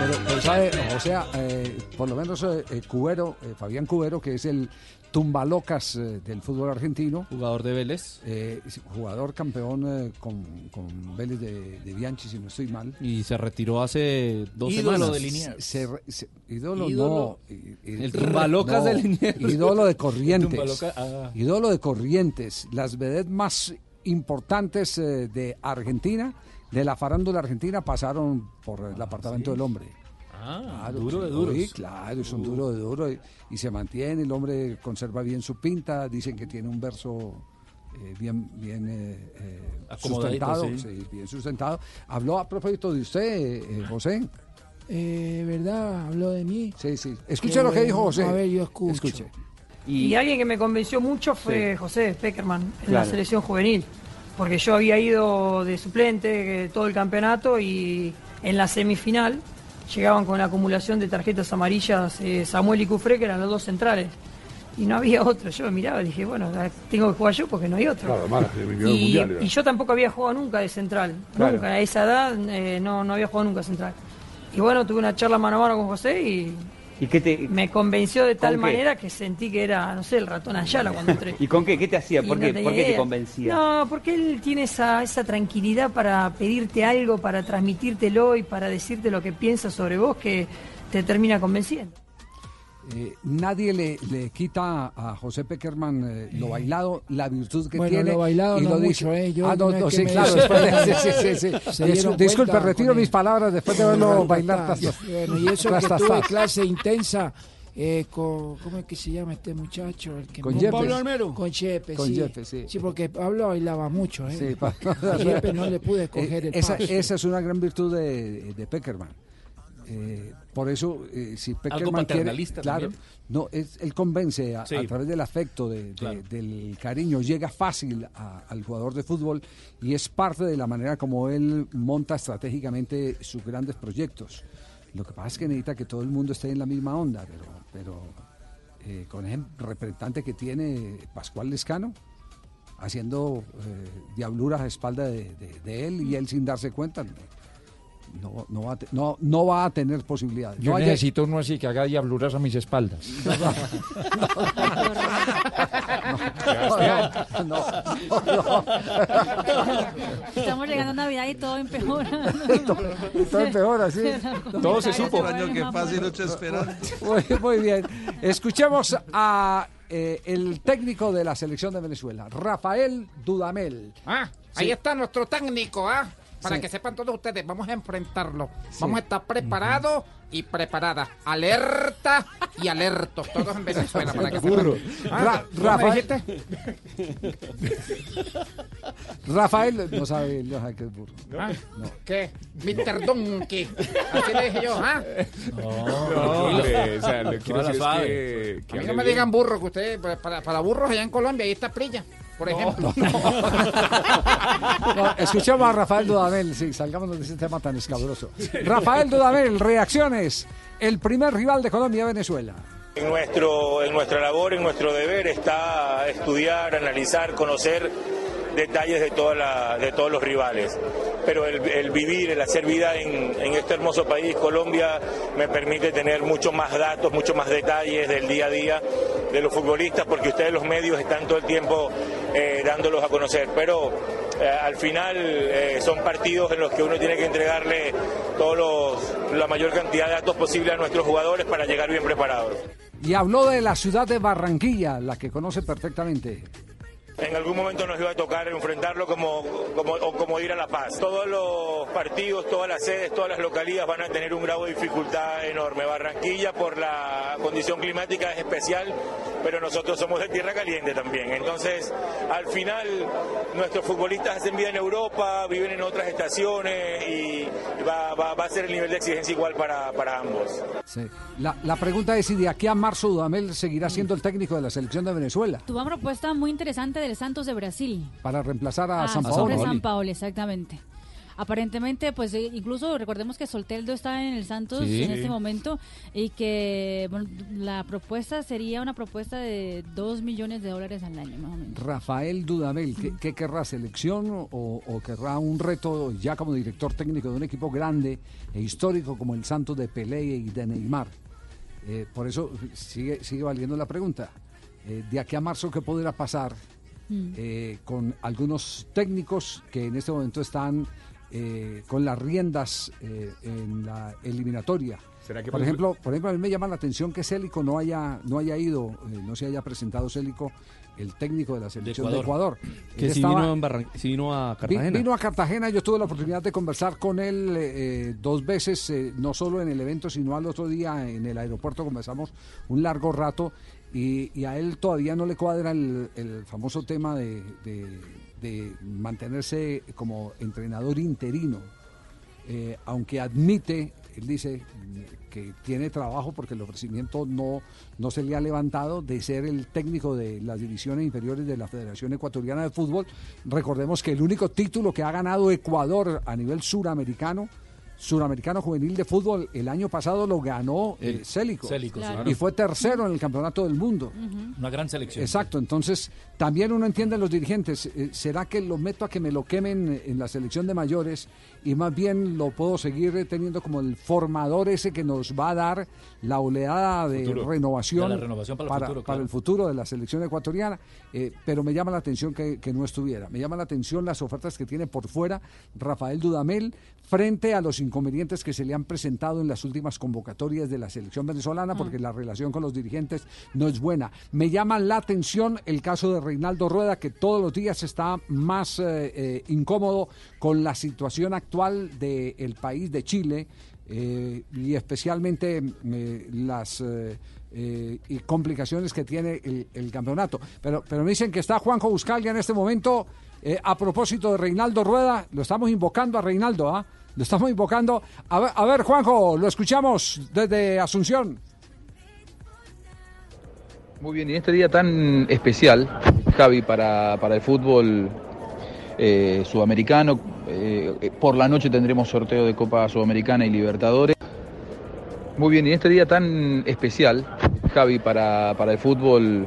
[SPEAKER 22] Pero, pero sabe, o sea, eh, por lo menos eh, eh, Cubero, eh, Fabián Cubero, que es el tumbalocas eh, del fútbol argentino.
[SPEAKER 33] Jugador de Vélez.
[SPEAKER 22] eh, jugador campeón eh, con, con Vélez de, de Bianchi, si no estoy mal.
[SPEAKER 33] Y se retiró hace dos
[SPEAKER 22] Ídolo
[SPEAKER 33] semanas.
[SPEAKER 22] de Liniers. Se se- ídolo,
[SPEAKER 33] Ídolo.
[SPEAKER 22] no.
[SPEAKER 33] El tumbalocas
[SPEAKER 22] no,
[SPEAKER 33] de Liniers.
[SPEAKER 22] Ídolo de Corrientes.
[SPEAKER 33] Ah.
[SPEAKER 22] Ídolo de Corrientes. Las vedettes más importantes eh, de Argentina, de la farándula argentina, pasaron por el apartamento del hombre.
[SPEAKER 33] Ah,
[SPEAKER 22] Claro,
[SPEAKER 33] duro de
[SPEAKER 22] sí,
[SPEAKER 33] duros.
[SPEAKER 22] sí, claro, es un duro de duro y, y se mantiene, el hombre conserva bien su pinta, dicen que tiene un verso eh, bien, bien eh, eh, sustentado,
[SPEAKER 33] sí.
[SPEAKER 22] sí, bien sustentado. Habló a propósito de usted, eh, eh, José.
[SPEAKER 69] Eh, ¿Verdad? Habló de mí.
[SPEAKER 22] Sí, sí. Escuche lo que dijo. José.
[SPEAKER 69] A ver, yo escucho.
[SPEAKER 22] Escuche.
[SPEAKER 86] Y, alguien que me convenció mucho fue
[SPEAKER 22] Sí.
[SPEAKER 86] José Peckerman en
[SPEAKER 22] Claro.
[SPEAKER 86] la selección juvenil, porque yo había ido de suplente todo el campeonato y en la semifinal llegaban con la acumulación de tarjetas amarillas eh, Samuel y Cufré, que eran los dos centrales. Y no había otro. Yo miraba y dije, bueno, tengo que jugar yo porque no hay otro.
[SPEAKER 87] Claro,
[SPEAKER 86] y,
[SPEAKER 87] mundial
[SPEAKER 86] y yo tampoco había jugado nunca de central.
[SPEAKER 87] Claro.
[SPEAKER 86] Nunca, a esa edad eh, no, no había jugado nunca central. Y bueno, tuve una charla mano a mano con José y
[SPEAKER 88] ¿Y qué te,
[SPEAKER 86] me convenció de tal manera que sentí que era, no sé, el ratón Ayala cuando entré.
[SPEAKER 88] ¿Y con qué? ¿Qué te hacía? ¿Por qué,
[SPEAKER 86] tenía
[SPEAKER 88] ¿Por qué te convencía?
[SPEAKER 86] No, porque él tiene esa, esa tranquilidad para pedirte algo, para transmitírtelo y para decirte lo que piensa sobre vos que te termina convenciendo.
[SPEAKER 22] Eh, nadie le, le quita a José Peckerman eh, lo bailado, la virtud que
[SPEAKER 69] Bueno,
[SPEAKER 22] tiene.
[SPEAKER 69] lo bailado
[SPEAKER 22] y
[SPEAKER 69] no
[SPEAKER 22] lo
[SPEAKER 69] mucho, ¿eh? Yo
[SPEAKER 22] ah, no,
[SPEAKER 69] no
[SPEAKER 22] no,
[SPEAKER 69] que
[SPEAKER 22] sí,
[SPEAKER 69] me-
[SPEAKER 22] claro. de- sí, sí, sí, sí. Dis- disculpe, retiro mis
[SPEAKER 69] él.
[SPEAKER 22] palabras después de verlo bailar.
[SPEAKER 69] ta-
[SPEAKER 22] tras-
[SPEAKER 69] Bueno, y eso
[SPEAKER 22] tras-
[SPEAKER 69] que
[SPEAKER 22] tras-
[SPEAKER 69] tuve
[SPEAKER 22] tras.
[SPEAKER 69] clase intensa eh, con, ¿cómo es que se llama este muchacho? El que
[SPEAKER 22] Con
[SPEAKER 69] con
[SPEAKER 22] Yepes.
[SPEAKER 69] Pablo Almero. Con Chepe,
[SPEAKER 22] Con
[SPEAKER 69] sí.
[SPEAKER 22] Yepes, sí.
[SPEAKER 69] porque Pablo bailaba mucho, ¿eh?
[SPEAKER 22] Sí, pa-
[SPEAKER 69] A no le pude coger
[SPEAKER 22] Eh,
[SPEAKER 69] el
[SPEAKER 22] esa,
[SPEAKER 69] paso.
[SPEAKER 22] esa es una gran virtud de, de Peckerman. Eh, por eso, eh, si Peckerman quiere, claro,
[SPEAKER 33] también.
[SPEAKER 22] no, es, él convence a,
[SPEAKER 33] Sí.
[SPEAKER 22] a través del afecto, de- de-
[SPEAKER 33] Claro.
[SPEAKER 22] del cariño, llega fácil a- al jugador de fútbol y es parte de la manera como él monta estratégicamente sus grandes proyectos. Lo que pasa es que necesita que todo el mundo esté en la misma onda, pero, pero eh, con el representante que tiene Pascual Lescano, haciendo eh, diabluras a espalda de, de- de él y él sin darse cuenta. No, no, va, a te- no, no va a tener posibilidades.
[SPEAKER 89] Yo
[SPEAKER 22] No
[SPEAKER 89] necesito uno así que haga diabluras a mis espaldas.
[SPEAKER 22] No.
[SPEAKER 24] Estamos llegando a Navidad y todo empeora.
[SPEAKER 22] Todo empeora, sí.
[SPEAKER 24] Todo se supo.
[SPEAKER 90] Año que pasa y noche esperando.
[SPEAKER 22] Muy, muy bien. Escuchemos a eh, el técnico de la selección de Venezuela, Rafael Dudamel.
[SPEAKER 44] Ah,
[SPEAKER 22] Sí.
[SPEAKER 44] ahí está nuestro técnico, ¿ah? Para
[SPEAKER 22] Sí.
[SPEAKER 44] que sepan todos ustedes, vamos a enfrentarlo. Vamos a estar preparados y preparadas. Alerta y alertos, todos en Venezuela, para que
[SPEAKER 22] Burro.
[SPEAKER 44] sepan. Ah,
[SPEAKER 22] Ra-
[SPEAKER 44] ¿cómo me
[SPEAKER 22] Rafael-? Rafael no sabe, no sabe qué es burro.
[SPEAKER 44] Ah, ¿Qué? Mr. Donkey. Así le dije yo, ¿ah?
[SPEAKER 28] No, hombre, o sea, lo que quiero decir es que, que
[SPEAKER 44] A mí no me
[SPEAKER 28] bien.
[SPEAKER 44] digan burro, que ustedes, para, para burros allá en Colombia, ahí está Prilla, por ejemplo.
[SPEAKER 22] No, escuchemos a Rafael Dudamel, sí, salgámonos de ese tema tan escabroso. Rafael Dudamel, reacciones. El primer rival de Colombia-Venezuela.
[SPEAKER 19] En, nuestro, en nuestra labor, en nuestro deber está estudiar, analizar, conocer detalles de, toda la- de todos los rivales. Pero el, el vivir, el hacer vida en, en este hermoso país, Colombia, me permite tener muchos más datos, muchos más detalles del día a día de los futbolistas, porque ustedes los medios están todo el tiempo eh, dándolos a conocer. Pero eh, al final eh, son partidos en los que uno tiene que entregarle todos los, la mayor cantidad de datos posible a nuestros jugadores para llegar bien preparados.
[SPEAKER 22] Y habló de la ciudad de Barranquilla, la que conoce perfectamente.
[SPEAKER 19] En algún momento nos iba a tocar enfrentarlo como, como, o como ir a La Paz. Todos los partidos, todas las sedes, todas las localías van a tener un grado de dificultad enorme. Barranquilla por la condición climática es especial, pero nosotros somos de tierra caliente también. Entonces, al final, nuestros futbolistas hacen vida en Europa, viven en otras estaciones y va, va- va a ser el nivel de exigencia igual para, para ambos.
[SPEAKER 22] Sí. La, la pregunta es si de aquí a marzo Dudamel seguirá siendo el técnico de la selección de Venezuela
[SPEAKER 24] Tuvo una propuesta muy interesante del Santos de Brasil.
[SPEAKER 22] para reemplazar a
[SPEAKER 24] Ah,
[SPEAKER 22] San
[SPEAKER 24] sobre
[SPEAKER 22] Paolo.
[SPEAKER 24] San Paolo, exactamente. Aparentemente, pues eh, incluso recordemos que Solteldo está en el Santos
[SPEAKER 22] Sí.
[SPEAKER 24] en
[SPEAKER 22] Sí.
[SPEAKER 24] este momento y que bueno, la propuesta sería una propuesta de 2 millones de dólares al año, más o menos.
[SPEAKER 22] Rafael Dudamel, ¿qué, qué querrá selección o, o querrá un reto ya como director técnico de un equipo grande e histórico como el Santos de Pelé y de Neymar? Eh, por eso sigue, sigue valiendo la pregunta. Eh, de aquí a marzo, ¿qué podrá pasar
[SPEAKER 24] Mm.
[SPEAKER 22] eh, con algunos técnicos que en este momento están eh, con las riendas eh, en la eliminatoria?
[SPEAKER 28] ¿Será que
[SPEAKER 22] por ejemplo, por ejemplo, a mí me llama la atención que Célico no haya, no haya ido, eh, no se haya presentado Célico, el técnico de la selección de Ecuador.
[SPEAKER 29] Que
[SPEAKER 22] Él
[SPEAKER 29] si
[SPEAKER 22] estaba-
[SPEAKER 29] vino, en Barran- si vino a
[SPEAKER 22] Vi-
[SPEAKER 29] Cartagena.
[SPEAKER 22] Vino a Cartagena, yo tuve la oportunidad de conversar con él eh, dos veces, eh, no solo en el evento, sino al otro día en el aeropuerto conversamos un largo rato y, y a él todavía no le cuadra el, el famoso tema de, mantenerse como entrenador interino, Eh, aunque admite, él dice que tiene trabajo porque el ofrecimiento no, no se le ha levantado de ser el técnico de las divisiones inferiores de la Federación Ecuatoriana de Fútbol. Recordemos que el único título que ha ganado Ecuador a nivel suramericano, suramericano juvenil de fútbol, el año pasado lo ganó eh,
[SPEAKER 67] El
[SPEAKER 22] Célico.
[SPEAKER 67] Célico, sí. Claro.
[SPEAKER 22] Y fue tercero en el campeonato del mundo.
[SPEAKER 67] Una gran selección.
[SPEAKER 22] Exacto, entonces también uno entiende a los dirigentes, eh, ¿será que lo meto a que me lo quemen en la selección de mayores y más bien lo puedo seguir teniendo como el formador ese que nos va a dar la oleada de
[SPEAKER 67] Futuro.
[SPEAKER 22] renovación,
[SPEAKER 67] De la renovación para el futuro,
[SPEAKER 22] para
[SPEAKER 67] claro.
[SPEAKER 22] el futuro de la selección ecuatoriana? Eh, pero me llama la atención que, que no estuviera, me llama la atención las ofertas que tiene por fuera Rafael Dudamel frente a los inconvenientes que se le han presentado en las últimas convocatorias de la selección venezolana, porque la relación con los dirigentes no es buena. Me llama la atención el caso de Reinaldo Rueda, que todos los días está más eh, eh, incómodo con la situación actual del país de Chile eh, y especialmente eh, las... eh, y complicaciones que tiene el, el campeonato. Pero, pero me dicen que está Juanjo Buscalia en este momento. eh, a propósito de Reinaldo Rueda, lo estamos invocando a Reinaldo, ¿ah? Lo estamos invocando. A ver, a ver, Juanjo, lo escuchamos desde Asunción.
[SPEAKER 71] Muy bien, y en este día tan especial, Javi, para, para el fútbol eh, sudamericano, eh, eh, por la noche tendremos sorteo de Copa Sudamericana y Libertadores. Muy bien, y en este día tan especial, Javi, para, para el fútbol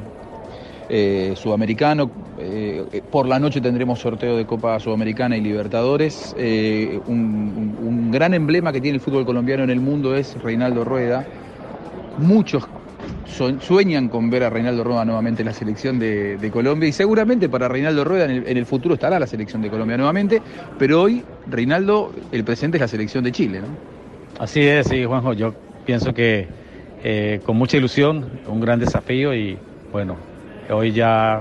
[SPEAKER 71] eh, Sudamericano. Eh, eh, por la noche tendremos sorteo de Copa Sudamericana y Libertadores. Un, gran emblema que tiene el fútbol colombiano en el mundo es Reinaldo Rueda. Muchos sue- sueñan con ver a Reinaldo Rueda nuevamente en la selección de, Colombia y seguramente para Reinaldo Rueda en el, en el futuro estará la selección de Colombia nuevamente, pero hoy Reinaldo, el presente es la selección de Chile, ¿no?
[SPEAKER 91] Así es, sí, Juanjo. Yo pienso que con mucha ilusión, un gran desafío y bueno, hoy ya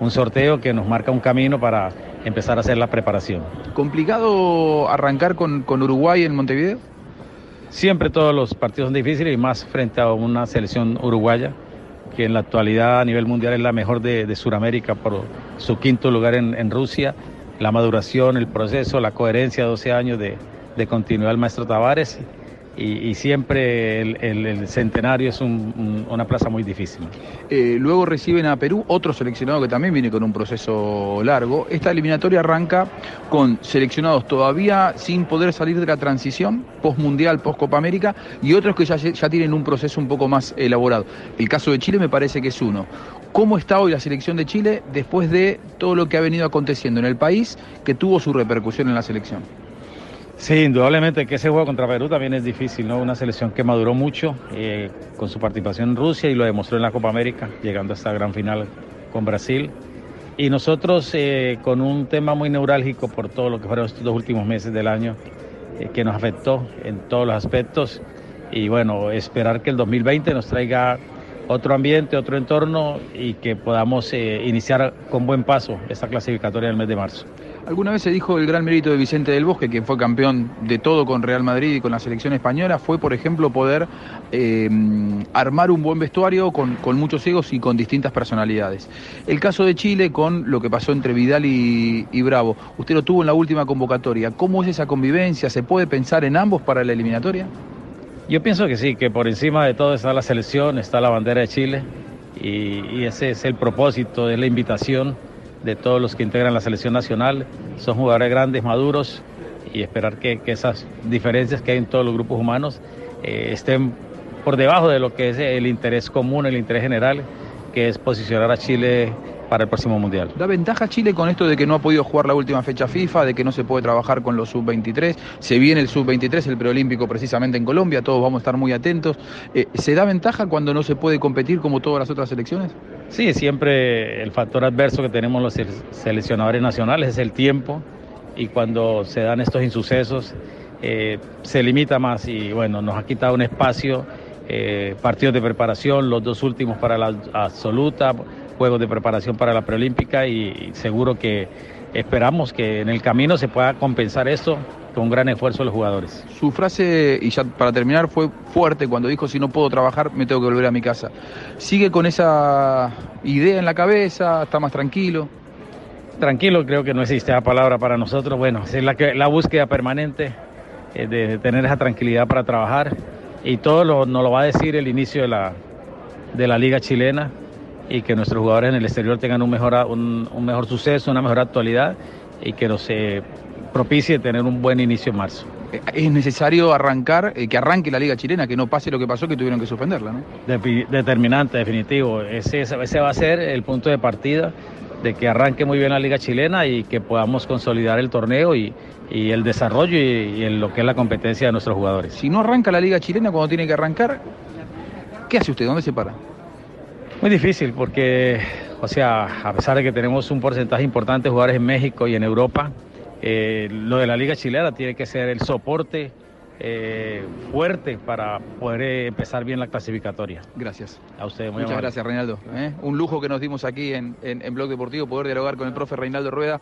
[SPEAKER 91] un sorteo que nos marca un camino para empezar a hacer la preparación.
[SPEAKER 71] ¿Complicado arrancar con, con Uruguay en Montevideo?
[SPEAKER 91] Siempre todos los partidos son difíciles y más frente a una selección uruguaya que en la actualidad a nivel mundial es la mejor de, de Sudamérica por su quinto lugar en, en Rusia, la maduración, el proceso, la coherencia, 12 años de, de continuidad del maestro Tavares y, siempre el, centenario es un- un- una plaza muy difícil.
[SPEAKER 71] Eh, luego reciben a Perú, otro seleccionado que también viene con un proceso largo. Esta eliminatoria arranca con seleccionados todavía sin poder salir de la transición, post-mundial, post-Copa América, y otros que ya tienen un proceso un poco más elaborado. El caso de Chile me parece que es uno. ¿Cómo está hoy la selección de Chile después de todo lo que ha venido aconteciendo en el país que tuvo su repercusión en la selección?
[SPEAKER 91] Sí, indudablemente que ese juego contra Perú también es difícil, ¿no? Una selección que maduró mucho eh, con su participación en Rusia y lo demostró en la Copa América, llegando a esta gran final con Brasil. Y nosotros eh, con un tema muy neurálgico por todo lo que fueron estos dos últimos meses del año, eh, que nos afectó en todos los aspectos. Y bueno, esperar que el 2020 nos traiga otro ambiente, otro entorno y que podamos iniciar con buen paso esta clasificatoria del mes de marzo.
[SPEAKER 71] Alguna vez se dijo el gran mérito de Vicente del Bosque, que fue campeón de todo con Real Madrid y con la selección española, fue, por ejemplo, poder eh, armar un buen vestuario con, muchos egos y con distintas personalidades. El caso de Chile con lo que pasó entre Vidal y, y Bravo. Usted lo tuvo en la última convocatoria. ¿Cómo es esa convivencia? ¿Se puede pensar en ambos para la eliminatoria?
[SPEAKER 91] Yo pienso que sí, que por encima de todo está la selección, está la bandera de Chile y, y ese es el propósito, es la invitación de todos los que integran la selección nacional. Son jugadores grandes, maduros y esperar que, que esas diferencias que hay en todos los grupos humanos eh, estén por debajo de lo que es el interés común, el interés general, que es posicionar a Chile para el próximo Mundial.
[SPEAKER 71] ¿Da ventaja Chile con esto de que no ha podido jugar la última fecha FIFA, de que no se puede trabajar con los sub-23? Se viene el sub-23, el preolímpico precisamente en Colombia, todos vamos a estar muy atentos. Eh, ¿Se da ventaja cuando no se puede competir como todas las otras selecciones?
[SPEAKER 91] Sí, siempre el factor adverso que tenemos los se- seleccionadores nacionales es el tiempo y cuando se dan estos insucesos eh, se limita más y bueno, nos ha quitado un espacio, eh, partidos de preparación, los dos últimos para la absoluta, juegos de preparación para la preolímpica y, seguro que esperamos que en el camino se pueda compensar esto con un gran esfuerzo de los jugadores.
[SPEAKER 71] Su frase, y ya para terminar, fue fuerte cuando dijo, si no puedo trabajar, me tengo que volver a mi casa. ¿Sigue con esa idea en la cabeza? ¿Está más tranquilo?
[SPEAKER 91] Tranquilo, creo que no existe esa palabra para nosotros. Bueno, es la, que, la búsqueda permanente eh, de, de tener esa tranquilidad para trabajar y todo lo, nos lo va a decir el inicio de la, de la liga chilena y que nuestros jugadores en el exterior tengan un mejor, un, un mejor suceso, una mejor actualidad y que nos eh, propicie tener un buen inicio en marzo.
[SPEAKER 71] Es necesario arrancar, eh, que arranque la liga chilena, que no pase lo que pasó, que tuvieron que suspenderla, ¿no?
[SPEAKER 91] Determinante, definitivo. Ese, ese va a ser el punto de partida de que arranque muy bien la liga chilena y que podamos consolidar el torneo y, y el desarrollo y, y en lo que es la competencia de nuestros jugadores.
[SPEAKER 71] Si no arranca la liga chilena cuando tiene que arrancar, ¿qué hace usted? ¿Dónde se para?
[SPEAKER 91] Muy difícil porque, o sea, a pesar de que tenemos un porcentaje importante de jugadores en México y en Europa, eh, lo de la liga chilena tiene que ser el soporte eh, fuerte para poder eh, empezar bien la clasificatoria.
[SPEAKER 71] Gracias.
[SPEAKER 91] A usted, muy
[SPEAKER 71] Muchas
[SPEAKER 91] amable.
[SPEAKER 71] gracias, Reinaldo. ¿eh? Un lujo que nos dimos aquí en, en, en Blog Deportivo, poder dialogar con el profe Reinaldo Rueda,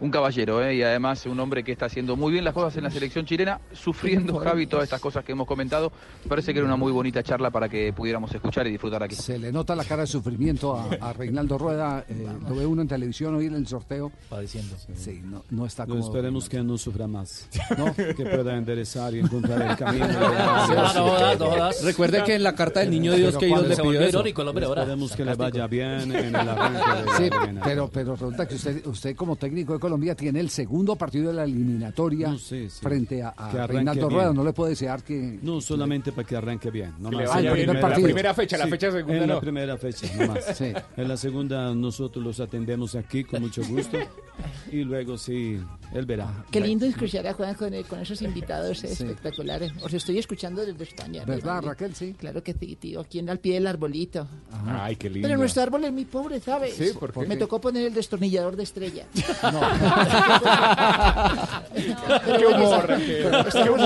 [SPEAKER 71] un caballero ¿eh? y además un hombre que está haciendo muy bien las cosas en la selección chilena, sufriendo, Javi, todas estas cosas que hemos comentado. Parece que era una muy bonita charla para que pudiéramos escuchar y disfrutar aquí.
[SPEAKER 22] Se le nota la cara de sufrimiento a, a Reinaldo Rueda. eh, lo ve uno en televisión hoy en el sorteo.
[SPEAKER 92] Padeciendo.
[SPEAKER 22] Sí, no, no está
[SPEAKER 29] No,
[SPEAKER 22] como.
[SPEAKER 29] esperemos que no sufra más.
[SPEAKER 22] ¿No?
[SPEAKER 29] Que pueda enderezar y encontrar el camino.
[SPEAKER 33] Recuerde que en la carta del niño Dios que Dios le pidió eso.
[SPEAKER 92] irónico el hombre ahora.
[SPEAKER 29] Esperemos que le vaya bien en el arranque de la
[SPEAKER 22] Sí, pero, pero resulta que usted, usted como técnico de Colombia tiene el segundo partido de la eliminatoria
[SPEAKER 29] No sé, sí.
[SPEAKER 22] frente a, a Reinaldo. Rueda. No le puedo desear que...
[SPEAKER 29] No, solamente para que arranque bien. No más.
[SPEAKER 28] vaya
[SPEAKER 22] Ah, el
[SPEAKER 28] bien.
[SPEAKER 22] primer
[SPEAKER 28] La
[SPEAKER 22] partido.
[SPEAKER 28] primera fecha, la
[SPEAKER 29] Sí,
[SPEAKER 28] fecha segunda
[SPEAKER 29] En la
[SPEAKER 28] no.
[SPEAKER 29] primera fecha, no más.
[SPEAKER 22] Sí.
[SPEAKER 29] En la segunda nosotros los atendemos aquí con mucho gusto. Y luego sí, él verá.
[SPEAKER 44] Qué lindo escuchar a Juan con, con esos invitados espectaculares. Os estoy escuchando desde España.
[SPEAKER 22] ¿Verdad,
[SPEAKER 44] Madrid.
[SPEAKER 22] Raquel? Sí.
[SPEAKER 44] Claro que sí, tío. Aquí en al pie del arbolito.
[SPEAKER 28] Ay, qué lindo.
[SPEAKER 44] Pero nuestro árbol es muy pobre, ¿sabes?
[SPEAKER 28] Sí, ¿por qué?
[SPEAKER 44] Me tocó poner el destornillador de estrella.
[SPEAKER 28] Qué humor.
[SPEAKER 44] Estamos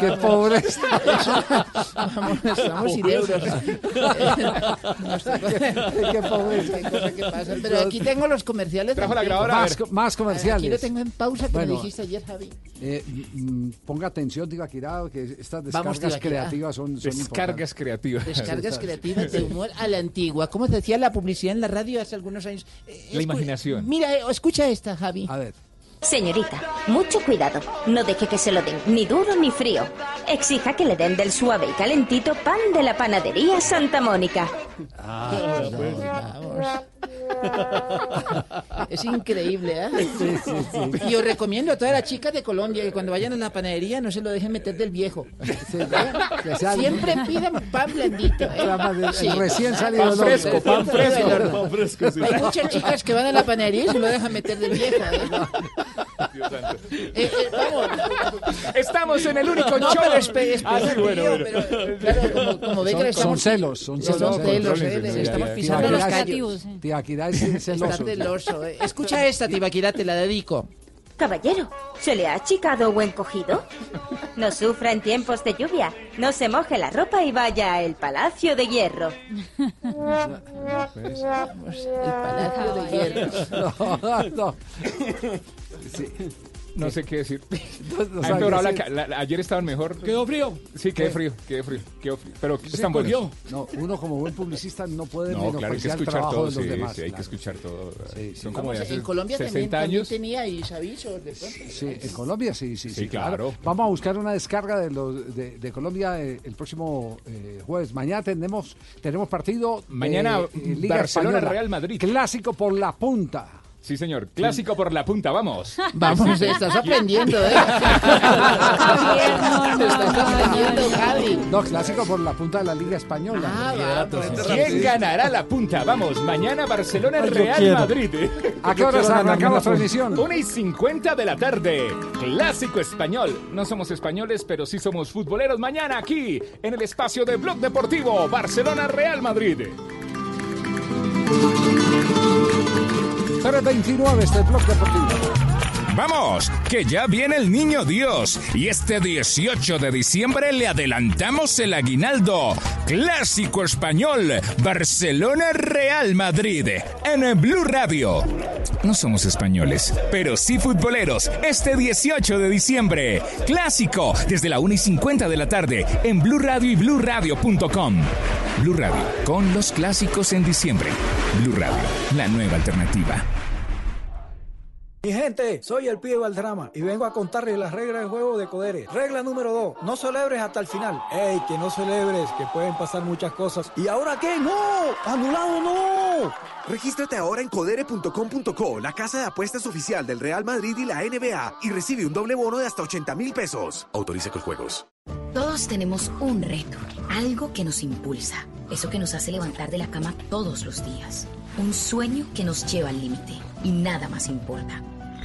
[SPEAKER 28] Qué
[SPEAKER 22] pobre.
[SPEAKER 44] Vamos, estamos sin euros.
[SPEAKER 22] Qué pobre.
[SPEAKER 44] Qué cosa que pasa. Pero aquí tengo los comerciales.
[SPEAKER 28] Trajo la
[SPEAKER 44] también.
[SPEAKER 28] grabadora, a
[SPEAKER 22] Más,
[SPEAKER 28] ver.
[SPEAKER 22] co- más
[SPEAKER 44] Aquí lo
[SPEAKER 22] comerciales.
[SPEAKER 44] tengo en pausa que
[SPEAKER 22] Bueno,
[SPEAKER 44] me dijiste ayer, Javi.
[SPEAKER 22] eh, mm, ponga atención, Tibaquirá, que estas descargas
[SPEAKER 44] Tibaquirá.
[SPEAKER 22] creativas son, son
[SPEAKER 28] Descargas creativas.
[SPEAKER 44] Descargas creativas de humor a la antigua. ¿Cómo se decía la publicidad en la radio hace algunos años? Eh,
[SPEAKER 28] La imaginación.
[SPEAKER 44] Mira, eh, escucha esta, Javi.
[SPEAKER 22] A ver.
[SPEAKER 93] Señorita, mucho cuidado. No deje que se lo den ni duro ni frío. Exija que le den del suave y calentito pan de la panadería Santa Mónica.
[SPEAKER 44] Ah, Vamos. Es increíble, ¿eh? Y os recomiendo a todas las chicas de Colombia que cuando vayan a la panadería no se lo dejen meter del viejo. Siempre pidan pan blandito. ¿eh? Sí.
[SPEAKER 22] recién salido
[SPEAKER 44] Pan fresco, pan fresco.
[SPEAKER 22] Pan fresco, sí.
[SPEAKER 44] Hay muchas chicas que van a la panadería y se lo dejan meter del viejo. ¿eh? Eh, eh, vamos.
[SPEAKER 28] Estamos en el único
[SPEAKER 44] No,
[SPEAKER 28] show.
[SPEAKER 44] pero espe- espe-
[SPEAKER 28] Ah, sí, bueno,
[SPEAKER 44] tío,
[SPEAKER 28] bueno.
[SPEAKER 44] pero, claro, como, como ve que
[SPEAKER 22] Son,
[SPEAKER 44] estamos,
[SPEAKER 22] son celos, son
[SPEAKER 44] son
[SPEAKER 22] celos.
[SPEAKER 44] eh, le estamos pisando los.
[SPEAKER 22] Tibaquirá es celoso.
[SPEAKER 44] Celoso. eh. Escucha esta, Tibaquirá, te la dedico.
[SPEAKER 93] Caballero, ¿se le ha achicado o encogido? No sufra en tiempos de lluvia. No se moje la ropa y vaya al Palacio de Hierro.
[SPEAKER 44] El Palacio de Hierro.
[SPEAKER 22] No, no. Sí.
[SPEAKER 28] No sé qué decir.
[SPEAKER 22] No, no qué
[SPEAKER 28] la
[SPEAKER 22] decir.
[SPEAKER 28] la- ayer estaban mejor.
[SPEAKER 70] ¿Quedó frío?
[SPEAKER 28] Sí, quedé
[SPEAKER 22] ¿Qué?
[SPEAKER 28] frío, quedé frío, quedó frío. Pero
[SPEAKER 22] Sí,
[SPEAKER 28] están buenos.
[SPEAKER 22] No, uno como buen publicista no puede
[SPEAKER 28] No, claro, hay que escuchar todo, sí,
[SPEAKER 22] demás.
[SPEAKER 28] sí, hay que escuchar todo.
[SPEAKER 22] Sí,
[SPEAKER 28] Son como
[SPEAKER 44] Vamos, en Colombia
[SPEAKER 28] 60
[SPEAKER 44] también, también
[SPEAKER 28] años.
[SPEAKER 44] tenía y avisos de pronto.
[SPEAKER 22] Sí, en Colombia sí, sí, sí,
[SPEAKER 28] Sí,
[SPEAKER 22] claro.
[SPEAKER 28] claro.
[SPEAKER 22] Vamos a buscar una descarga de, los, de, de Colombia eh, el próximo eh, jueves. Mañana tenemos, tenemos partido. de,
[SPEAKER 28] Mañana,
[SPEAKER 22] eh, Liga
[SPEAKER 28] Barcelona,
[SPEAKER 22] Española.
[SPEAKER 28] Real Madrid.
[SPEAKER 22] Clásico por la punta.
[SPEAKER 28] Sí, señor. Clásico por la punta, vamos.
[SPEAKER 44] Vamos, estás aprendiendo, ¿eh? Estás aprendiendo, Javi.
[SPEAKER 22] No, clásico por la punta de la Liga Española.
[SPEAKER 44] Ah, vamos.
[SPEAKER 28] ¿Quién ganará la punta? Vamos, mañana Barcelona, Real
[SPEAKER 22] quiero.
[SPEAKER 28] Madrid.
[SPEAKER 22] ¿A qué arrancamos la transmisión?
[SPEAKER 28] 1 y 50 de la tarde. Clásico español. No somos españoles, pero sí somos futboleros. Mañana aquí, en el espacio de Blog Deportivo, Barcelona, Real Madrid.
[SPEAKER 22] 329 este blog deportivo.
[SPEAKER 94] Vamos, que ya viene el niño Dios y este 18 de diciembre le adelantamos el aguinaldo. Clásico español, Barcelona Real Madrid, en Blue Radio. No somos españoles, pero sí futboleros. Este 18 de diciembre, clásico, desde la 1 y 50 de la tarde, en Blue Radio y BlueRadio.com. Blue Radio, con los clásicos en diciembre. Blue Radio, la nueva alternativa.
[SPEAKER 23] Mi gente, soy el pibe Valdrama y vengo a contarles las reglas del juego de Codere. Regla número 2, no celebres hasta el final. ¡Ey, que no celebres, que pueden pasar muchas cosas! ¿Y ahora qué? ¡No! ¡Anulado no!
[SPEAKER 72] Regístrate ahora en codere.com.co, la casa de apuestas oficial del Real Madrid y la NBA, y recibe un doble bono de hasta 80 mil pesos. Autoriza con juegos.
[SPEAKER 95] Todos tenemos un reto, algo que nos impulsa, eso que nos hace levantar de la cama todos los días, un sueño que nos lleva al límite y nada más importa.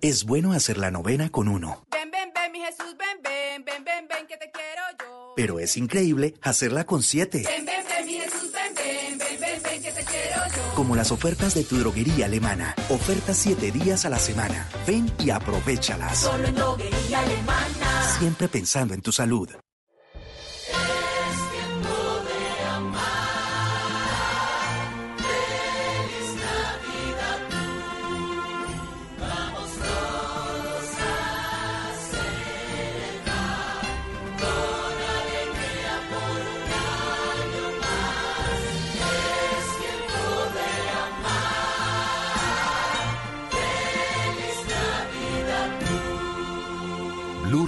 [SPEAKER 19] Es bueno hacer la novena con uno,
[SPEAKER 38] Ven, ven, ven, mi Jesús, ven, ven, ven, ven, ven, que te quiero yo.
[SPEAKER 19] pero es increíble hacerla con siete,
[SPEAKER 38] Ven, ven, ven, mi Jesús, ven, ven, ven, ven, ven, que te quiero yo.
[SPEAKER 19] como las ofertas de tu droguería alemana. Ofertas siete días a la semana. Ven y aprovechalas.
[SPEAKER 38] Solo en droguería alemana.
[SPEAKER 19] Siempre pensando en tu salud.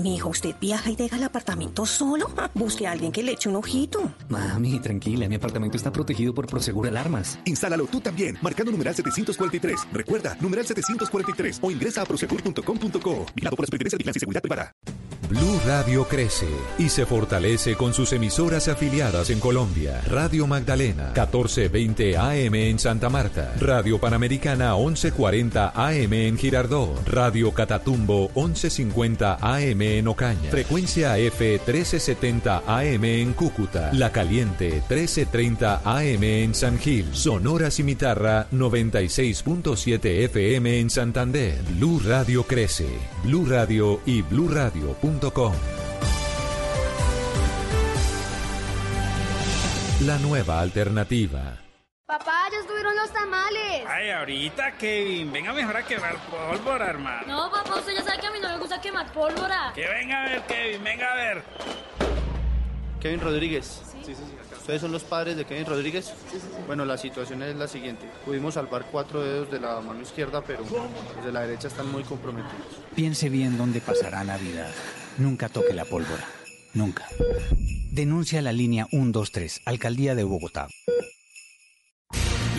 [SPEAKER 96] Mijo, ¿usted viaja y deja el apartamento solo? Busque a alguien que le eche un ojito.
[SPEAKER 97] Mami, tranquila, mi apartamento está protegido por Prosegur Alarmas.
[SPEAKER 72] Instálalo tú también, marcando numeral 743. Recuerda, numeral 743 o ingresa a prosegur.com.co. Vigilado por la Superintendencia de Vigilancia y Seguridad Privada.
[SPEAKER 11] Blue Radio crece y se fortalece con sus emisoras afiliadas en Colombia. Radio Magdalena, 1420 AM en Santa Marta. Radio Panamericana, 1140 AM en Girardot. Radio Catatumbo, 1150 AM en Ocaña. Frecuencia F, 1370 AM en Cúcuta. La Caliente, 1330 AM en San Gil. Sonora Cimitarra, 96.7 FM en Santander. Blue Radio crece. Blue Radio y bluradio.com. La nueva alternativa.
[SPEAKER 38] Papá, ya estuvieron los tamales.
[SPEAKER 98] Ay, ahorita, Kevin. Venga mejor a quemar pólvora, hermano.
[SPEAKER 38] No, papá, usted ya sabe que a mí no me gusta quemar pólvora.
[SPEAKER 98] Que venga a ver, Kevin, venga a ver.
[SPEAKER 99] Kevin Rodríguez. Sí, sí, sí. ¿Ustedes son los padres de Kevin Rodríguez? Bueno, la situación es la siguiente. Pudimos salvar cuatro dedos de la mano izquierda, pero los de la derecha están muy comprometidos.
[SPEAKER 92] Piense bien dónde pasará Navidad. Nunca toque la pólvora. Nunca. Denuncia la línea 123, Alcaldía de Bogotá.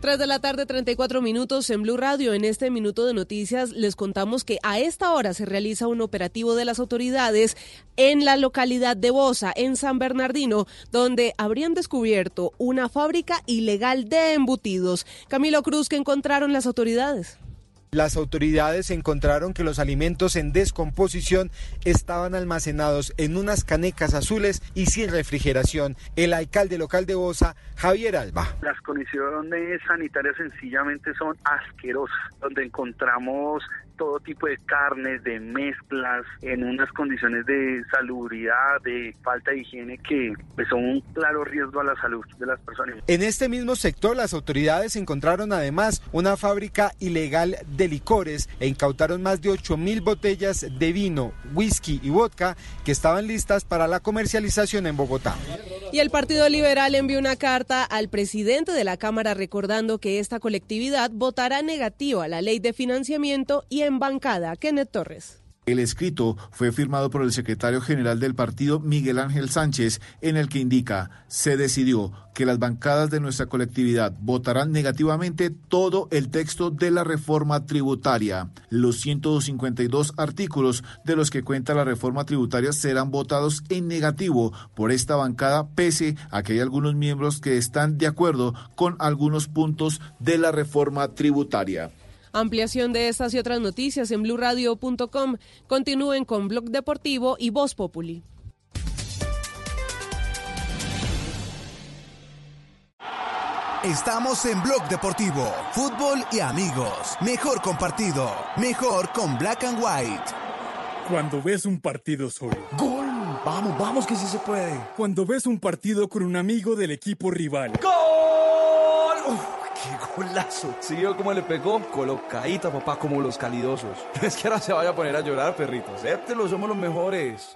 [SPEAKER 52] 3 de la tarde, 34 minutos en Blue Radio. En este minuto de noticias les contamos que a esta hora se realiza un operativo de las autoridades en la localidad de Bosa, en San Bernardino, donde habrían descubierto una fábrica ilegal de embutidos. Camilo Cruz, ¿qué encontraron las autoridades?
[SPEAKER 100] Las autoridades encontraron que los alimentos en descomposición estaban almacenados en unas canecas azules y sin refrigeración. El alcalde local de Bosa, Javier Alba.
[SPEAKER 101] Las condiciones sanitarias sencillamente son asquerosas, donde encontramos todo tipo de carnes, de mezclas, en unas condiciones de salubridad, de falta de higiene que pues, son un claro riesgo a la salud de las personas.
[SPEAKER 100] En este mismo sector, las autoridades encontraron además una fábrica ilegal de licores e incautaron más de 8 mil botellas de vino, whisky y vodka que estaban listas para la comercialización en Bogotá.
[SPEAKER 52] Y el Partido Liberal envió una carta al presidente de la Cámara recordando que esta colectividad votará negativo a la ley de financiamiento y en bancada. Kenneth Torres.
[SPEAKER 102] El escrito fue firmado por el secretario general del partido, Miguel Ángel Sánchez, en el que indica, se decidió que las bancadas de nuestra colectividad votarán negativamente todo el texto de la reforma tributaria. Los 152 artículos de los que cuenta la reforma tributaria serán votados en negativo por esta bancada, pese a que hay algunos miembros que están de acuerdo con algunos puntos de la reforma tributaria.
[SPEAKER 52] Ampliación de estas y otras noticias en blurradio.com. Continúen con Blog Deportivo y Voz Populi.
[SPEAKER 40] Estamos en Blog Deportivo, fútbol y amigos. Mejor compartido, mejor con Black and White.
[SPEAKER 103] Cuando ves un partido solo.
[SPEAKER 40] ¡Gol! Vamos, vamos que sí se puede.
[SPEAKER 103] Cuando ves un partido con un amigo del equipo rival.
[SPEAKER 40] ¡Gol! Uf,
[SPEAKER 33] ¡Qué golazo! ¿Sí vio cómo le pegó? Colocadita, papá, como los calidosos. Es que ahora se vaya a poner a llorar, perrito. Acéptelo, somos los mejores.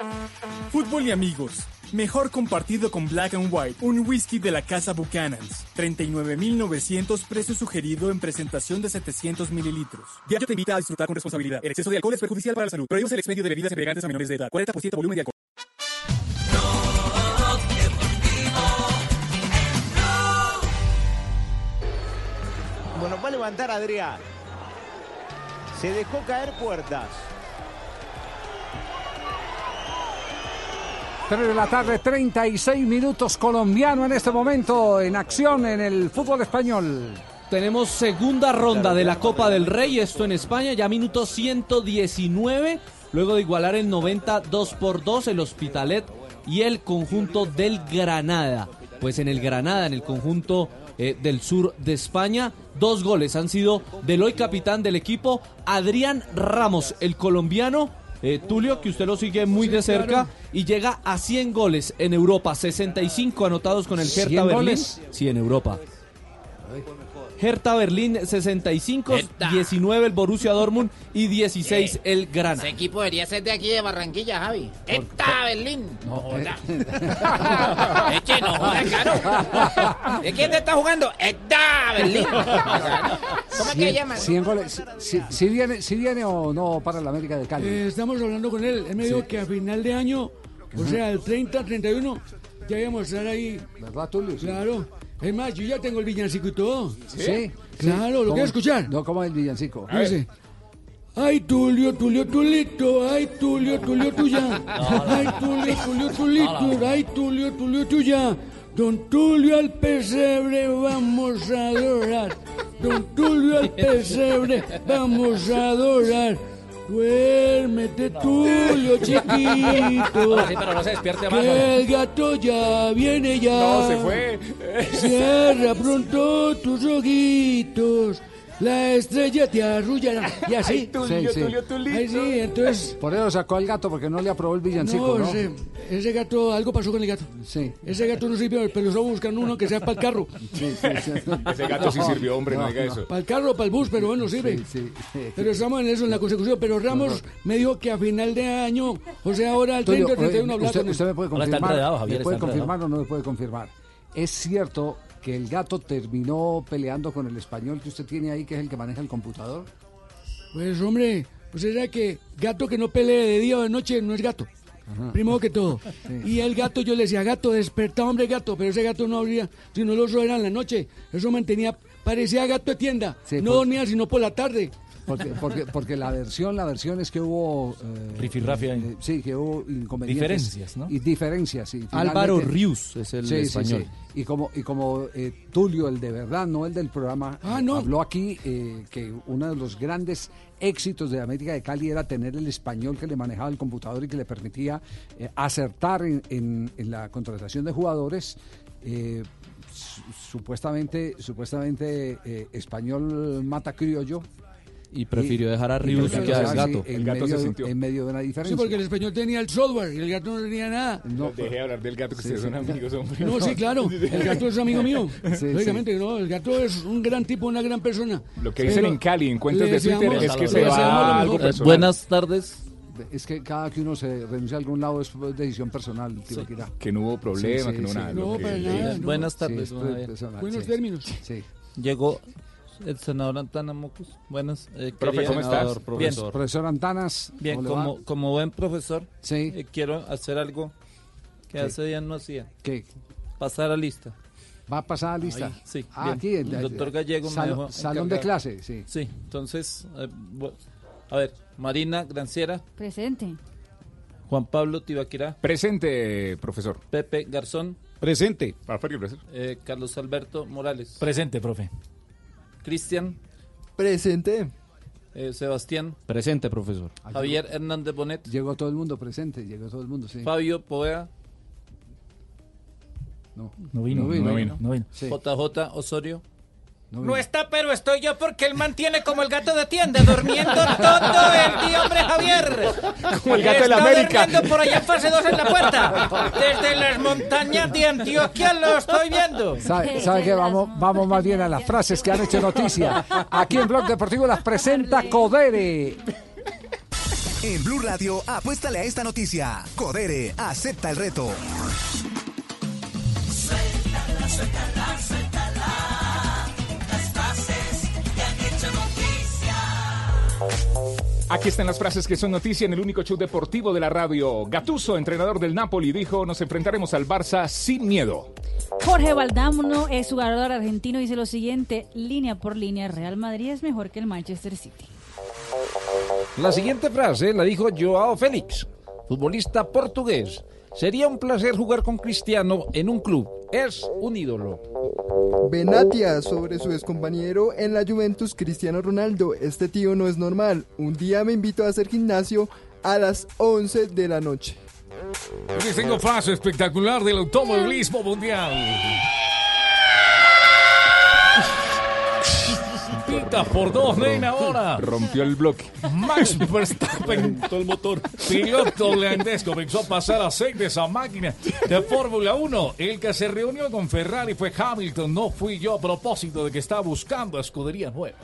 [SPEAKER 103] Fútbol y amigos. Mejor compartido con Black and White, un whisky de la casa Buchanan's. 39.900 precio sugerido en presentación de 700 mililitros. Diario te invita a disfrutar con responsabilidad. El exceso de alcohol es perjudicial para la salud. Prohíbes el expendio de bebidas embriagantes a menores de edad. 40% volumen de alcohol.
[SPEAKER 104] Levantar Adrián. Se dejó caer puertas.
[SPEAKER 22] 3 de la tarde, 36 minutos colombiano en este momento en acción en el fútbol español.
[SPEAKER 33] Tenemos segunda ronda de la Copa del Rey, esto en España, ya minuto 119, luego de igualar el 90 2 por 2 el Hospitalet y el conjunto del Granada. Pues en el Granada, en el conjunto eh, del sur de España, dos goles han sido del hoy capitán del equipo, Adrián Ramos, el colombiano, eh, Tulio, que usted lo sigue muy de cerca
[SPEAKER 22] claro.
[SPEAKER 33] y llega a 100 goles en Europa, 65 anotados con el Hertha
[SPEAKER 22] 100
[SPEAKER 33] Berlín. Sí, en Europa. Hertha Berlín 65, 19 el Borussia Dortmund y 16 el Granada.
[SPEAKER 44] Ese equipo debería ser de aquí de Barranquilla, Javi. ¡Esta Berlín! No joda. es que no joda, claro. ¿De quién te está jugando? ¡Esta Berlín! ¿Cómo es que
[SPEAKER 22] Cien-
[SPEAKER 44] llama?
[SPEAKER 22] 100 goles. Si, si viene, si viene o no para la América de Cali.
[SPEAKER 70] Eh, estamos hablando con él. Él me dijo
[SPEAKER 22] Sí.
[SPEAKER 70] que a final de año, o sea, el 30, 31, ya íbamos a estar ahí.
[SPEAKER 22] ¿Verdad, Tulio?
[SPEAKER 70] Claro. Es más, yo ya tengo el villancico y todo.
[SPEAKER 22] ¿Sí?
[SPEAKER 70] Claro, ¿lo quieres escuchar?
[SPEAKER 22] No, como el villancico.
[SPEAKER 70] Ay, Tulio, Tulio, Tulito, ay, Tulio, Tulio, tuya. Ay, Tulio, Tulio, Tulito, ay, Tulio, Tulio, tuya. Don Tulio al pesebre vamos a adorar. Don Tulio al pesebre vamos a adorar. Duérmete, Tulio, chiquito. Sí, pero no se despierte más, Que el gato ya viene ya. No, se fue. Cierra pronto tus ojitos. La estrella te arrullará. Y así.
[SPEAKER 22] Ay, Tulio, Sí, sí. Tulio,
[SPEAKER 70] Ay, sí, entonces.
[SPEAKER 22] Por eso sacó al gato porque no le aprobó el villancico, ¿no?
[SPEAKER 70] No, ese, ese gato, algo pasó con el gato.
[SPEAKER 22] Sí.
[SPEAKER 70] Ese gato no sirvió, pero estamos buscando uno que sea para el carro.
[SPEAKER 28] Ese gato sí sirvió, hombre, no, diga eso.
[SPEAKER 70] Para el carro, para el bus, pero bueno, sirve. Pero estamos en eso, en la consecución. Pero Ramos me dijo que a final de año, o sea, ahora al 30
[SPEAKER 22] Tulio,
[SPEAKER 70] o 31
[SPEAKER 22] oye,
[SPEAKER 70] hablar
[SPEAKER 22] usted,
[SPEAKER 70] con
[SPEAKER 22] usted me puede confirmar,
[SPEAKER 70] enredado, Javier,
[SPEAKER 22] ¿me puede
[SPEAKER 70] está
[SPEAKER 22] confirmar o no me puede confirmar? ¿Es cierto que el gato terminó peleando con el español que usted tiene ahí, que es el que maneja el computador?
[SPEAKER 70] Pues hombre, pues era que gato que no pelee de día o de noche no es gato. Primero que todo. Y el gato, yo le decía, gato, desperta, hombre, gato. Pero ese gato no abría, sino los ojos eran en la noche. Eso mantenía, parecía gato de tienda.
[SPEAKER 22] Sí,
[SPEAKER 70] no
[SPEAKER 22] pues-
[SPEAKER 70] dormía sino por la tarde.
[SPEAKER 22] Porque, porque, porque la versión, la versión es que hubo eh,
[SPEAKER 33] Rifirrafe ahí.
[SPEAKER 22] eh, sí, que hubo inconvenientes.
[SPEAKER 33] Diferencias, ¿no?
[SPEAKER 22] Y diferencias, sí.
[SPEAKER 33] Álvaro Rius es el
[SPEAKER 22] Sí, sí,
[SPEAKER 33] español.
[SPEAKER 22] sí. Y como, y como eh, Tulio, el de verdad, no el del programa,
[SPEAKER 70] Ah, no.
[SPEAKER 22] habló aquí eh, que uno de los grandes éxitos de América de Cali era tener el español que le manejaba el computador y que le permitía eh, acertar en, en- en la contratación de jugadores. eh, su- supuestamente, supuestamente eh, español mata criollo.
[SPEAKER 33] Y prefirió dejar a Rius
[SPEAKER 22] y
[SPEAKER 33] que al
[SPEAKER 22] sí,
[SPEAKER 33] gato.
[SPEAKER 22] En,
[SPEAKER 33] El gato
[SPEAKER 22] medio,
[SPEAKER 33] se sintió.
[SPEAKER 22] en medio de una
[SPEAKER 70] Sí,
[SPEAKER 22] diferencia.
[SPEAKER 70] porque el español tenía el software y el gato no tenía nada.
[SPEAKER 22] No,
[SPEAKER 28] Deje de hablar del gato que ustedes son amigos, hombre.
[SPEAKER 70] No, sí, claro. El gato es amigo mío.
[SPEAKER 28] Sí,
[SPEAKER 70] Lógicamente, no. El gato es un gran tipo, una gran persona.
[SPEAKER 28] Lo que dicen
[SPEAKER 70] Pero
[SPEAKER 28] en Cali, en cuentas de Twitter, es que se va algo
[SPEAKER 33] Eh,
[SPEAKER 28] personal.
[SPEAKER 33] buenas tardes.
[SPEAKER 22] Es que cada que uno se renuncia a algún lado es decisión personal, Tibaquirá.
[SPEAKER 28] Que no hubo problema,
[SPEAKER 22] Sí, sí,
[SPEAKER 28] que no
[SPEAKER 22] sí.
[SPEAKER 28] nada.
[SPEAKER 70] No,
[SPEAKER 28] que-
[SPEAKER 70] para nada. no.
[SPEAKER 33] Buenas
[SPEAKER 22] Sí,
[SPEAKER 33] tardes.
[SPEAKER 70] Buenos
[SPEAKER 22] sí.
[SPEAKER 70] términos.
[SPEAKER 22] Sí.
[SPEAKER 33] Llegó el senador Antana Mocus. Buenas. eh,
[SPEAKER 28] Profe,
[SPEAKER 33] querido
[SPEAKER 28] ¿cómo
[SPEAKER 33] senador,
[SPEAKER 28] estás?
[SPEAKER 33] Profesor.
[SPEAKER 22] Profesor Antanas.
[SPEAKER 33] Bien, como, como buen profesor,
[SPEAKER 22] Sí.
[SPEAKER 33] eh, quiero hacer algo que hace días no hacía.
[SPEAKER 22] ¿Qué?
[SPEAKER 33] Pasar a lista.
[SPEAKER 22] ¿Va a pasar a lista?
[SPEAKER 33] Ahí, sí,
[SPEAKER 22] Ah,
[SPEAKER 33] bien.
[SPEAKER 22] aquí.
[SPEAKER 33] El doctor Gallego me dejó
[SPEAKER 22] Salón de clase, sí.
[SPEAKER 33] Sí, entonces, eh, a ver, Marina Granciera,
[SPEAKER 24] Presente.
[SPEAKER 33] Juan Pablo Tibaquirá,
[SPEAKER 28] Presente, profesor.
[SPEAKER 33] Pepe Garzón,
[SPEAKER 28] Presente.
[SPEAKER 33] Eh, Carlos Alberto Morales,
[SPEAKER 70] Presente, profe.
[SPEAKER 33] Cristian,
[SPEAKER 105] Presente.
[SPEAKER 33] eh, Sebastián, presente profesor, Javier Hernández Bonet,
[SPEAKER 22] Llegó todo el mundo presente, llegó todo el mundo, sí.
[SPEAKER 33] Fabio Poea,
[SPEAKER 22] No,
[SPEAKER 70] No vino,
[SPEAKER 22] No vino.
[SPEAKER 70] no vino. No vino.
[SPEAKER 22] Sí.
[SPEAKER 33] JJ Osorio,
[SPEAKER 22] no
[SPEAKER 44] está, pero estoy yo porque él mantiene como el gato de tienda, durmiendo todo el día, hombre Javier.
[SPEAKER 28] Como el gato de la
[SPEAKER 44] Está
[SPEAKER 28] América.
[SPEAKER 44] durmiendo por allá en fase 2 en la puerta. Desde las montañas de Antioquia lo estoy viendo.
[SPEAKER 22] ¿Sabe, sabe qué? Vamos, vamos más bien a las frases que han hecho noticia. Aquí en Blog Deportivo las presenta Codere.
[SPEAKER 40] En Blue Radio, apuéstale a esta noticia. Codere, acepta el reto.
[SPEAKER 106] Suéltala, suéltala, suéltala.
[SPEAKER 28] Aquí están las frases que son noticia en el único show deportivo de la radio. Gatuso, entrenador del Napoli, dijo, nos enfrentaremos al Barça sin miedo.
[SPEAKER 24] Jorge Valdámono es jugador argentino dice lo siguiente, línea por línea, Real Madrid es mejor que el Manchester City.
[SPEAKER 105] La siguiente frase la dijo Joao Félix, futbolista portugués. Sería un placer jugar con Cristiano en un club. Es un ídolo.
[SPEAKER 107] Benatia sobre su excompañero en la Juventus, Cristiano Ronaldo. Este tío no es normal. Un día me invitó a hacer gimnasio a las 11 de la noche.
[SPEAKER 67] Les tengo frase espectacular del automovilismo mundial. Vueltas por dos, nena, ahora.
[SPEAKER 28] Rompió el bloque.
[SPEAKER 67] Max Verstappen, todo el motor. Piloto holandés comenzó a pasar aceite esa máquina de Fórmula 1. El que se reunió con Ferrari fue Hamilton, no fui yo a propósito de que estaba buscando escudería nueva.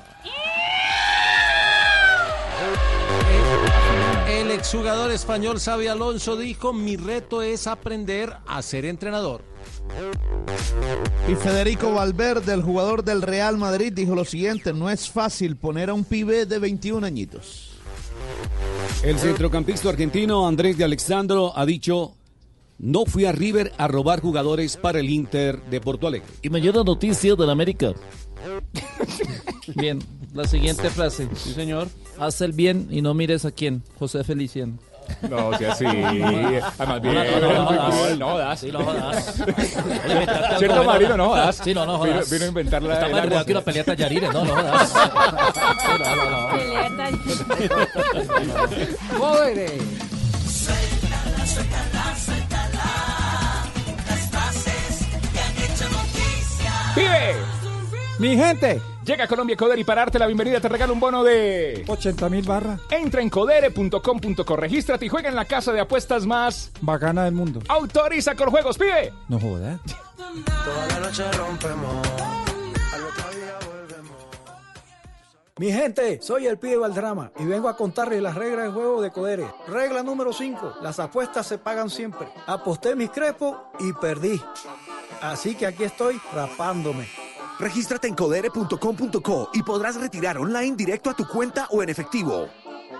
[SPEAKER 34] El exjugador español Xavi Alonso dijo, mi reto es aprender a ser entrenador.
[SPEAKER 32] Y Federico Valverde, el jugador del Real Madrid, dijo lo siguiente, no es fácil poner a un pibe de 21 añitos.
[SPEAKER 29] El centrocampista argentino Andrés de Alexandro ha dicho, no fui a River a robar jugadores para el Inter de Porto Alegre.
[SPEAKER 33] Y mañana noticia del América. Bien, la siguiente frase. Sí, señor. Haz el bien y no mires a quién. José Feliciano.
[SPEAKER 28] No, o sea, sí. Además, bien.
[SPEAKER 33] No, no, no, no,
[SPEAKER 28] No,
[SPEAKER 33] no,
[SPEAKER 28] no das.
[SPEAKER 33] Sí, no jodas.
[SPEAKER 28] ¿Cierto, Marino? No jodas.
[SPEAKER 33] Sí, no, no
[SPEAKER 28] Vino,
[SPEAKER 33] jodas.
[SPEAKER 28] vino a inventar la...
[SPEAKER 33] Está más enredado que una pelea de tallarines. No, no jodas. Sí, no, no, no.
[SPEAKER 22] Jóvenes.
[SPEAKER 38] Suéltala, suéltala, suéltala. Las frases que han hecho noticia.
[SPEAKER 28] ¡Pibe!
[SPEAKER 22] Mi gente.
[SPEAKER 28] Llega a Colombia Coder y para darte la bienvenida te regalo un bono de
[SPEAKER 23] 80 mil barras.
[SPEAKER 28] Entra en codere.com.co, regístrate y juega en la casa de apuestas más
[SPEAKER 23] Bacana del mundo.
[SPEAKER 28] autoriza con juegos, pibe.
[SPEAKER 23] No joda.
[SPEAKER 38] Toda la noche rompemos. Al otro día volvemos.
[SPEAKER 23] Mi gente, soy el pibe Valdrama y vengo a contarles las reglas de juego de Codere. Regla número 5. Las apuestas se pagan siempre. Aposté mis crepos y perdí. Así que aquí estoy rapándome.
[SPEAKER 108] Regístrate en codere.com.co y podrás retirar online directo a tu cuenta o en efectivo.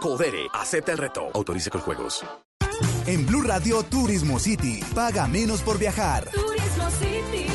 [SPEAKER 108] Codere, acepta el reto. Autorice con juegos.
[SPEAKER 40] En Blue Radio Turismo City, paga menos por viajar.
[SPEAKER 109] Turismo City,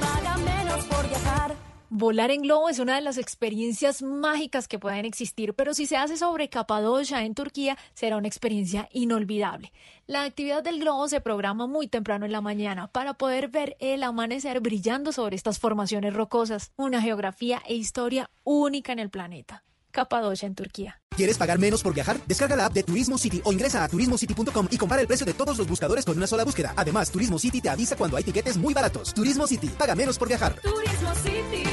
[SPEAKER 109] paga menos por viajar. Volar en globo es una de las experiencias mágicas que pueden existir, pero si se hace sobre Capadocia en Turquía, será una experiencia inolvidable. La actividad del globo se programa muy temprano en la mañana para poder ver el amanecer brillando sobre estas formaciones rocosas, una geografía e historia única en el planeta. Capadocia en Turquía.
[SPEAKER 40] ¿Quieres pagar menos por viajar? Descarga la app de Turismo City o ingresa a turismocity.com y compara el precio de todos los buscadores con una sola búsqueda. Además, Turismo City te avisa cuando hay tiquetes muy baratos. Turismo City, paga menos por viajar.
[SPEAKER 109] Turismo City,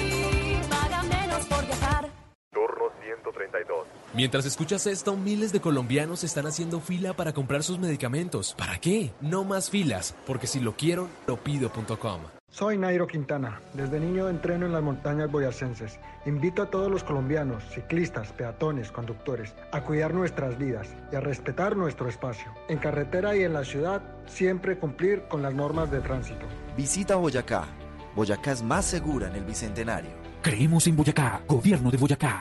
[SPEAKER 109] paga menos por viajar.
[SPEAKER 110] Turno 132.
[SPEAKER 111] Mientras escuchas esto, miles de colombianos están haciendo fila para comprar sus medicamentos. ¿Para qué? No más filas, porque si lo quiero, lo pido.com.
[SPEAKER 23] Soy Nairo Quintana. Desde niño entreno en las montañas boyacenses. Invito a todos los colombianos, ciclistas, peatones, conductores, a cuidar nuestras vidas y a respetar nuestro espacio. En carretera y en la ciudad, siempre cumplir con las normas de tránsito.
[SPEAKER 112] Visita Boyacá. Boyacá es más segura en el Bicentenario.
[SPEAKER 113] Creemos en Boyacá, gobierno de Boyacá.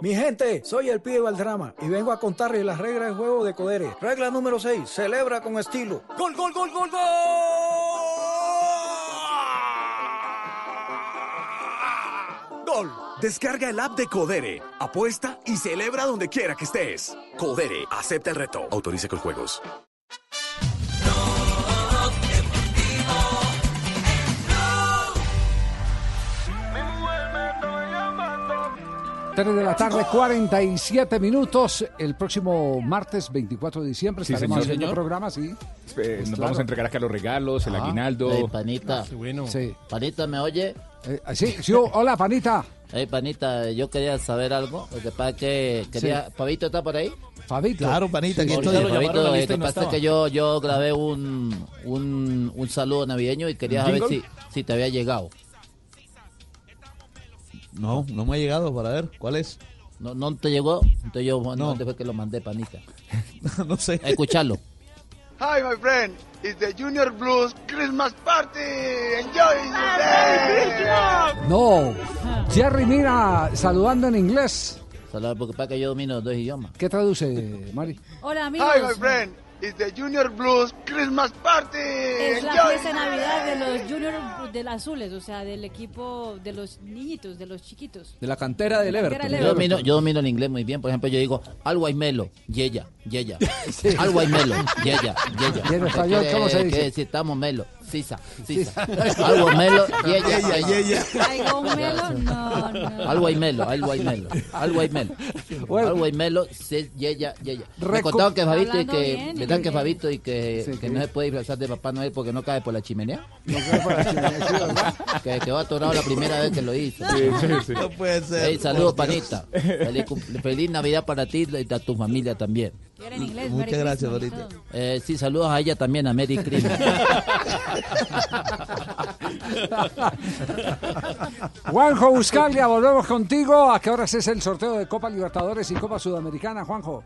[SPEAKER 23] Mi gente, soy el pibe Valdrama y vengo a contarles las reglas de juego de Codere. Regla número 6. Celebra con estilo. ¡Gol, gol, gol, gol, gol!
[SPEAKER 108] ¡Gol! Descarga el app de Codere, apuesta y celebra donde quiera que estés. Codere, acepta el reto. Autorice con juegos.
[SPEAKER 22] 3 de la tarde, 47 minutos. El próximo martes 24 de diciembre
[SPEAKER 114] Sí,
[SPEAKER 22] estaremos
[SPEAKER 114] señor.
[SPEAKER 22] haciendo
[SPEAKER 114] Señor.
[SPEAKER 22] programa, sí.
[SPEAKER 114] Eh, nos
[SPEAKER 22] Claro.
[SPEAKER 114] vamos a entregar acá los regalos, el
[SPEAKER 22] Ah.
[SPEAKER 114] aguinaldo.
[SPEAKER 115] Panita.
[SPEAKER 22] Sí.
[SPEAKER 115] Panita, ¿me oye?
[SPEAKER 22] Eh, sí, sí, hola, panita.
[SPEAKER 115] Ey, panita, yo quería saber algo. Lo que pasa que quería...
[SPEAKER 22] Sí.
[SPEAKER 115] ¿Pabito está por ahí?
[SPEAKER 22] Fabito.
[SPEAKER 116] Claro, panita, aquí estoy.
[SPEAKER 115] lo y no pasa es que yo, yo grabé un, un, un saludo navideño y quería
[SPEAKER 116] ¿Un
[SPEAKER 115] saber si, si te había llegado.
[SPEAKER 116] No, no me ha llegado para ver. ¿Cuál es?
[SPEAKER 115] ¿No, no te llegó? Entonces yo, no. ¿dónde fue que lo mandé, panita?
[SPEAKER 116] no sé.
[SPEAKER 115] Escucharlo.
[SPEAKER 117] Hi, my friend. It's the Junior Blues Christmas Party. Enjoy the day.
[SPEAKER 22] No. Jerry Mira saludando en inglés.
[SPEAKER 115] Saludos, porque para que yo domino dos idiomas.
[SPEAKER 22] ¿Qué traduce, Mari?
[SPEAKER 118] Hola amigos.
[SPEAKER 117] Hi, my friend. It's the Junior Blues Christmas Party.
[SPEAKER 118] Es la
[SPEAKER 117] Enjoy
[SPEAKER 118] fiesta de Navidad de los Junior de los azules, o sea, del equipo de los niñitos, de los chiquitos.
[SPEAKER 33] De la cantera del
[SPEAKER 118] De la cantera
[SPEAKER 33] Everton.
[SPEAKER 115] Yo domino, yo domino el inglés muy bien. Por ejemplo, yo digo, algo hay melo, yeya, yeya. Algo hay melo, yeya, yeya.
[SPEAKER 22] ¿Y en español cómo se dice?
[SPEAKER 115] Que si estamos melo, sisa, sisa. Algo melo, yeya,
[SPEAKER 116] Yeya,
[SPEAKER 115] yeya.
[SPEAKER 118] ¿Algo melo? No, no.
[SPEAKER 115] Algo hay melo, algo hay melo, algo hay melo.
[SPEAKER 22] Bueno.
[SPEAKER 115] Algo hay melo, se- yeya, yeya. Me contaron que Fabito y que, ¿verdad que. Fabito y que,
[SPEAKER 22] Sí,
[SPEAKER 115] que no se puede disfrazar de Papá Noel porque no cae por la chimenea?
[SPEAKER 22] No creo para la chimenea, sí, ¿verdad?
[SPEAKER 115] Que quedó atorado la primera vez que lo hizo.
[SPEAKER 116] No puede ser.
[SPEAKER 115] Hey, saludos,
[SPEAKER 116] por
[SPEAKER 115] panita. Feliz, feliz Navidad para ti y a tu familia también.
[SPEAKER 118] Inglés,
[SPEAKER 116] Muchas gracias, Dorita.
[SPEAKER 115] Eh, sí, saludos a ella también, a Mary Christmas.
[SPEAKER 22] Juanjo Buscalia, volvemos contigo. ¿A qué horas es el sorteo de Copa Libertadores y Copa Sudamericana, Juanjo?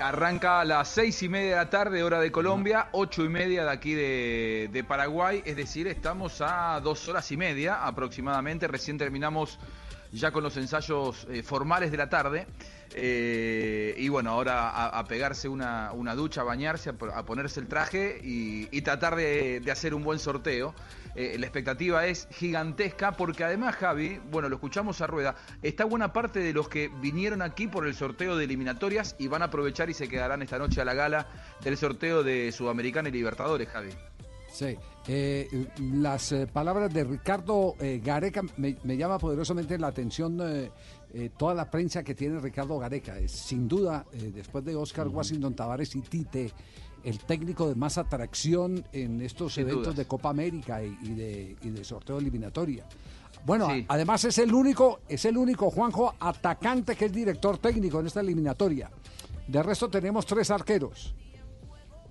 [SPEAKER 71] Arranca a las seis y media de la tarde, hora de Colombia, ocho y media de aquí de, de Paraguay, es decir, estamos a dos horas y media aproximadamente, recién terminamos ya con los ensayos eh, formales de la tarde, eh, y bueno, ahora a, pegarse una, una ducha, a bañarse, a, po- a ponerse el traje y, tratar de, hacer un buen sorteo. Eh, la expectativa es gigantesca porque además Javi, bueno, lo escuchamos a rueda, está buena parte de los que vinieron aquí por el sorteo de eliminatorias y van a aprovechar y se quedarán esta noche a la gala del sorteo de Sudamericana y Libertadores, Javi.
[SPEAKER 22] Sí. Eh, las palabras de Ricardo Gareca me, me llama poderosamente la atención eh, eh, toda la prensa que tiene Ricardo Gareca. Es, sin duda, eh, después de Oscar Washington Tavares y Tite, el técnico de más atracción en estos
[SPEAKER 71] Sin
[SPEAKER 22] eventos
[SPEAKER 71] dudas.
[SPEAKER 22] de Copa América y, y de, y de sorteo eliminatoria. Bueno,
[SPEAKER 71] Sí.
[SPEAKER 22] a- además es el único, es el único Juanjo atacante que es director técnico en esta eliminatoria. De resto tenemos tres arqueros.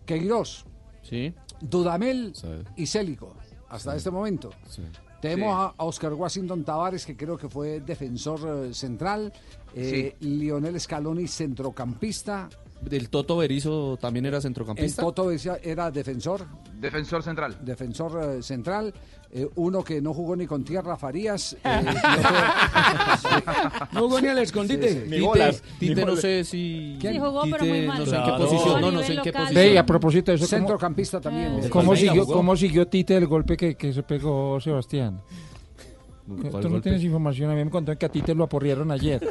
[SPEAKER 22] Queiroz,
[SPEAKER 33] Sí.
[SPEAKER 22] Dudamel
[SPEAKER 33] Sí.
[SPEAKER 22] y Célico, hasta este momento.
[SPEAKER 33] Sí.
[SPEAKER 22] Tenemos
[SPEAKER 71] Sí.
[SPEAKER 22] a Oscar Washington Tavares, que creo que fue defensor eh, central. eh, Lionel Scaloni, centrocampista.
[SPEAKER 33] El Toto Berizo también era
[SPEAKER 22] El
[SPEAKER 33] centrocampista.
[SPEAKER 22] Toto decía- era defensor,
[SPEAKER 71] Defensor central.
[SPEAKER 22] defensor eh, central. eh, uno que no jugó ni con tierra, Farías. eh,
[SPEAKER 119] No jugó ni al escondite.
[SPEAKER 22] Sí, sí.
[SPEAKER 33] Tite,
[SPEAKER 114] bolas,
[SPEAKER 33] Tite
[SPEAKER 114] ni
[SPEAKER 33] no
[SPEAKER 114] bolas.
[SPEAKER 33] sé si...
[SPEAKER 118] Sí, jugó, pero muy mal.
[SPEAKER 33] No sé en qué posición. No,
[SPEAKER 118] A
[SPEAKER 33] no sé en qué posición.
[SPEAKER 119] Ve, a propósito de eso, ¿cómo,
[SPEAKER 22] centrocampista también.
[SPEAKER 119] Cómo siguió,
[SPEAKER 33] jugó.
[SPEAKER 119] cómo siguió Tite el golpe que, que se pegó Sebastián?
[SPEAKER 33] ¿Cuál
[SPEAKER 119] Tú no
[SPEAKER 33] golpe?
[SPEAKER 119] tienes información. A mí me contaron que a Tite lo aporrieron ayer.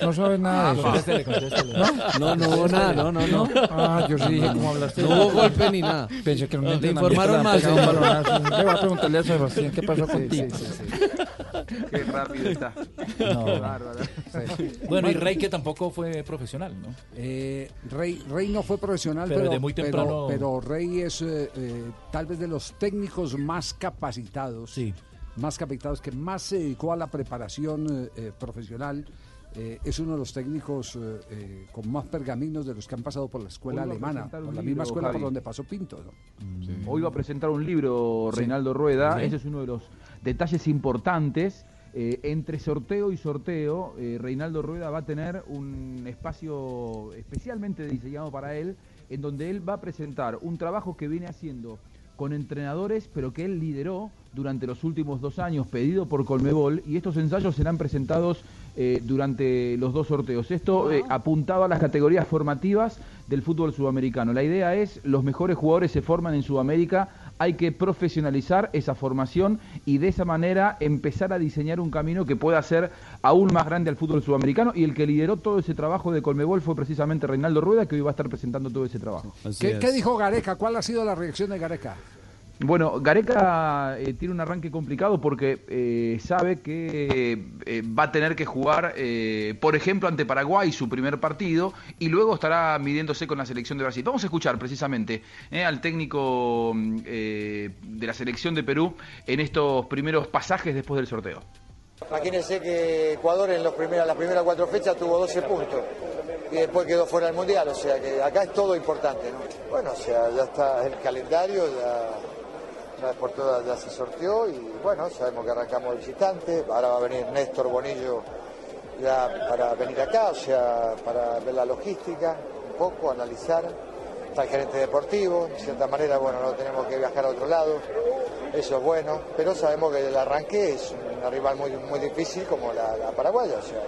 [SPEAKER 119] No sabes nada de eso.
[SPEAKER 33] Contéstele, contéstele. No, no hubo nada, no, no, no.
[SPEAKER 119] Ah, yo sí dije cómo hablaste.
[SPEAKER 33] No hubo golpe ni nada.
[SPEAKER 119] Pensé que era un entrenamiento,
[SPEAKER 33] informaron
[SPEAKER 119] balonazo. Le voy a preguntarle a Sebastián qué pasó contigo.
[SPEAKER 71] Qué rápido está.
[SPEAKER 115] No.
[SPEAKER 71] Qué bárbaro.
[SPEAKER 120] Bueno, y Rey que tampoco fue profesional, ¿no?
[SPEAKER 22] Eh, Rey, Rey no fue profesional,
[SPEAKER 120] Pero
[SPEAKER 22] pero,
[SPEAKER 120] de muy temprano-
[SPEAKER 22] pero Rey es eh, eh, tal vez de los técnicos más capacitados,
[SPEAKER 120] Sí.
[SPEAKER 22] más capacitados, que más se dedicó a la preparación eh, eh, profesional. Eh, es uno de los técnicos eh, eh, con más pergaminos de los que han pasado por la escuela alemana, por la
[SPEAKER 71] libro,
[SPEAKER 22] misma escuela por donde pasó Pinto. ¿no?
[SPEAKER 71] Hoy va a presentar un libro Reinaldo Rueda, ese es uno de los detalles importantes. Eh, entre sorteo y sorteo, eh, Reinaldo Rueda va a tener un espacio especialmente diseñado para él, en donde él va a presentar un trabajo que viene haciendo con entrenadores, pero que él lideró durante los últimos dos años, pedido por Colmebol, y estos ensayos serán presentados eh, durante los dos sorteos. Esto eh, apuntaba a las categorías formativas del fútbol sudamericano. La idea es, los mejores jugadores se forman en Sudamérica, hay que profesionalizar esa formación y de esa manera empezar a diseñar un camino que pueda ser aún más grande al fútbol sudamericano y el que lideró todo ese trabajo de Colmebol fue precisamente Reinaldo Rueda que hoy va a estar presentando todo ese trabajo.
[SPEAKER 22] ¿Qué, qué dijo Gareca? ¿Cuál ha sido la reacción de Gareca?
[SPEAKER 71] Bueno, Gareca eh, tiene un arranque complicado porque eh, sabe que eh, va a tener que jugar, por ejemplo, ante Paraguay su primer partido y luego estará midiéndose con la selección de Brasil. Vamos a escuchar precisamente al técnico mm, de la selección de Perú en estos primeros pasajes después del sorteo.
[SPEAKER 121] Imagínense que Ecuador en los primeras, las primeras cuatro fechas tuvo 12 puntos y después quedó fuera del Mundial, o sea que acá es todo importante. ¿no? Bueno, o sea, ya está el calendario, ya, una vez por todas ya se sorteó y bueno, sabemos que arrancamos visitante, ahora va a venir Néstor Bonillo ya para venir acá, o sea, para ver la logística un poco, analizar. Está el gerente deportivo, de cierta manera, bueno, no tenemos que viajar a otro lado, eso es bueno, pero sabemos que el arranque es una rival muy, muy difícil como la, la paraguaya, o sea,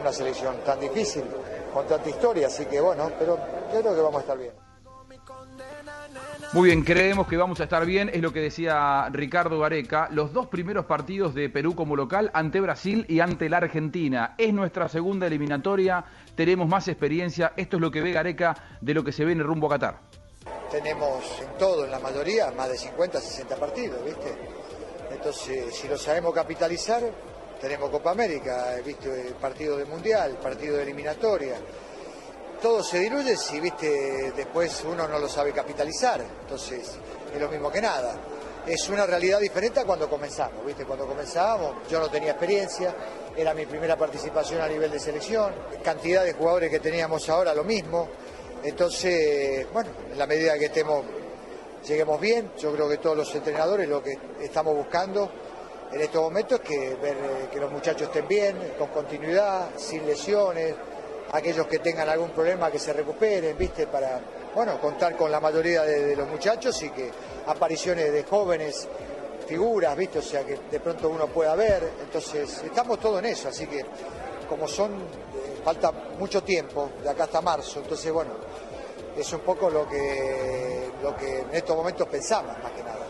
[SPEAKER 121] una selección tan difícil, con tanta historia, así que bueno, pero yo creo que vamos a estar bien.
[SPEAKER 71] Muy bien, creemos que vamos a estar bien, es lo que decía Ricardo Gareca. Los dos primeros partidos de Perú como local ante Brasil y ante la Argentina. Es nuestra segunda eliminatoria, tenemos más experiencia. Esto es lo que ve Gareca de lo que se ve en el rumbo a Qatar.
[SPEAKER 121] Tenemos en todo, en la mayoría, más de 50, 60 partidos, ¿viste? Entonces, si lo sabemos capitalizar, tenemos Copa América, ¿viste? Partido de Mundial, partido de eliminatoria. Todo se diluye si, ¿viste? Después uno no lo sabe capitalizar. Entonces, es lo mismo que nada. Es una realidad diferente a cuando comenzamos, ¿viste? Cuando comenzábamos, yo no tenía experiencia, era mi primera participación a nivel de selección, cantidad de jugadores que teníamos ahora, lo mismo. Entonces, bueno, en la medida que estemos, lleguemos bien, yo creo que todos los entrenadores lo que estamos buscando en estos momentos es que ver eh, que los muchachos estén bien, con continuidad, sin lesiones, aquellos que tengan algún problema que se recuperen, ¿viste? Para, bueno, contar con la mayoría de, los muchachos y que apariciones de jóvenes figuras, ¿viste? O sea, que de pronto uno pueda ver. Entonces, estamos todos en eso, así que como son, eh, falta mucho tiempo, de acá hasta marzo, entonces, bueno, es un poco lo que, lo que en estos momentos pensamos, más que nada.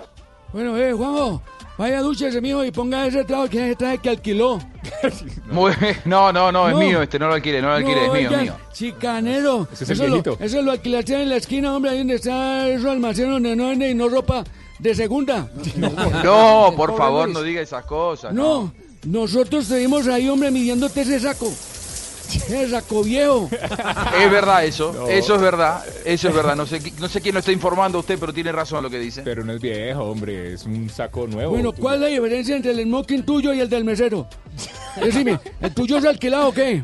[SPEAKER 70] Bueno, eh, Juanjo, vaya dúchese, mijo, y ponga ese trago que es traje que alquiló.
[SPEAKER 71] Muy bien. No, no, no, es
[SPEAKER 70] No.
[SPEAKER 71] mío este, no lo alquile, no lo alquile, es mío, es mío.
[SPEAKER 70] Chicanero.
[SPEAKER 71] Ese es el
[SPEAKER 70] eso, lo,
[SPEAKER 71] viejito.
[SPEAKER 70] eso lo alquilaste en la esquina, hombre, ahí donde está eso almacén donde no vende y no ropa de segunda.
[SPEAKER 71] No, por favor, no diga esas cosas.
[SPEAKER 70] No, nosotros seguimos ahí, hombre, midiéndote ese saco. Ese saco viejo.
[SPEAKER 71] Es verdad eso, eso es verdad, eso es verdad. No sé, no sé quién lo está informando a usted, pero tiene razón lo que dice.
[SPEAKER 28] Pero no es viejo, hombre, es un saco nuevo.
[SPEAKER 70] Bueno, ¿cuál es la diferencia entre el smoking tuyo y el del mesero? Decime, ¿el tuyo es alquilado o qué?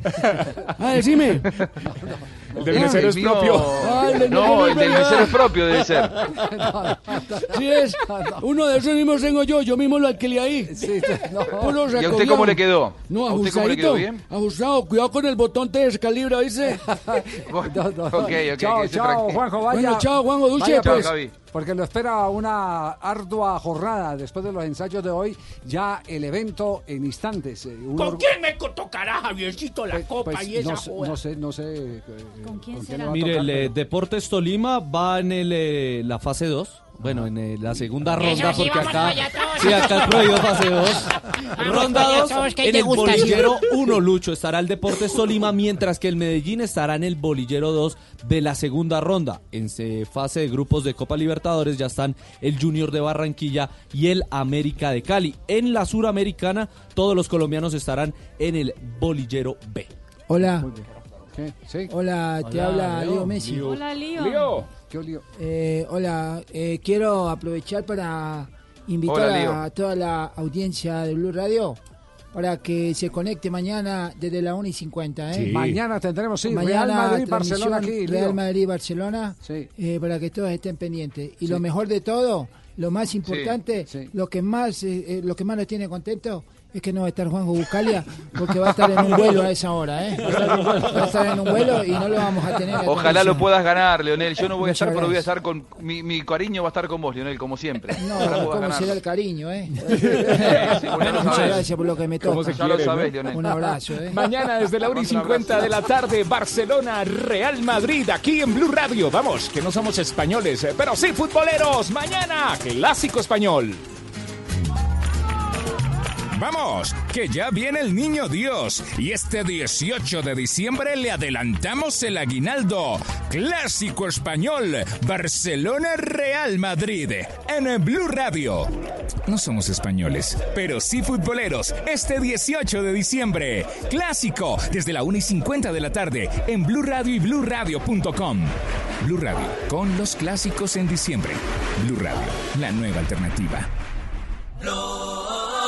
[SPEAKER 70] Ah, decime.
[SPEAKER 28] El del mesero es propio.
[SPEAKER 71] No, el del
[SPEAKER 70] es
[SPEAKER 71] mesero es propio, debe ser.
[SPEAKER 70] Sí es. Uno de esos mismos tengo yo, yo mismo lo alquilé ahí. Puro
[SPEAKER 71] ¿Y a usted cómo le quedó?
[SPEAKER 70] No,
[SPEAKER 71] ¿A usted cómo le
[SPEAKER 70] ajustadito.
[SPEAKER 71] quedó bien?
[SPEAKER 70] Ajustado, cuidado con el botón te descalibra, dice.
[SPEAKER 71] Ok, ok,
[SPEAKER 22] chao, chao. Juanjo, vaya.
[SPEAKER 70] Bueno, chao, Juanjo, Duche,
[SPEAKER 22] vaya,
[SPEAKER 70] pues.
[SPEAKER 22] Porque lo espera una ardua jornada después de los ensayos de hoy, ya el evento en instantes. eh, un
[SPEAKER 44] ¿Con quién me tocará, Javiercito, la copa
[SPEAKER 22] pues,
[SPEAKER 44] y esa
[SPEAKER 22] no,
[SPEAKER 44] joda?
[SPEAKER 22] no sé, no sé. eh, ¿Con
[SPEAKER 24] quién
[SPEAKER 22] a
[SPEAKER 33] Mire,
[SPEAKER 22] tocar,
[SPEAKER 33] el eh,
[SPEAKER 22] pero-
[SPEAKER 33] Deportes Tolima va en el, eh, la fase 2. Bueno, en eh, la segunda ronda, porque acá. Sí, acá es prohibido fase 2. Ronda
[SPEAKER 44] para allá
[SPEAKER 33] 2.
[SPEAKER 44] todos, que hay
[SPEAKER 33] En el bolillero 1, Lucho, estará el Deportes Tolima, mientras que el Medellín estará en el bolillero 2 de la segunda ronda. En se- fase de grupos de Copa Libertadores ya están el Junior de Barranquilla y el América de Cali. En la Suramericana, todos los colombianos estarán en el bolillero B.
[SPEAKER 109] Hola.
[SPEAKER 22] ¿Qué? ¿Sí?
[SPEAKER 109] Hola, te
[SPEAKER 33] Hola,
[SPEAKER 109] habla
[SPEAKER 33] Leo.
[SPEAKER 109] Leo Messi.
[SPEAKER 33] Leo.
[SPEAKER 24] Hola, Lío.
[SPEAKER 28] Lío.
[SPEAKER 109] Eh, hola, eh, quiero aprovechar para invitar
[SPEAKER 71] Hola,
[SPEAKER 109] a toda la audiencia de Blue Radio para que se conecte mañana desde la 1 y 50. ¿eh?
[SPEAKER 28] Sí.
[SPEAKER 22] Mañana tendremos, sí,
[SPEAKER 109] Mañana
[SPEAKER 22] Real Madrid, Barcelona aquí.
[SPEAKER 109] Real
[SPEAKER 22] Leo.
[SPEAKER 109] Madrid, Barcelona,
[SPEAKER 22] Sí.
[SPEAKER 109] eh, para que todos estén pendientes. Y
[SPEAKER 22] Sí.
[SPEAKER 109] lo mejor de todo, lo más importante,
[SPEAKER 22] sí.
[SPEAKER 109] lo que más eh, lo que más nos tiene contento es que no va a estar Juanjo Buscalia porque va a estar en un vuelo a esa hora, ¿eh? Va a estar, va a estar en un vuelo y no lo vamos a tener.
[SPEAKER 71] Ojalá lo puedas ganar, Leonel. Yo no voy a estar, pero voy a estar con. Mi, mi cariño va a estar con vos, Leonel, como siempre.
[SPEAKER 109] No,
[SPEAKER 71] Ojalá puedas
[SPEAKER 109] ¿cómo
[SPEAKER 71] ganar.
[SPEAKER 109] será el cariño, eh?
[SPEAKER 71] sí, bueno, lo
[SPEAKER 109] Muchas gracias por lo que me
[SPEAKER 28] ¿Cómo
[SPEAKER 109] toca.
[SPEAKER 28] se
[SPEAKER 71] Ya lo
[SPEAKER 28] quiere,
[SPEAKER 71] sabés,
[SPEAKER 28] no?
[SPEAKER 71] Leonel.
[SPEAKER 109] Un abrazo, eh.
[SPEAKER 28] Mañana desde la 1 y 50 de la tarde, Barcelona, Real Madrid, aquí en Blue Radio. Vamos, que no somos españoles, eh, pero sí futboleros. Mañana, clásico español. Vamos, que ya viene el niño Dios y este 18 de diciembre le adelantamos el aguinaldo. Clásico español, Barcelona Real Madrid, en Blue Radio. No somos españoles, pero sí futboleros. Este 18 de diciembre, clásico, desde la 1 y 50 de la tarde, en Blue Radio y BlueRadio.com. Blue Radio, con los clásicos en diciembre. Blue Radio, la nueva alternativa.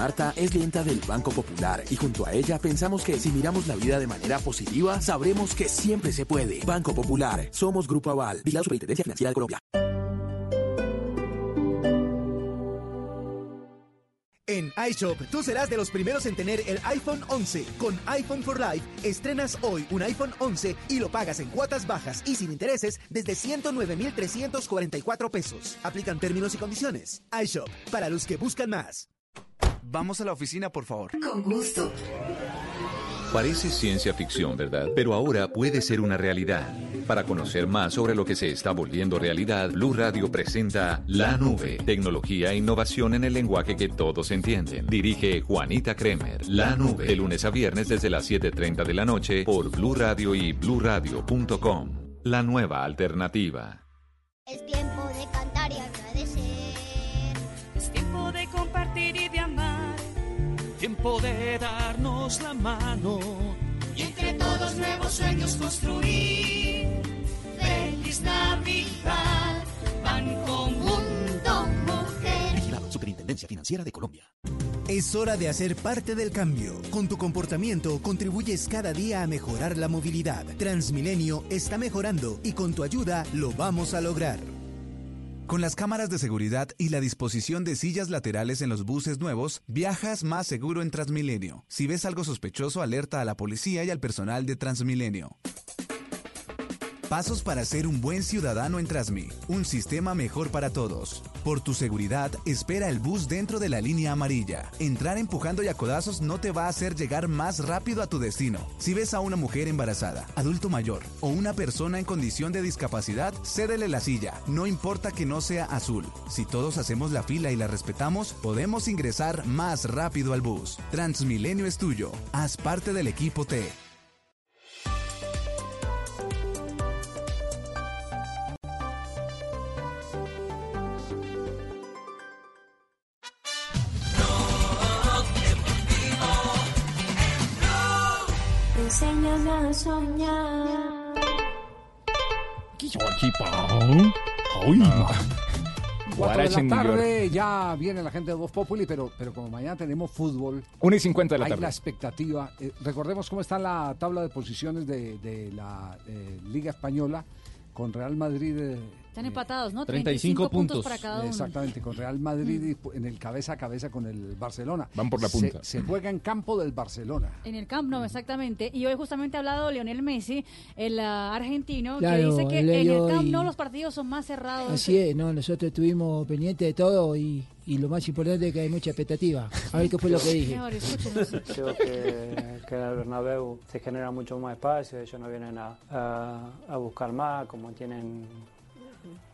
[SPEAKER 72] Marta es clienta del Banco Popular y junto a ella pensamos que si miramos la vida de manera positiva, sabremos que siempre se puede. Banco Popular, somos Grupo Aval, y la Superintendencia Financiera de Colombia.
[SPEAKER 122] En iShop, tú serás de los primeros en tener el iPhone 11. Con iPhone for Life, estrenas hoy un iPhone 11 y lo pagas en cuotas bajas y sin intereses desde 109,344 pesos. Aplican términos y condiciones. iShop, para los que buscan más.
[SPEAKER 123] Vamos a la oficina, por favor.
[SPEAKER 124] Con gusto.
[SPEAKER 11] Parece ciencia ficción, ¿verdad? Pero ahora puede ser una realidad. Para conocer más sobre lo que se está volviendo realidad, Blue Radio presenta La Nube, tecnología e innovación en el lenguaje que todos entienden. Dirige Juanita Kremer. La Nube, de lunes a viernes desde las 7:30 de la noche por Blue Radio y bluradio.com. La nueva alternativa.
[SPEAKER 125] Es tiempo
[SPEAKER 126] Tiempo de darnos la mano.
[SPEAKER 38] Y entre todos nuevos sueños construir. Feliz Navidad, Banco Mundo Mujer.
[SPEAKER 122] Vigilado Superintendencia Financiera de Colombia. Es hora de hacer parte del cambio. Con tu comportamiento contribuyes cada día a mejorar la movilidad. Transmilenio está mejorando y con tu ayuda lo vamos a lograr.
[SPEAKER 40] Con las cámaras de seguridad y la disposición de sillas laterales en los buses nuevos, viajas más seguro en Transmilenio. Si ves algo sospechoso, alerta a la policía y al personal de Transmilenio. Pasos para ser un buen ciudadano en Transmi. Un sistema mejor para todos. Por tu seguridad, espera el bus dentro de la línea amarilla. Entrar empujando y a codazos no te va a hacer llegar más rápido a tu destino. Si ves a una mujer embarazada, adulto mayor o una persona en condición de discapacidad, cédele la silla. No importa que no sea azul. Si todos hacemos la fila y la respetamos, podemos ingresar más rápido al bus. Transmilenio es tuyo. Haz parte del equipo T.
[SPEAKER 125] Enséñame a soñar.
[SPEAKER 22] Cuatro de
[SPEAKER 127] Guarache en
[SPEAKER 22] la tarde, ya viene la gente de Voz Populi, pero, pero como mañana tenemos fútbol.
[SPEAKER 127] 1 y 50 de la
[SPEAKER 22] hay
[SPEAKER 127] tarde.
[SPEAKER 22] la expectativa. Eh, recordemos cómo está la tabla de posiciones de, de la eh, Liga Española con Real Madrid. eh,
[SPEAKER 24] Están empatados, ¿no?
[SPEAKER 33] 35 puntos.
[SPEAKER 24] para cada uno.
[SPEAKER 22] Exactamente, con Real Madrid y pu- en el cabeza a cabeza con el Barcelona.
[SPEAKER 127] Van por la punta.
[SPEAKER 22] Se, juega en campo del Barcelona.
[SPEAKER 24] En el Camp Nou, exactamente. Y hoy justamente ha hablado Lionel Messi, el ah, argentino,
[SPEAKER 44] Claro,
[SPEAKER 24] que dice que en el
[SPEAKER 44] leyó
[SPEAKER 24] Camp
[SPEAKER 44] y-
[SPEAKER 24] Nou los partidos son más cerrados.
[SPEAKER 44] Así es, no, nosotros estuvimos pendientes de todo y, y lo más importante es que hay mucha expectativa. A ver qué fue lo que dije.
[SPEAKER 128] Creo que, que en el Bernabéu se genera mucho más espacio, ellos no vienen a, a- a buscar más, como tienen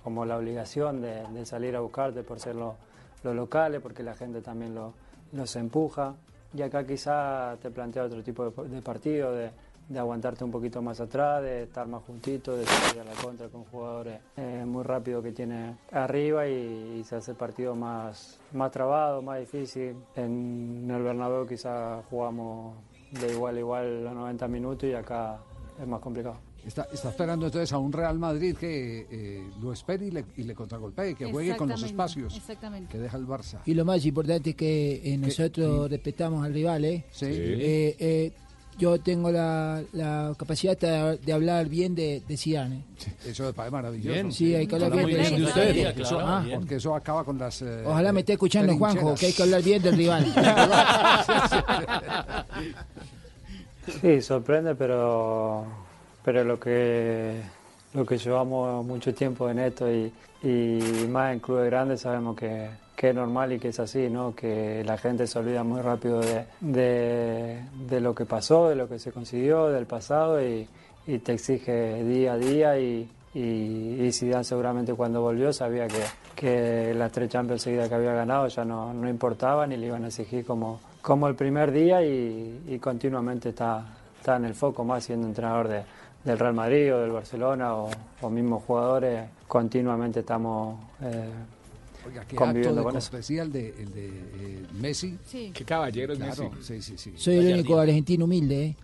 [SPEAKER 128] como la obligación de, salir a buscarte por ser lo- los locales, porque la gente también lo- los empuja. Y acá quizá te plantea otro tipo de, partido, de, aguantarte un poquito más atrás, de estar más juntito, de salir a la contra con jugadores eh, muy rápido que tiene arriba y, y se hace el partido más, más trabado, más difícil. En el Bernabéu quizá jugamos de igual a igual los 90 minutos y acá es más complicado.
[SPEAKER 22] Está, está esperando entonces a un Real Madrid que eh, lo espere y le, y le contragolpee, que juegue con los espacios
[SPEAKER 24] Exactamente.
[SPEAKER 22] que deja el Barça.
[SPEAKER 44] Y lo más importante es que eh, nosotros respetamos al rival, ¿eh?
[SPEAKER 22] Sí.
[SPEAKER 44] Eh, eh,
[SPEAKER 67] yo tengo la, la capacidad de, de hablar bien de, de Zidane.
[SPEAKER 22] Eso parece maravilloso.
[SPEAKER 67] Bien. Sí, hay que hablar
[SPEAKER 22] Habla
[SPEAKER 67] bien de
[SPEAKER 22] de
[SPEAKER 67] usted.
[SPEAKER 22] usted, porque eso-
[SPEAKER 67] Ah.
[SPEAKER 22] Porque eso acaba con las... eh,
[SPEAKER 67] Ojalá me esté escuchando Juanjo, que hay que hablar bien del rival.
[SPEAKER 128] Sí, sorprende, pero, pero lo que lo que llevamos mucho tiempo en esto y, y más en clubes grandes sabemos que, que es normal y que es así, ¿no? Que la gente se olvida muy rápido de, de, lo que pasó, de lo que se consiguió, del pasado y, y te exige día a día y, y, y Zidane seguramente cuando volvió sabía que, que las tres Champions seguidas que había ganado ya no, no importaban y le iban a exigir como, como el primer día y, y continuamente está, está en el foco más siendo entrenador de, del Real Madrid o del Barcelona o, mismos jugadores, continuamente estamos eh,
[SPEAKER 22] Oiga, qué acto de el de, el de eh, Messi.
[SPEAKER 24] Sí.
[SPEAKER 28] Qué caballero es
[SPEAKER 22] Claro,
[SPEAKER 28] Messi.
[SPEAKER 22] sí, sí, sí.
[SPEAKER 67] Soy el único argentino humilde, ¿eh?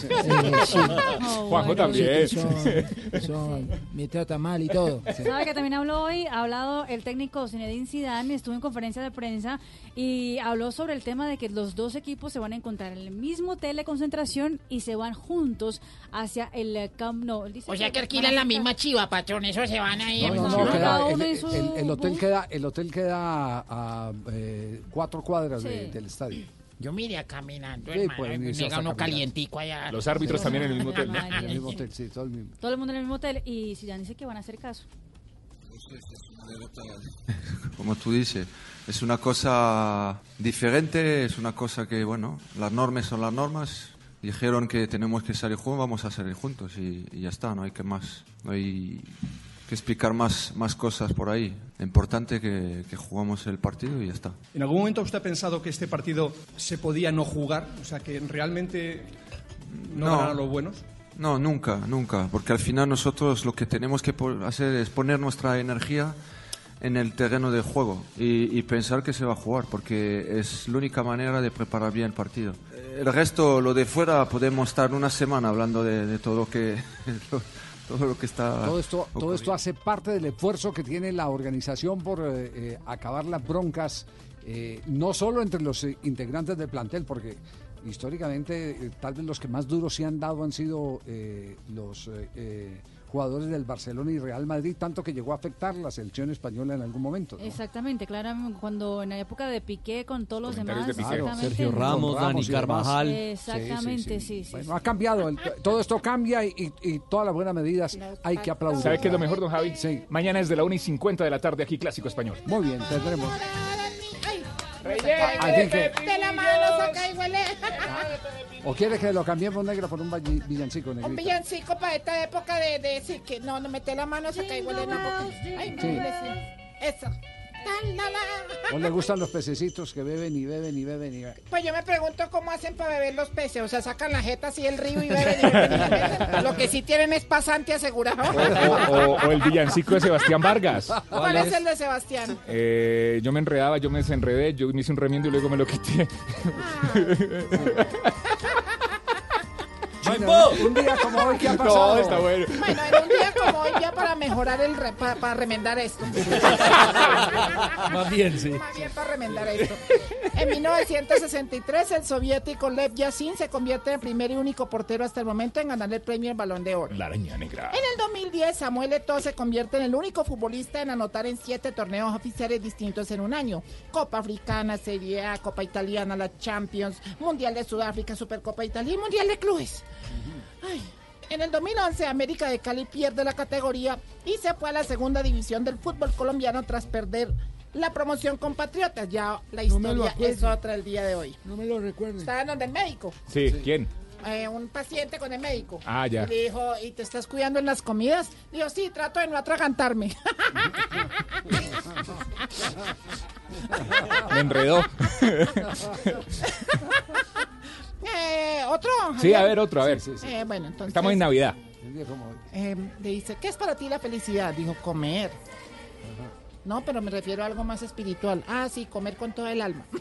[SPEAKER 22] sí.
[SPEAKER 67] Eh, sí.
[SPEAKER 24] Oh,
[SPEAKER 28] Juanjo
[SPEAKER 24] bueno.
[SPEAKER 28] también.
[SPEAKER 67] Son- son- me trata mal y todo.
[SPEAKER 24] ¿Sabe que también habló hoy? Ha hablado el técnico Zinedine Zidane, estuvo en conferencia de prensa y habló sobre el tema de que los dos equipos se van a encontrar en el mismo hotel de concentración y se van juntos hacia el Camp Nou.
[SPEAKER 44] O sea que
[SPEAKER 24] a
[SPEAKER 44] alquilan la misma chiva, patrón. Eso se van ahí.
[SPEAKER 22] No, no, no,
[SPEAKER 24] Cada
[SPEAKER 22] queda- el, hotel queda, el hotel queda a, a, eh, cuatro cuadras de-
[SPEAKER 24] Sí.
[SPEAKER 22] del estadio.
[SPEAKER 44] Yo miré caminando,
[SPEAKER 22] Sí,
[SPEAKER 44] hermano. me ganó
[SPEAKER 22] caminar.
[SPEAKER 44] calientico allá.
[SPEAKER 28] Los árbitros también en el mismo hotel.
[SPEAKER 22] En el mismo hotel, sí, todo el mismo.
[SPEAKER 24] Todo el mundo en el mismo hotel y Zidane dice que van a hacer caso.
[SPEAKER 129] como tú dices, es una cosa diferente, es una cosa que, bueno, las normas son las normas. Dijeron que tenemos que salir juntos, vamos a salir juntos y, y ya está, no hay que más, no hay que explicar más, más cosas por ahí. Lo importante que, que jugamos el partido y ya está.
[SPEAKER 23] ¿En algún momento usted ha pensado que este partido se podía no jugar? O sea, que realmente no,
[SPEAKER 129] No.
[SPEAKER 23] los buenos.
[SPEAKER 129] No, nunca, nunca, porque al final nosotros lo que tenemos que hacer es poner nuestra energía en el terreno de juego y, y pensar que se va a jugar, porque es la única manera de preparar bien el partido. El resto, lo de fuera, podemos estar una semana hablando de, de todo lo que todo lo que está
[SPEAKER 22] Todo esto, todo esto hace parte del esfuerzo que tiene la organización por eh, eh, acabar las broncas, eh, no solo entre los integrantes del plantel, porque históricamente eh, tal vez los que más duros se han dado han sido los jugadores del Barcelona y Real Madrid, tanto que llegó a afectar la selección española en algún momento. ¿no?
[SPEAKER 24] Exactamente, claro, cuando en la época de Piqué con todos los demás,
[SPEAKER 22] de.
[SPEAKER 33] Sergio Ramos, Dani. Carvajal.
[SPEAKER 24] Exactamente, sí, sí.
[SPEAKER 22] Bueno, ha cambiado, el- todo esto cambia y, y- y todas las buenas medidas hay que aplaudir.
[SPEAKER 28] ¿Sabe qué es lo mejor, don Javi? Mañana es de la 1 y 50 de la tarde aquí, Clásico Español.
[SPEAKER 22] Muy bien, tendremos. Así que-
[SPEAKER 44] de la mano, saca y huele.
[SPEAKER 22] ¿O quiere que lo cambiemos negro por un valli- villancico
[SPEAKER 44] Un
[SPEAKER 22] negrito?
[SPEAKER 44] villancico para esta época de, de sí, que no, no mete la mano, saca y huele, no, porque... Ay,
[SPEAKER 22] Sí.
[SPEAKER 44] huele, sí. Eso. Tan, la, la.
[SPEAKER 22] ¿O le gustan los pececitos que beben y beben y beben y beben?
[SPEAKER 44] Pues yo me pregunto cómo hacen para beber los peces. O sea, sacan la jeta así del río y beben. y beben, y beben. Lo que sí tienen es pasante asegurado.
[SPEAKER 28] O, o- o el villancico de Sebastián Vargas.
[SPEAKER 44] ¿Cuál es el de Sebastián?
[SPEAKER 28] Eh, yo me enredaba, yo me desenredé, yo me hice un remiendo y luego me lo quité.
[SPEAKER 22] Un día como hoy, ¿qué ha pasado?
[SPEAKER 28] No, está bueno.
[SPEAKER 44] Bueno, en un día como hoy, ya para mejorar el. re- pa- para remendar esto.
[SPEAKER 33] Más bien, sí.
[SPEAKER 44] Más bien para remendar esto. En 1963, el soviético Lev Yashin se convierte en el primer y único portero hasta el momento en ganar el premio el Balón de Oro.
[SPEAKER 28] La araña negra.
[SPEAKER 44] En el 2010, Samuel Eto'o se convierte en el único futbolista en anotar en siete torneos oficiales distintos en un año. Copa Africana, Serie A, Copa Italiana, la Champions, Mundial de Sudáfrica, Supercopa Italia y Mundial de Clubes. Ay. En el 2011, América de Cali pierde la categoría y se fue a la segunda división del fútbol colombiano tras perder la promoción con Patriotas. Ya la
[SPEAKER 70] No
[SPEAKER 44] historia es otra el día de hoy.
[SPEAKER 70] No me lo recuerden.
[SPEAKER 44] Estaba donde el médico.
[SPEAKER 28] Sí, ¿quién?
[SPEAKER 44] Eh, un paciente con el médico.
[SPEAKER 28] Ah, ya.
[SPEAKER 44] Y le dijo, ¿y te estás cuidando en las comidas? Dijo, sí, trato de no atragantarme.
[SPEAKER 28] Me enredó.
[SPEAKER 44] Eh, ¿Otro?
[SPEAKER 28] Sí, a ver, otro, a ver.
[SPEAKER 44] Eh, bueno, entonces...
[SPEAKER 28] Estamos en Navidad.
[SPEAKER 44] eh, le dice, ¿qué es para ti la felicidad? Dijo, comer. No, pero me refiero a algo más espiritual. Ah, sí, comer con todo el alma.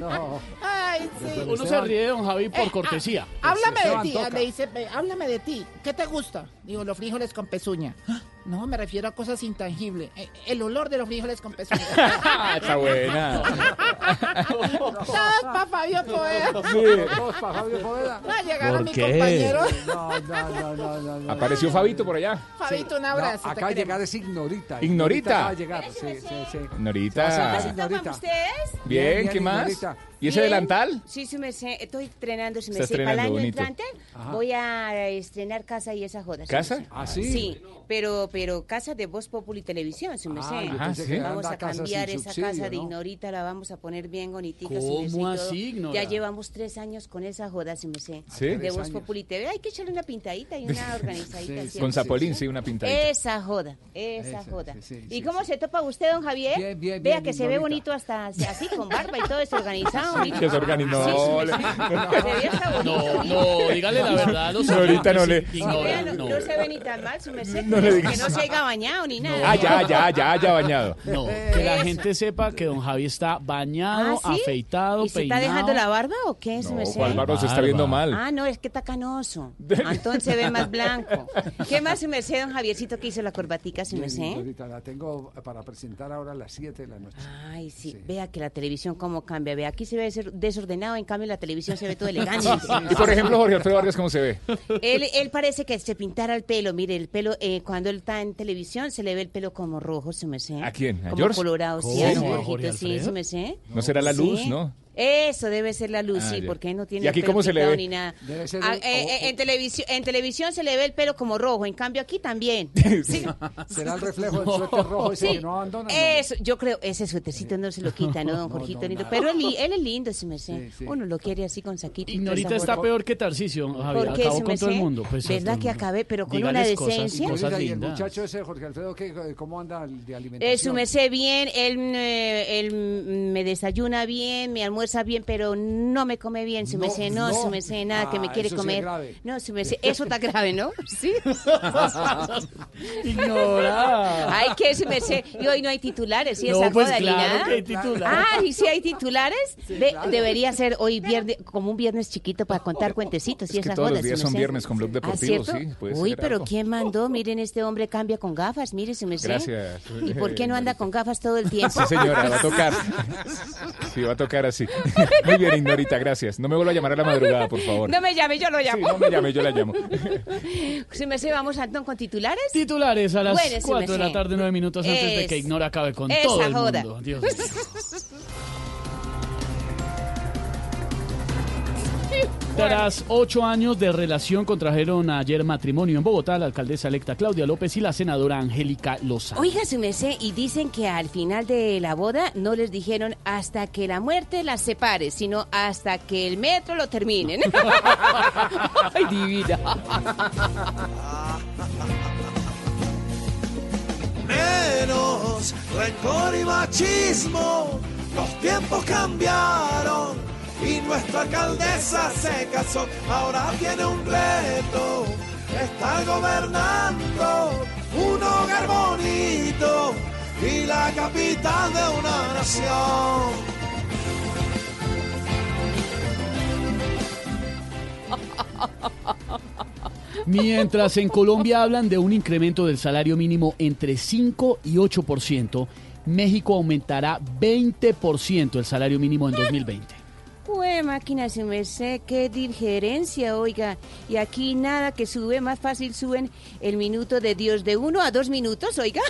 [SPEAKER 22] No.
[SPEAKER 44] Ay, sí.
[SPEAKER 92] Uno se ríe, don Javi, por
[SPEAKER 44] Eh,
[SPEAKER 92] cortesía.
[SPEAKER 44] Háblame de ti,
[SPEAKER 22] toca.
[SPEAKER 44] le dice, "Ve, háblame de ti. ¿Qué te gusta? Digo, los frijoles con pezuña. No, me refiero a cosas intangibles. Eh, El olor de los frijoles con pezuña.
[SPEAKER 28] Está buena.
[SPEAKER 44] Todos para Fabio Poveda.
[SPEAKER 22] Todos para Fabio Poveda.
[SPEAKER 44] No, llegaron.
[SPEAKER 22] No, no, no, no.
[SPEAKER 28] Apareció Fabito por allá.
[SPEAKER 44] Fabito, un abrazo. queremos.
[SPEAKER 22] llegar es Ignorita.
[SPEAKER 28] Ignorita.
[SPEAKER 22] llegar, sí, sí, sí.
[SPEAKER 28] Norita.
[SPEAKER 22] Ignorita.
[SPEAKER 130] ustedes?
[SPEAKER 28] Bien, ¿qué más?
[SPEAKER 22] Ignorita.
[SPEAKER 28] ¿Y ese
[SPEAKER 130] Bien.
[SPEAKER 28] delantal?
[SPEAKER 130] Sí, sí, me sé. Estoy estrenando, si me sé. Para el año
[SPEAKER 28] bonito.
[SPEAKER 130] entrante
[SPEAKER 22] Ajá.
[SPEAKER 130] voy a estrenar Casa y esa joda. sí me
[SPEAKER 28] ¿Casa?
[SPEAKER 22] ¿Ah, sí?
[SPEAKER 130] Sí, pero, pero Casa de Voz Populi Televisión, si me
[SPEAKER 22] Ah,
[SPEAKER 130] sé. Vamos a cambiar esa
[SPEAKER 22] subsidio,
[SPEAKER 130] casa de
[SPEAKER 22] ¿no?
[SPEAKER 130] Ignorita, la vamos a poner bien bonitica.
[SPEAKER 92] ¿Cómo
[SPEAKER 130] si me sé,
[SPEAKER 92] así, Ignora?
[SPEAKER 130] Ya llevamos tres años con esa joda, si me sé.
[SPEAKER 28] ¿Sí?
[SPEAKER 130] De Voz. Populi TV. Hay que echarle una pintadita y una organizadita.
[SPEAKER 22] Sí,
[SPEAKER 28] Con. Zapolín, sí, una pintadita.
[SPEAKER 130] Esa joda, esa,
[SPEAKER 22] Esa,
[SPEAKER 130] joda.
[SPEAKER 22] sí, sí,
[SPEAKER 130] ¿Y
[SPEAKER 22] sí,
[SPEAKER 130] cómo se topa usted, don Javier?
[SPEAKER 22] Bien, bien,
[SPEAKER 130] Vea
[SPEAKER 22] bien,
[SPEAKER 130] que se ve
[SPEAKER 22] Ignorita.
[SPEAKER 130] bonito hasta así, con barba y todo desorganizado.
[SPEAKER 28] Desorganizado.
[SPEAKER 130] Sí,
[SPEAKER 28] No,
[SPEAKER 92] No, dígale la verdad
[SPEAKER 28] ahorita no le-
[SPEAKER 130] no, se ve ni tan mal, su merced,
[SPEAKER 28] No le
[SPEAKER 130] que
[SPEAKER 28] digas.
[SPEAKER 130] No se haya bañado ni nada.
[SPEAKER 28] Ah, ya, ya, ya, ya bañado.
[SPEAKER 92] No, que la gente sepa que don Javi está bañado,
[SPEAKER 130] ¿Ah, sí?
[SPEAKER 92] afeitado,
[SPEAKER 130] ¿Y se está dejando la barba o qué? su
[SPEAKER 28] No? ¿cuál barba se está viendo mal?
[SPEAKER 130] Ah, no, es que está canoso. Entonces se ve más blanco. ¿Qué más su merced, don Javiercito, que hizo la corbatica, su
[SPEAKER 22] Bien,
[SPEAKER 130] merced?
[SPEAKER 22] Ignorita, la tengo para presentar ahora a las 7 de la noche.
[SPEAKER 130] Ay, sí. Vea que la televisión cómo cambia. Vea, aquí se ve desordenado, en cambio en la televisión se ve todo elegante.
[SPEAKER 28] Y por ejemplo, Jorge Alfredo Vargas, ¿cómo se ve?
[SPEAKER 130] Él, él parece que se pintara el pelo. Mire, el pelo, eh, cuando él está en televisión, se le ve el pelo como rojo, se me sé.
[SPEAKER 28] ¿A quién? ¿A
[SPEAKER 130] Como
[SPEAKER 28] George?
[SPEAKER 130] colorado, sí,
[SPEAKER 28] ¿Cómo?
[SPEAKER 130] a
[SPEAKER 28] ¿A
[SPEAKER 130] Jorgito,
[SPEAKER 92] Jorge
[SPEAKER 130] sí, se me sé.
[SPEAKER 28] ¿No será la luz,
[SPEAKER 130] Sí.
[SPEAKER 28] no?
[SPEAKER 130] Eso debe ser la luz,
[SPEAKER 28] Ah,
[SPEAKER 130] sí,
[SPEAKER 28] ya.
[SPEAKER 130] porque no tiene
[SPEAKER 28] ¿Y aquí
[SPEAKER 130] el pelo
[SPEAKER 28] cómo se le ve?
[SPEAKER 130] ni nada.
[SPEAKER 22] Debe ser
[SPEAKER 130] Ah,
[SPEAKER 22] el-
[SPEAKER 130] eh, eh,
[SPEAKER 22] o-
[SPEAKER 130] en, televisión, en televisión se le ve el pelo como rojo, en cambio aquí también. Sí.
[SPEAKER 22] ¿Será el reflejo del suéter rojo ese
[SPEAKER 130] Sí.
[SPEAKER 22] que no abandona? No.
[SPEAKER 130] Eso, yo creo, ese suétercito no se lo quita, ¿no, don
[SPEAKER 22] No,
[SPEAKER 130] Jorgito?
[SPEAKER 22] no,
[SPEAKER 130] Lindo? Pero él, él es lindo, si me sé.
[SPEAKER 22] Sí, sí.
[SPEAKER 130] Uno lo quiere así con saquito. y esa
[SPEAKER 92] está peor que Tarcisio, Javi.
[SPEAKER 130] ¿Por qué,
[SPEAKER 92] Acabó
[SPEAKER 130] se
[SPEAKER 92] con
[SPEAKER 130] me
[SPEAKER 92] todo el mundo. Pues,
[SPEAKER 130] ¿Verdad que acabé, pero con una
[SPEAKER 92] Dígales cosas-
[SPEAKER 130] decencia?
[SPEAKER 92] cosas
[SPEAKER 22] Ignorita, ¿y el muchacho ese, Jorge Alfredo, ¿qué, ¿cómo anda de
[SPEAKER 130] Eh,
[SPEAKER 22] alimentación?
[SPEAKER 130] su me sé bien, él, eh, él mm, me desayuna bien, me almuerza bien, pero no me come bien, su me
[SPEAKER 22] No,
[SPEAKER 130] sé, no,
[SPEAKER 22] no.
[SPEAKER 130] su me sé, nada que me
[SPEAKER 22] Ah,
[SPEAKER 130] quiere
[SPEAKER 22] eso sí es
[SPEAKER 130] comer.
[SPEAKER 22] grave.
[SPEAKER 130] no, su me sé, eso está grave, ¿no? Sí.
[SPEAKER 92] Ignora.
[SPEAKER 130] Ay, que su me sé, y hoy no hay titulares, ¿sí?
[SPEAKER 92] No,
[SPEAKER 130] esa
[SPEAKER 92] pues
[SPEAKER 130] joda,
[SPEAKER 92] claro que hay titulares.
[SPEAKER 130] Ah, ¿y si hay titulares? Ve, Debería ser hoy viernes, como un viernes chiquito para contar cuentecitos, y
[SPEAKER 28] Es que
[SPEAKER 130] esa
[SPEAKER 28] todos
[SPEAKER 130] joda,
[SPEAKER 28] los días son
[SPEAKER 130] sé.
[SPEAKER 28] viernes con Blog
[SPEAKER 130] Ah,
[SPEAKER 28] Deportivo,
[SPEAKER 130] ¿cierto?
[SPEAKER 28] sí,
[SPEAKER 130] Uy, pero
[SPEAKER 28] algo.
[SPEAKER 130] ¿quién mandó? Miren, este hombre cambia con gafas, mire, su me sé.
[SPEAKER 28] Gracias.
[SPEAKER 130] ¿Y por qué no anda con gafas todo el tiempo?
[SPEAKER 28] Sí, señora, va a tocar. Sí, va a tocar así. Muy bien, Ignorita, gracias. No me vuelva a llamar a la madrugada, por favor.
[SPEAKER 130] No me llame, yo lo
[SPEAKER 28] Sí,
[SPEAKER 130] llamo.
[SPEAKER 28] no me llame, yo la llamo.
[SPEAKER 130] Si me sé, vamos, Antón, con titulares.
[SPEAKER 92] Titulares a las
[SPEAKER 130] Bueno, sí,
[SPEAKER 92] 4 de la tarde, 9 minutos antes de que Ignora acabe con
[SPEAKER 130] esa
[SPEAKER 92] todo el
[SPEAKER 130] joda.
[SPEAKER 92] mundo. Dios mío. Tras ocho años de relación contrajeron ayer matrimonio en Bogotá la alcaldesa electa Claudia López y la senadora Angélica Lozano.
[SPEAKER 130] Oiga, su merced, y dicen que al final de la boda no les dijeron hasta que la muerte las separe, sino hasta que el metro lo terminen. Ay, divina.
[SPEAKER 131] menos rencor y machismo. Los tiempos cambiaron y nuestra alcaldesa se casó. Ahora tiene un reto, está gobernando un hogar bonito y la capital de una nación.
[SPEAKER 92] Mientras en Colombia hablan de un incremento del salario mínimo entre 5 y 8%, México aumentará 20% el salario mínimo en 2020.
[SPEAKER 130] Pues máquina, su merced, qué diferencia, oiga. Y aquí nada que sube, más fácil suben el minuto de Dios de uno a dos minutos, oiga.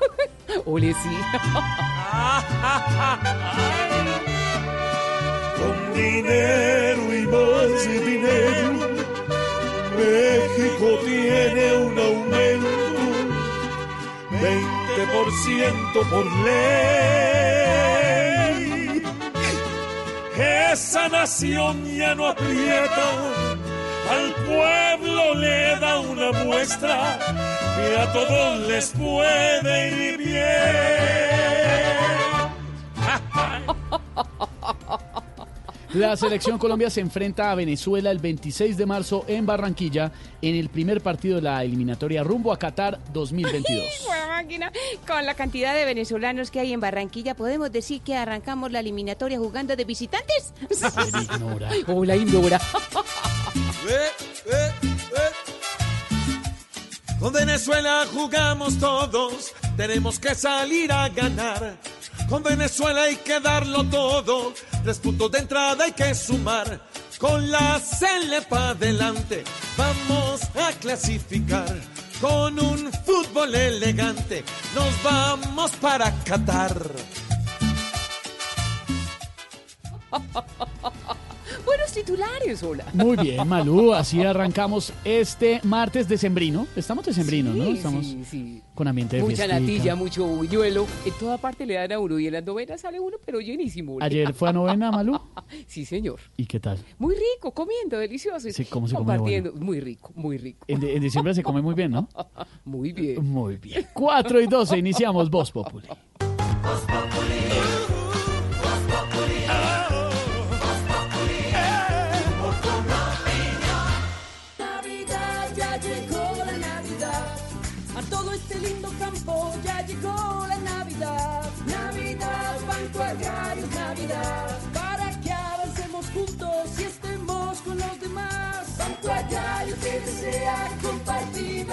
[SPEAKER 130] Ole, sí.
[SPEAKER 131] Con dinero y más dinero, México tiene un aumento, 20% por ley. Esa nación ya no aprieta, al pueblo le da una muestra que a todos les puede ir bien.
[SPEAKER 92] La selección Colombia se enfrenta a Venezuela el 26 de marzo en Barranquilla en el primer partido de la eliminatoria rumbo a Qatar 2022.
[SPEAKER 130] Buena máquina. Con la cantidad de venezolanos que hay en Barranquilla, ¿podemos decir que arrancamos la eliminatoria jugando de visitantes?
[SPEAKER 92] Ignora.
[SPEAKER 130] Hola, Ignora.
[SPEAKER 132] Con Venezuela jugamos todos, tenemos que salir a ganar. Con Venezuela hay que darlo todo, tres puntos de entrada hay que sumar. Con la Cele para adelante, vamos a clasificar. Con un fútbol elegante, nos vamos para Qatar.
[SPEAKER 130] Titulares, hola.
[SPEAKER 92] Muy bien, Malú, así arrancamos este martes decembrino. Estamos decembrinos, ¿no?
[SPEAKER 130] Sí,
[SPEAKER 92] Estamos
[SPEAKER 130] sí, sí.
[SPEAKER 92] con ambiente de
[SPEAKER 130] Mucha
[SPEAKER 92] fiestica.
[SPEAKER 130] natilla, mucho buñuelo. En toda parte le dan a uno y en las novenas sale uno, pero llenísimo.
[SPEAKER 92] Ayer fue a novena, Malú.
[SPEAKER 130] Sí, señor.
[SPEAKER 92] ¿Y qué tal?
[SPEAKER 130] Muy rico, comiendo, delicioso.
[SPEAKER 92] Sí, ¿cómo se come
[SPEAKER 130] Compartiendo. Muy rico, muy rico.
[SPEAKER 92] En, de- en diciembre se come muy bien, ¿no?
[SPEAKER 130] Muy bien.
[SPEAKER 92] Muy bien. 4 y 12, iniciamos Voz Populi.
[SPEAKER 38] Navidad,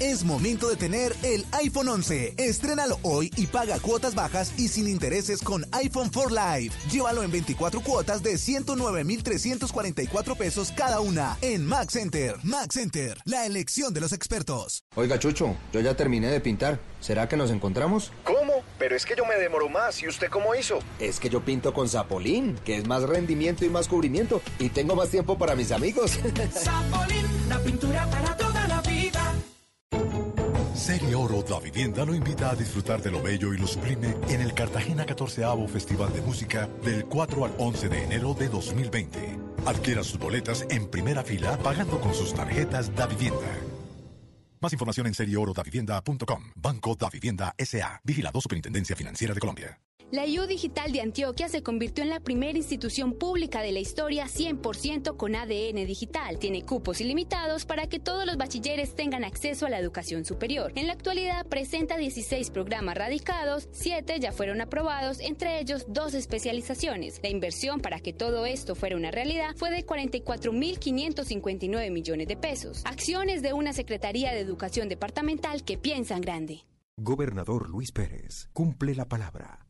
[SPEAKER 40] Es momento de tener el iPhone 11. Estrénalo hoy y paga cuotas bajas y sin intereses con iPhone 4 Live. Llévalo en 24 cuotas de 109,344 pesos cada una en Max Center. Max Center, la elección de los expertos.
[SPEAKER 102] Oiga, Chucho, yo ya terminé de pintar. ¿Será que nos encontramos?
[SPEAKER 133] ¿Cómo? Pero es que yo me demoro más. ¿Y usted cómo hizo?
[SPEAKER 102] Es que yo pinto con Zapolín, que es más rendimiento y más cubrimiento. Y tengo más tiempo para mis amigos.
[SPEAKER 38] Zapolín, la pintura para vida.
[SPEAKER 72] Serie Oro Da Vivienda lo invita a disfrutar de lo bello y lo sublime en el Cartagena 14 Festival de Música del 4 al 11 de enero de 2020. Adquiera sus boletas en primera fila pagando con sus tarjetas Da Vivienda. Más información en serieorodavivienda.com. Banco Da Vivienda S.A. Vigilado Superintendencia Financiera de Colombia.
[SPEAKER 134] La IU Digital de Antioquia se convirtió en la primera institución pública de la historia 100% con ADN digital. Tiene cupos ilimitados para que todos los bachilleres tengan acceso a la educación superior. En la actualidad presenta 16 programas radicados, 7 ya fueron aprobados, entre ellos dos especializaciones. La inversión para que todo esto fuera una realidad fue de 44.559 millones de pesos. Acciones de una Secretaría de Educación Departamental que piensan grande.
[SPEAKER 135] Gobernador Luis Pérez, cumple la palabra.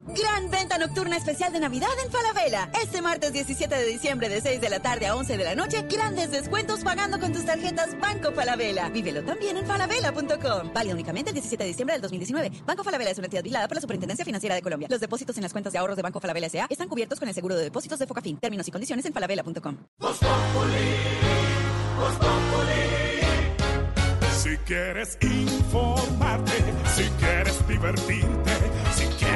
[SPEAKER 136] Gran venta nocturna especial de Navidad en Falabella. Este martes 17 de diciembre de 6 de la tarde a 11 de la noche, grandes descuentos pagando con tus tarjetas Banco Falabella. Vívelo también en falabella.com. Válido únicamente el 17 de diciembre del 2019. Banco Falabella es una entidad vigilada por la Superintendencia Financiera de Colombia. Los depósitos en las cuentas de ahorros de Banco Falabella S.A. están cubiertos con el seguro de depósitos de Focafin. Términos y condiciones en falabella.com.
[SPEAKER 131] Si quieres informarte, si quieres divertirte,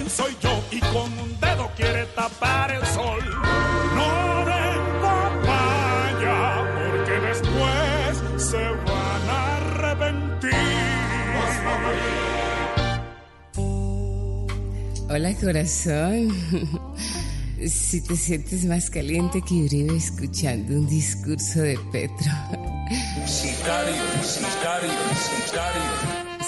[SPEAKER 131] quién soy yo y con un dedo quiere tapar el sol. No den papaya porque después se van a arrepentir.
[SPEAKER 52] Hola corazón. Si te sientes más caliente que Uribe escuchando un discurso de Petro.
[SPEAKER 131] Sicario, sicario, sicario.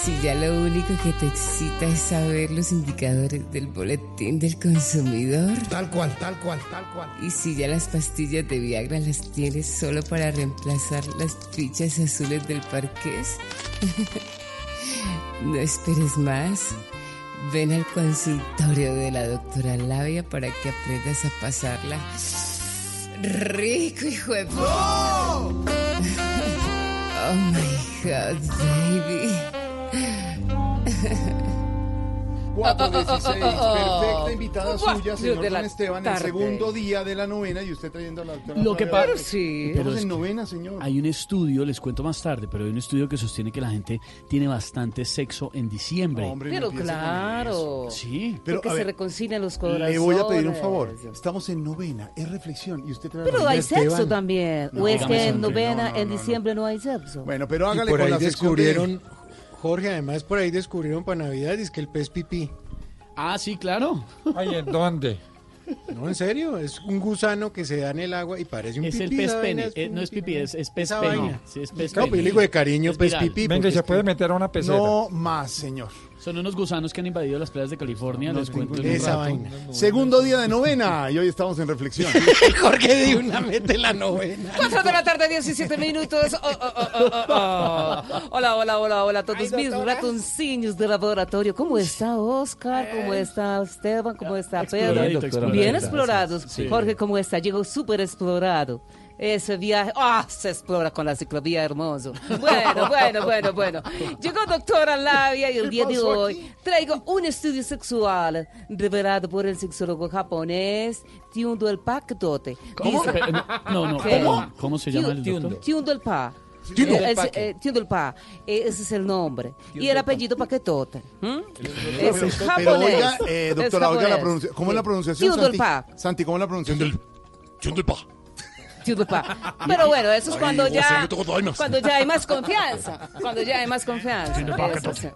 [SPEAKER 52] Si ya lo único que te excita es saber los indicadores del boletín del consumidor.
[SPEAKER 133] Tal cual, tal cual, tal cual.
[SPEAKER 52] Y si ya las pastillas de Viagra las tienes solo para reemplazar las fichas azules del parqués. No esperes más. Ven al consultorio de la doctora Labia para que aprendas a pasarla rico, hijo de puta. Oh my God, baby.
[SPEAKER 135] 416, perfecta invitada suya, señor
[SPEAKER 130] de
[SPEAKER 135] Don Esteban,
[SPEAKER 130] tarde.
[SPEAKER 135] el segundo día de la novena y usted trayendo a la doctora.
[SPEAKER 92] Lo que pasa
[SPEAKER 135] Estamos
[SPEAKER 92] es
[SPEAKER 135] en
[SPEAKER 92] que
[SPEAKER 135] novena, señor.
[SPEAKER 92] Hay un estudio, les cuento más tarde, pero hay un estudio que sostiene que la gente tiene bastante sexo en diciembre.
[SPEAKER 131] Pero claro.
[SPEAKER 92] Sí.
[SPEAKER 135] Pero,
[SPEAKER 131] porque
[SPEAKER 135] a
[SPEAKER 131] se reconcilian los corazones.
[SPEAKER 135] Le voy a pedir un favor. Estamos en novena, es reflexión y usted trae a la
[SPEAKER 131] Pero hay sexo también.
[SPEAKER 135] No,
[SPEAKER 131] o es que en novena,
[SPEAKER 135] no, no,
[SPEAKER 131] en diciembre no hay sexo.
[SPEAKER 135] Bueno, pero
[SPEAKER 137] Y
[SPEAKER 135] hágale
[SPEAKER 137] por
[SPEAKER 135] con
[SPEAKER 137] ahí
[SPEAKER 135] la
[SPEAKER 137] descubrieron, Jorge, además por ahí descubrieron para Navidad, es que el pez pipí.
[SPEAKER 92] Ah, sí, claro.
[SPEAKER 137] Ay, ¿en dónde? No, en serio, es un gusano que se da en el agua y parece un
[SPEAKER 92] Es el
[SPEAKER 137] pipí.
[SPEAKER 92] pez
[SPEAKER 137] esa
[SPEAKER 92] pene,
[SPEAKER 137] vaina
[SPEAKER 92] eh, no es pipí, es, es pez pene.
[SPEAKER 137] vaina.
[SPEAKER 92] Sí, es pez
[SPEAKER 137] Claro,
[SPEAKER 92] pene.
[SPEAKER 137] pero yo le digo de cariño
[SPEAKER 92] Es
[SPEAKER 137] pez
[SPEAKER 92] viral.
[SPEAKER 137] pipí.
[SPEAKER 23] Venga, se
[SPEAKER 137] es
[SPEAKER 23] puede meter a una pecera.
[SPEAKER 135] No más, señor.
[SPEAKER 92] Son unos gusanos que han invadido las playas de California, les cuento en
[SPEAKER 135] Esa
[SPEAKER 92] rato.
[SPEAKER 135] vaina. Segundo día de novena y hoy estamos en reflexión.
[SPEAKER 137] Jorge de una mete la novena.
[SPEAKER 130] 4 de la tarde, 17 minutos. Oh, oh, oh, oh, oh, oh. Hola, hola, hola, hola a todos mis ratoncillos de laboratorio. ¿Cómo está Oscar? ¿Cómo está Esteban? ¿Cómo está Pedro? Bien explorados.
[SPEAKER 92] Sí.
[SPEAKER 130] Jorge, ¿cómo está? Llegó súper explorado. Ese viaje, ah, se explora con la ciclovía hermoso. Bueno, bueno, bueno, bueno. Llegó doctora Labia y el día de hoy traigo un estudio sexual revelado por el sexólogo japonés Tiundo el Pakdote.
[SPEAKER 92] ¿Cómo?
[SPEAKER 130] Dice-
[SPEAKER 92] Pero, no, no. ¿cómo? ¿Cómo se llama el doctor?
[SPEAKER 130] Tiundo el Pa.
[SPEAKER 92] Tiundo.
[SPEAKER 130] Eh, eh, Tiundo el Pa. Eh, ese es el nombre. y el apellido Paquetote. ¿Mm? Es japonés.
[SPEAKER 135] oiga, eh,
[SPEAKER 130] Es
[SPEAKER 135] doctora, oiga la pronunciación. ¿Cómo es la pronunciación,
[SPEAKER 130] Tiundo el
[SPEAKER 135] Santi?
[SPEAKER 130] Pa.
[SPEAKER 135] Santi, ¿cómo es la pronunciación?
[SPEAKER 130] Tiundo Pa. Pero bueno, eso es cuando ya, cuando ya hay más confianza. Cuando ya hay más confianza.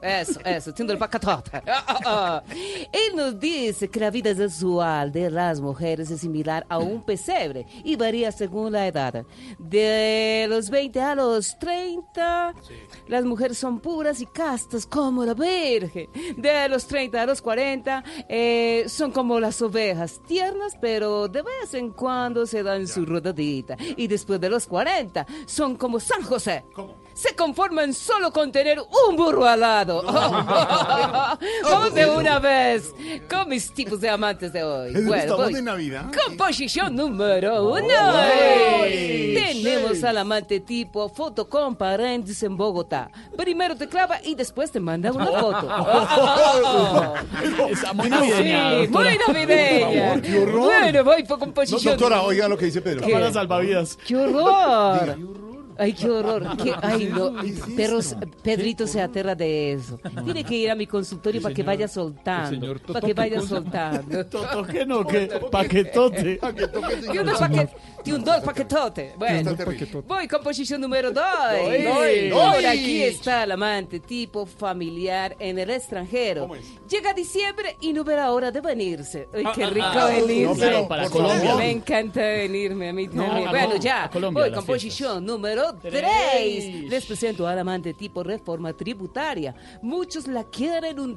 [SPEAKER 130] Eso, eso, eso. Él nos dice que la vida sexual de las mujeres es similar a un pesebre y varía según la edad. De los 20 a los 30, las mujeres son puras y castas como la virgen. De los 30 a los 40, eh, son como las ovejas, tiernas, pero de vez en cuando se dan su Y después de los 40, son como San José. Se conforman solo con tener un burro al lado. Vamos de una vez con mis tipos de amantes de hoy.
[SPEAKER 135] Estamos
[SPEAKER 130] voy.
[SPEAKER 135] de Navidad.
[SPEAKER 130] Composición número uno.
[SPEAKER 135] Ay,
[SPEAKER 130] Tenemos
[SPEAKER 135] sí.
[SPEAKER 130] al amante tipo foto con paréntesis en Bogotá. Primero te clava y después te manda una foto.
[SPEAKER 92] Está muy
[SPEAKER 130] Sí,
[SPEAKER 92] navideña,
[SPEAKER 130] muy
[SPEAKER 92] doctora.
[SPEAKER 130] navideña.
[SPEAKER 135] Qué horror.
[SPEAKER 130] Bueno, voy por
[SPEAKER 135] No,
[SPEAKER 130] composición.
[SPEAKER 135] doctora, oiga lo que dice Pedro.
[SPEAKER 130] ¿Qué?
[SPEAKER 92] Cámara salvavidas.
[SPEAKER 130] ¡Qué horror! Ay, qué horror. Qué- ay, no. Perros, Pedrito se aterra de eso. Tiene que ir a mi consultorio para que vaya soltando. Para que vaya soltando.
[SPEAKER 92] Toto que no, que paquetote.
[SPEAKER 130] Y un paquet, y un dos paquetote. Bueno, voy con posición número dos.
[SPEAKER 92] Doy.
[SPEAKER 130] Por aquí está el amante tipo familiar en el extranjero. Llega diciembre y no verá hora de venirse. Ay, qué
[SPEAKER 92] Ah,
[SPEAKER 130] rico
[SPEAKER 92] ah, ah.
[SPEAKER 130] venirse.
[SPEAKER 92] No, pero para Colombia.
[SPEAKER 130] Me encanta venirme a mí también. bueno, ya. voy con posición número
[SPEAKER 92] Tres.
[SPEAKER 130] 3. Les presento al amante tipo reforma tributaria. Muchos la quieren un día.